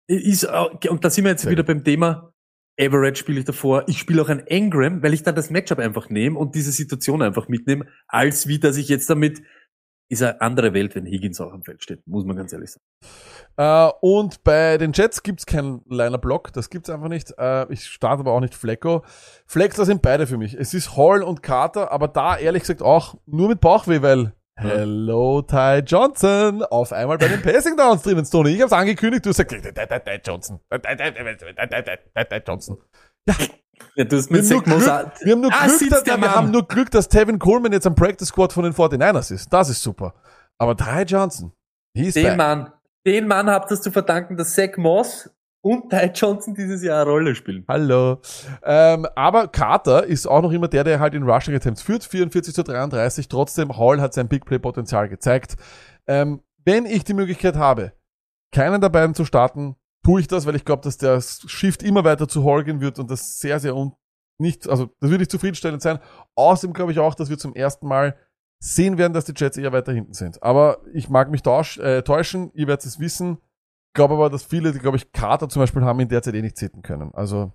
ist, äh, und da sind wir jetzt Sehr wieder beim Thema. Average spiele ich davor. Ich spiele auch ein Engram, weil ich dann das Matchup einfach nehme und diese Situation einfach mitnehme, als wie, dass ich jetzt damit, ist eine andere Welt, wenn Higgins auch am Feld steht, muss man ganz ehrlich sagen. Äh, und bei den Jets gibt's keinen Liner-Block, das gibt's einfach nicht. Äh, ich starte aber auch nicht Flecko. Flexler sind beide für mich. Es ist Hall und Carter, aber da ehrlich gesagt auch nur mit Bauchweh, weil Hello Ty Johnson auf einmal bei den Passing Downs drinnen, Stoney. Ich hab's angekündigt, du hast gesagt, Ty, Johnson. Ty, Johnson. Ja, du hast Wir mit haben, nur Glück, wir haben nur Ah, Glück, dass, wir haben nur Glück, dass Tevin Coleman jetzt am Practice Squad von den 49ers ist. Das ist super. Aber Ty Johnson, den back. Mann, den Mann habt ihr zu verdanken, dass Zach Moss und Ty Johnson dieses Jahr eine Rolle spielen. Hallo. Ähm, aber Carter ist auch noch immer der, der halt in Rushing Attempts führt, 44 zu 33. Trotzdem, Hall hat sein Big Play Potenzial gezeigt. Ähm, wenn ich die Möglichkeit habe, keinen der beiden zu starten, tue ich das, weil ich glaube, dass der Shift immer weiter zu Hall gehen wird und das sehr, sehr un nicht, also das würde nicht zufriedenstellend sein. Außerdem glaube ich auch, dass wir zum ersten Mal sehen werden, dass die Jets eher weiter hinten sind. Aber ich mag mich äh, täuschen, ihr werdet es wissen. Ich glaube aber, dass viele, die, glaube ich, Kater zum Beispiel haben, in der Zeit eh nicht sitten können. Also,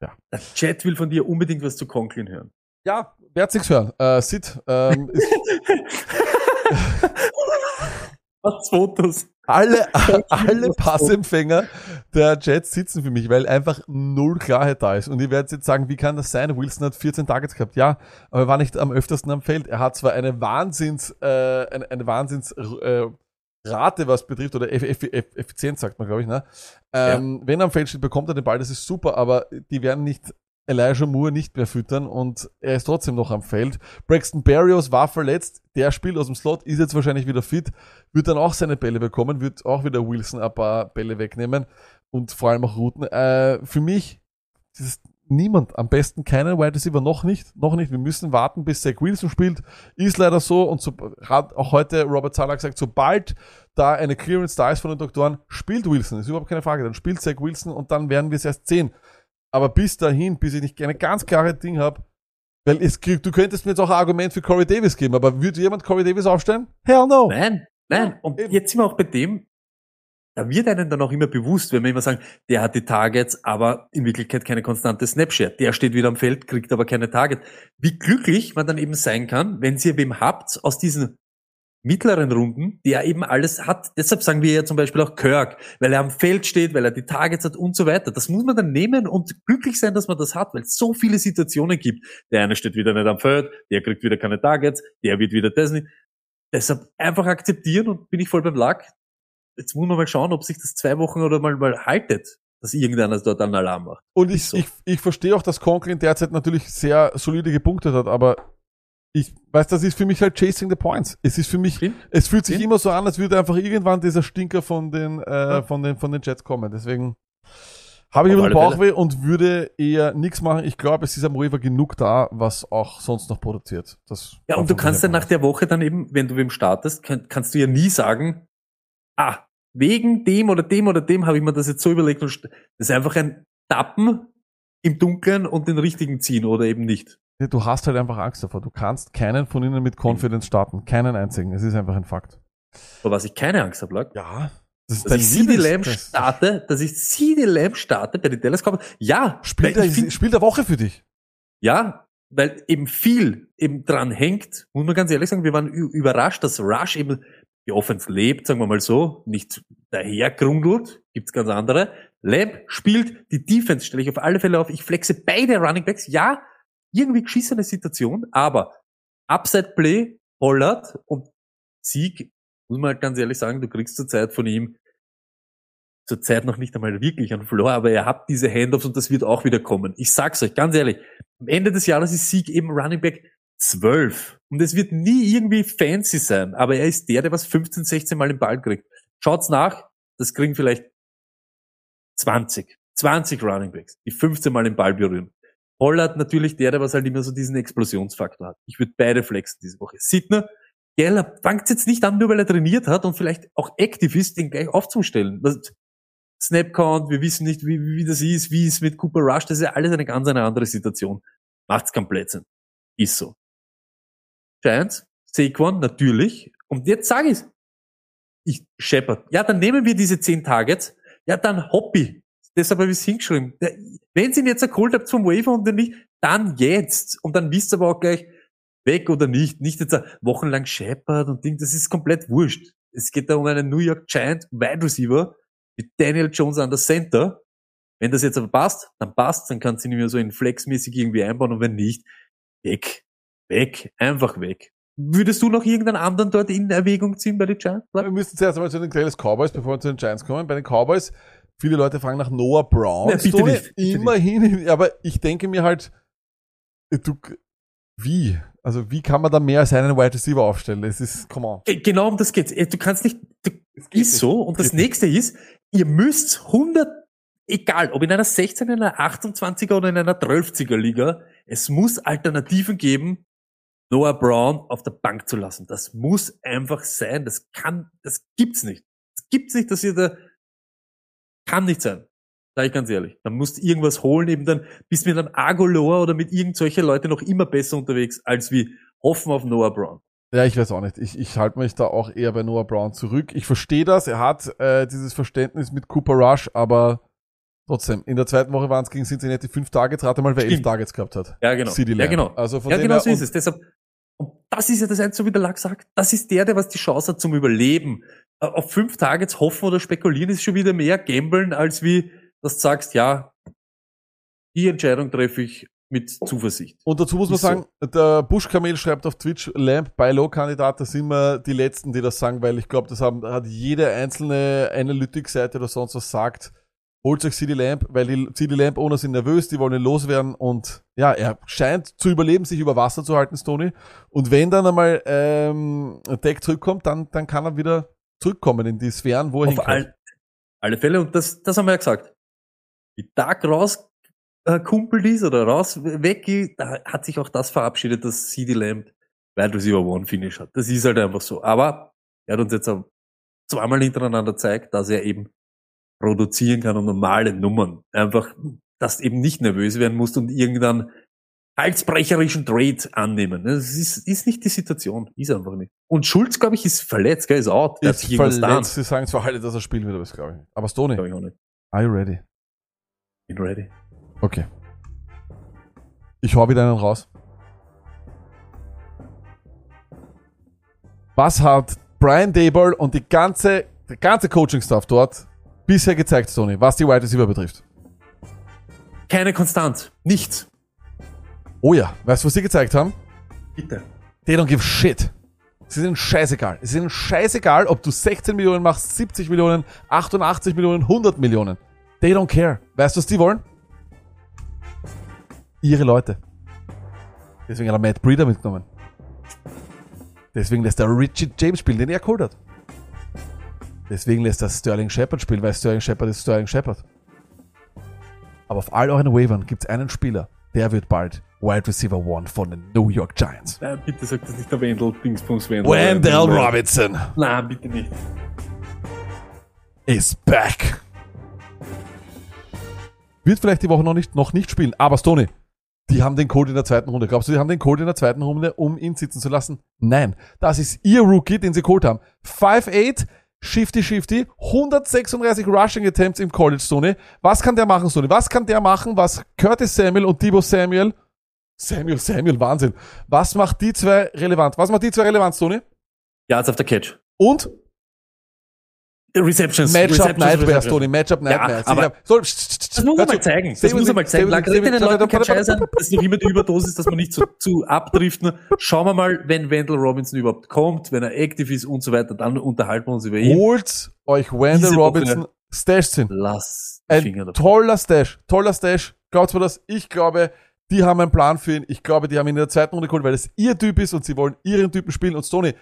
Der Chat will von dir unbedingt was zu Conklin hören. ja, werdet nichts hören. Äh, Sid, ähm, ist Was Fotos. alle, alle Passempfänger der Jets sitzen für mich, weil einfach null Klarheit da ist. Und ihr werdet jetzt sagen, wie kann das sein? Wilson hat 14 Targets gehabt. Ja, aber er war nicht am öftersten am Feld. Er hat zwar eine Wahnsinns, äh, eine, eine Wahnsinns, äh, Rate, was betrifft, oder Eff Eff Eff Effizienz, sagt man, glaube ich, ne? Ähm, Wenn er am Feld steht, bekommt er den Ball, das ist super, aber die werden nicht Elijah Moore nicht mehr füttern und er ist trotzdem noch am Feld. Braxton Berrios war verletzt, der spielt aus dem Slot, ist jetzt wahrscheinlich wieder fit, wird dann auch seine Bälle bekommen, wird auch wieder Wilson ein paar Bälle wegnehmen und vor allem auch Routen. Äh, für mich ist niemand, am besten keinen Wide Receiver, noch nicht, noch nicht. Wir müssen warten, bis Zach Wilson spielt. Ist leider so und so hat auch heute Robert Zahler gesagt, sobald da eine Clearance da ist von den Doktoren, spielt Wilson, ist überhaupt keine Frage, dann spielt Zach Wilson und dann werden wir es erst sehen. Aber bis dahin, bis ich nicht eine ganz klare Ding habe, weil es, du könntest mir jetzt auch ein Argument für Corey Davis geben, aber würde jemand Corey Davis aufstellen? Hell no. Nein, nein. Und jetzt sind wir auch bei dem, da wird einem dann auch immer bewusst, wenn wir immer sagen, der hat die Targets, aber in Wirklichkeit keine konstante Snapshare. Der steht wieder am Feld, kriegt aber keine Target. Wie glücklich man dann eben sein kann, wenn ihr wem habt aus diesen mittleren Runden, der eben alles hat. Deshalb sagen wir ja zum Beispiel auch Kirk, weil er am Feld steht, weil er die Targets hat und so weiter. Das muss man dann nehmen und glücklich sein, dass man das hat, weil es so viele Situationen gibt. Der eine steht wieder nicht am Feld, der kriegt wieder keine Targets, der wird wieder das nicht. Deshalb einfach akzeptieren und bin ich voll beim Lack. Jetzt muss man mal schauen, ob sich das zwei Wochen oder mal, mal haltet, dass irgendeiner dort einen Alarm macht. Und ich, so. ich, ich verstehe auch, dass Conklin derzeit natürlich sehr solide gepunktet hat, aber ich weiß, das ist für mich halt chasing the points. Es ist für mich, Stimmt. es fühlt sich Stimmt. immer so an, als würde einfach irgendwann dieser Stinker von den, äh, Ja. von den, von den Jets kommen. Deswegen habe ich immer den Bauchweh und würde eher nichts machen. Ich glaube, es ist am River genug da, was auch sonst noch produziert. Das Ja, und du kannst ich nach der Woche dann eben, wenn du wem startest, kann, kannst du ja nie sagen, ah, wegen dem oder dem oder dem habe ich mir das jetzt so überlegt und das ist einfach ein Tappen im Dunkeln und den richtigen ziehen oder eben nicht. Du hast halt einfach Angst davor. Du kannst keinen von ihnen mit Confidence starten. Keinen einzigen. Es ist einfach ein Fakt. Vor was ich keine Angst habe, Lack, Ja. Das ist dass ich CD Lamb das- starte, dass ich CD Lamb starte bei den Dallas Cowboys. Ja, Spiel weil ich der, find- Spiel der Woche für dich. Ja, weil eben viel eben dran hängt, muss man ganz ehrlich sagen, wir waren überrascht, dass Rush eben die Offense lebt, sagen wir mal so, nicht dahergrundelt, gibt's ganz andere. Lamb spielt, die Defense stelle ich auf alle Fälle auf, ich flexe beide Running Backs, ja, irgendwie geschissene Situation, aber Upside Play, Pollard und Sieg, muss man halt ganz ehrlich sagen, du kriegst zurzeit von ihm zurzeit noch nicht einmal wirklich an Floor, aber er hat diese Handoffs und das wird auch wieder kommen. Ich sag's euch ganz ehrlich, am Ende des Jahres ist Sieg eben Running Back 12. Und es wird nie irgendwie fancy sein, aber er ist der, der was 15, 16 Mal den Ball kriegt. Schaut's nach, das kriegen vielleicht 20. 20 Running Backs, die 15 Mal den Ball berühren. Pollard natürlich der, der was halt immer so diesen Explosionsfaktor hat. Ich würde beide flexen diese Woche. Sidner, Geller fängt jetzt nicht an, nur weil er trainiert hat und vielleicht auch aktiv ist, den gleich aufzustellen. Snapcount, wir wissen nicht, wie, wie das ist, wie es mit Cooper Rush, das ist ja alles eine ganz eine andere Situation. Macht's komplett Sinn. Ist so. Giants, Saquon, natürlich. Und jetzt sage ich's. Ich, Shepard. Ja, dann nehmen wir diese 10 Targets. Ja, dann Hobby. Deshalb habe ich es hingeschrieben. Wenn Sie ihn jetzt erholt habt vom Waiver und dann nicht, dann jetzt. Und dann wisst ihr aber auch gleich, weg oder nicht. Nicht jetzt wochenlang Shepard und Ding, das ist komplett wurscht. Es geht da um einen New York Giant Wide Receiver mit Daniel Jones an der Center. Wenn das jetzt aber passt, dann passt, dann kannst du ihn nicht mehr so in flexmäßig irgendwie einbauen und wenn nicht, weg. Weg. Einfach weg. Würdest du noch irgendeinen anderen dort in Erwägung ziehen bei den Giants? Wir müssen zuerst einmal zu den Dallas Cowboys, bevor wir zu den Giants kommen. Bei den Cowboys, viele Leute fragen nach Noah Brown. Ja, bitte nicht, bitte immerhin, aber ich denke mir halt, du, wie? Also, wie kann man da mehr als einen Wide Receiver aufstellen? Es ist, come on. Ge- Genau um das geht's. Äh, Du kannst nicht, du, ist so. Und das nicht. nächste ist, ihr müsst 100 egal, ob in einer 16er, in einer 28er oder in einer 12er Liga, es muss Alternativen geben, Noah Brown auf der Bank zu lassen. Das muss einfach sein. Das kann, das gibt's nicht. Das gibt's nicht, dass ihr da, kann nicht sein. Sag ich ganz ehrlich. Dann musst du irgendwas holen, eben dann bist mit einem Agolor oder mit irgendwelchen Leute noch immer besser unterwegs, als wie hoffen auf Noah Brown. Ja, ich weiß auch nicht. Ich, ich halte mich da auch eher bei Noah Brown zurück. Ich verstehe das. Er hat äh, dieses Verständnis mit Cooper Rush, aber trotzdem, in der zweiten Woche waren es gegen Cincinnati fünf Targets, rate mal, wer elf Stimmt. Targets gehabt hat. Ja, genau. CD ja, genau. Also von ja, dem genau so ist es. Deshalb, und das ist ja das Einzige, so wie der Lack sagt. Das ist der, der was die Chance hat zum Überleben. Äh, Auf fünf Targets hoffen oder spekulieren ist schon wieder mehr Gambeln, als wie, dass du sagst, ja, die Entscheidung treffe ich mit Zuversicht. Und dazu muss man Ist so. sagen, der Buschkamel schreibt auf Twitch, Lamp bei Low-Kandidat, das sind wir die Letzten, die das sagen, weil ich glaube, das haben, hat jede einzelne Analytics-Seite oder sonst was sagt, holt euch CD Lamp, weil die CD Lamp-Owner sind nervös, die wollen ihn loswerden und ja, er scheint zu überleben, sich über Wasser zu halten, Stoney. Und wenn dann einmal ähm, Deck zurückkommt, dann, dann kann er wieder zurückkommen in die Sphären, wo er Auf hinkommt. all, alle Fälle, und das, das haben wir ja gesagt. Wie Dark raus äh, kumpelt ist oder raus weg da hat sich auch das verabschiedet, dass CD Lamb Wide Receiver One Finish hat. Das ist halt einfach so. Aber er hat uns jetzt auch zweimal hintereinander gezeigt, dass er eben produzieren kann und normale Nummern. Einfach, dass du eben nicht nervös werden musst und irgendeinen halsbrecherischen Trade annehmen. Das ist, ist nicht die Situation. Ist einfach nicht. Und Schulz, glaube ich, ist verletzt, gell, ist out. Der hat Ist sich irgendwas getan. verletzt, sie sagen zwar alle, dass er spielen wird, aber das glaube ich nicht. Aber Stoney, Glaube ich auch nicht. are you ready? Bin ready. Okay. Ich hau wieder einen raus. Was hat Brian Dable und die ganze, der ganze Coaching-Staff dort bisher gezeigt, Tony, was die Wide Receiver betrifft? Keine Konstanz. Nichts. Oh ja, weißt du, was sie gezeigt haben? Bitte. They don't give shit. Sie sind scheißegal. Es ist ihnen scheißegal, ob du 16 Millionen machst, 70 Millionen, 88 Millionen, 100 Millionen. They don't care. Weißt du, was die wollen? Ihre Leute. Deswegen hat er Matt Breeder mitgenommen. Deswegen lässt er Richie James spielen, den er geholt hat. Deswegen lässt er Sterling Shepard spielen, weil Sterling Shepard ist Sterling Shepard. Aber auf all euren Wavern gibt es einen Spieler, der wird bald Wide Receiver One von den New York Giants. Nein, bitte sag das nicht der Wendell, Dingsbums Wendell. Wendell Robinson Nein, bitte nicht. is back. Wird vielleicht die Woche noch nicht, noch nicht spielen, aber Stoney, die haben den Code in der zweiten Runde. Glaubst du, die haben den Code in der zweiten Runde, um ihn sitzen zu lassen? Nein. Das ist ihr Rookie, den sie geholt haben. 5'8, Shifty Shifty, 136 Rushing Attempts im College, Stoney. Was kann der machen, Stoney? Was kann der machen, was Curtis Samuel und Debo Samuel, Samuel, Samuel, Wahnsinn. Was macht die zwei relevant? Was macht die zwei relevant, Stoney? Yards after Catch. Und Receptions. Matchup Nightmares. Tony, Matchup Nightmares. aber Ich hab- so, Das muss man mal zeigen. Das muss man mal zeigen. red stay den. Leuten keinen Scheiß an. Das ist noch immer die Überdosis, dass man nicht zu, zu abtrifft. Schauen wir mal, wenn Wendell Robinson überhaupt kommt, wenn er active ist und so weiter, dann unterhalten wir uns über ihn. Holt euch Wendell Diese Robinson. Stash sind. Lass die Finger Ein davon. toller Stash. Toller Stash. Glaubt mir das? Ich glaube, die haben einen Plan für ihn. Ich glaube, die haben ihn in der zweiten Runde geholt, weil es ihr Typ ist und sie wollen ihren Typen spielen. Und Stoney,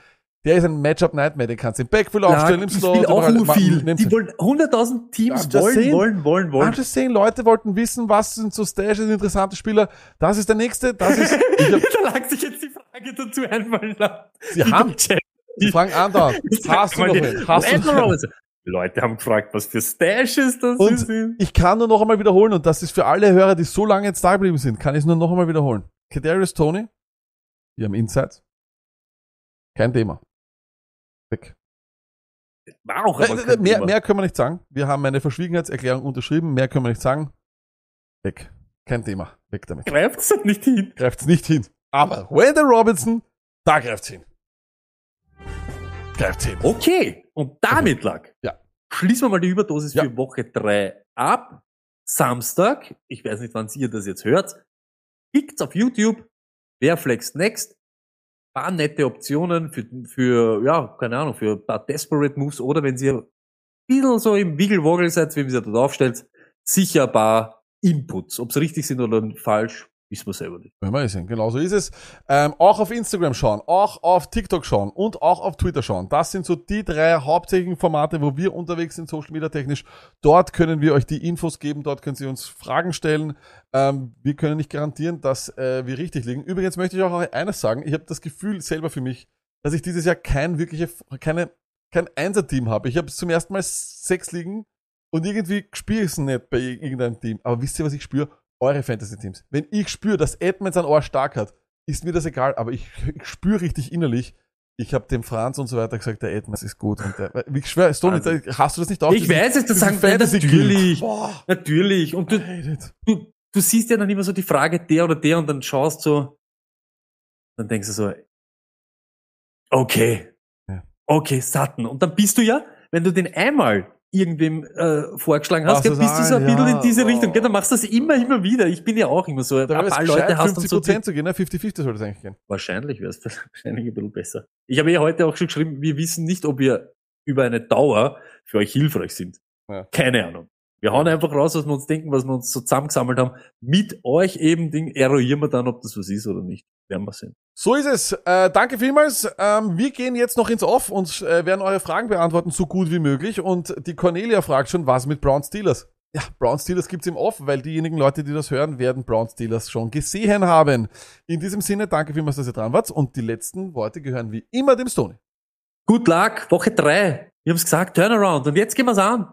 der ist ein Matchup-Nightmare. Den kannst du im Backfield aufstellen, im ich Slot. will auch überall. nur viel. Die wollen 100.000 Teams just wollen, wollen, wollen, wollen. I'm just saying, Leute wollten wissen, was sind so Stashes, interessante Spieler. Das ist der nächste. Das ist, ich hab, da lag sich jetzt die Frage dazu einfallen lassen. Sie haben- die fragen andauernd. Hast du noch die- wen? Hast du noch wen? Leute haben gefragt, was für Stashes das Und ist. ich kann nur noch einmal wiederholen, und das ist für alle Hörer, die so lange jetzt da geblieben sind, kann ich es nur noch einmal wiederholen. Kadarius Tony, wir haben Insights. Kein Thema. Weg. War auch Äh, äh, mehr, mehr können wir nicht sagen. Wir haben eine Verschwiegenheitserklärung unterschrieben. Mehr können wir nicht sagen. Weg. Kein Thema. Weg damit. Greift es nicht hin. Greift's nicht hin. Aber Wendell Robinson, da greift's hin. Greift's hin. Okay. Und damit lag. Ja. Schließen wir mal die Überdosis Ja. für Woche 3 ab. Samstag, ich weiß nicht, wann ihr das jetzt hört, klickt auf YouTube, wer flext next, paar nette Optionen für, für, ja, keine Ahnung, für ein paar Desperate Moves oder wenn ihr ein bisschen so im Wiggelwoggel seid, wie ihr dort aufstellt, sicher ein paar Inputs. Ob sie richtig sind oder falsch, Wissen wir selber nicht. Eh sehen, genau so ist es. Ähm, auch auf Instagram schauen, auch auf TikTok schauen und auch auf Twitter schauen. Das sind so die drei hauptsächlichen Formate, wo wir unterwegs sind, Social Media technisch. Dort können wir euch die Infos geben, dort können Sie uns Fragen stellen. Ähm, wir können nicht garantieren, dass äh, wir richtig liegen. Übrigens möchte ich auch eines sagen, ich habe das Gefühl selber für mich, dass ich dieses Jahr kein wirkliche, keine, kein Einser-Team habe. Ich habe zum ersten Mal sechs liegen und irgendwie spüre ich es nicht bei irgendeinem Team. Aber wisst ihr, was ich spüre? Eure Fantasy-Teams. Wenn ich spüre, dass Edmonds ein Ohr stark hat, ist mir das egal, aber ich, ich spüre richtig innerlich, ich habe dem Franz und so weiter gesagt, der Edmonds ist gut. Und der, ich schwöre, Stone, Also, hast du das nicht auch? Ich weiß es, das sagen wir natürlich. Natürlich. Und du, Fantasy du, du siehst ja dann immer so die Frage der oder der und dann schaust so, dann denkst du so, okay, Ja. okay, satten. Und dann bist du ja, wenn du den einmal irgendwem äh, vorgeschlagen hast, du's bist du so ein ein, bisschen ja. in diese Richtung. Gell, Oh. dann machst du das immer, immer wieder. Ich bin ja auch immer so, ein Da es paar Leute hast dann 50 so die, Prozent zu gehen, ne? 50-50 sollte es eigentlich gehen. Wahrscheinlich wäre es wahrscheinlich ein bisschen besser. Ich habe ja heute auch schon geschrieben, wir wissen nicht, ob wir über eine Dauer für euch hilfreich sind. Ja. Keine Ahnung. Wir hauen einfach raus, was wir uns denken, was wir uns so zusammengesammelt haben. Mit euch eben Ding eruieren wir dann, ob das was ist oder nicht. Werden wir sehen. So ist es. Äh, danke vielmals. Ähm, wir gehen jetzt noch ins Off und äh, werden eure Fragen beantworten, so gut wie möglich. Und die Cornelia fragt schon, was mit Brown Steelers? Ja, Brown Steelers gibt's im Off, weil diejenigen Leute, die das hören, werden Brown Steelers schon gesehen haben. In diesem Sinne, danke vielmals, dass ihr dran wart. Und die letzten Worte gehören wie immer dem Stony. Good luck, Woche drei. Wir haben's gesagt, Turnaround. Und jetzt gehen wir's an.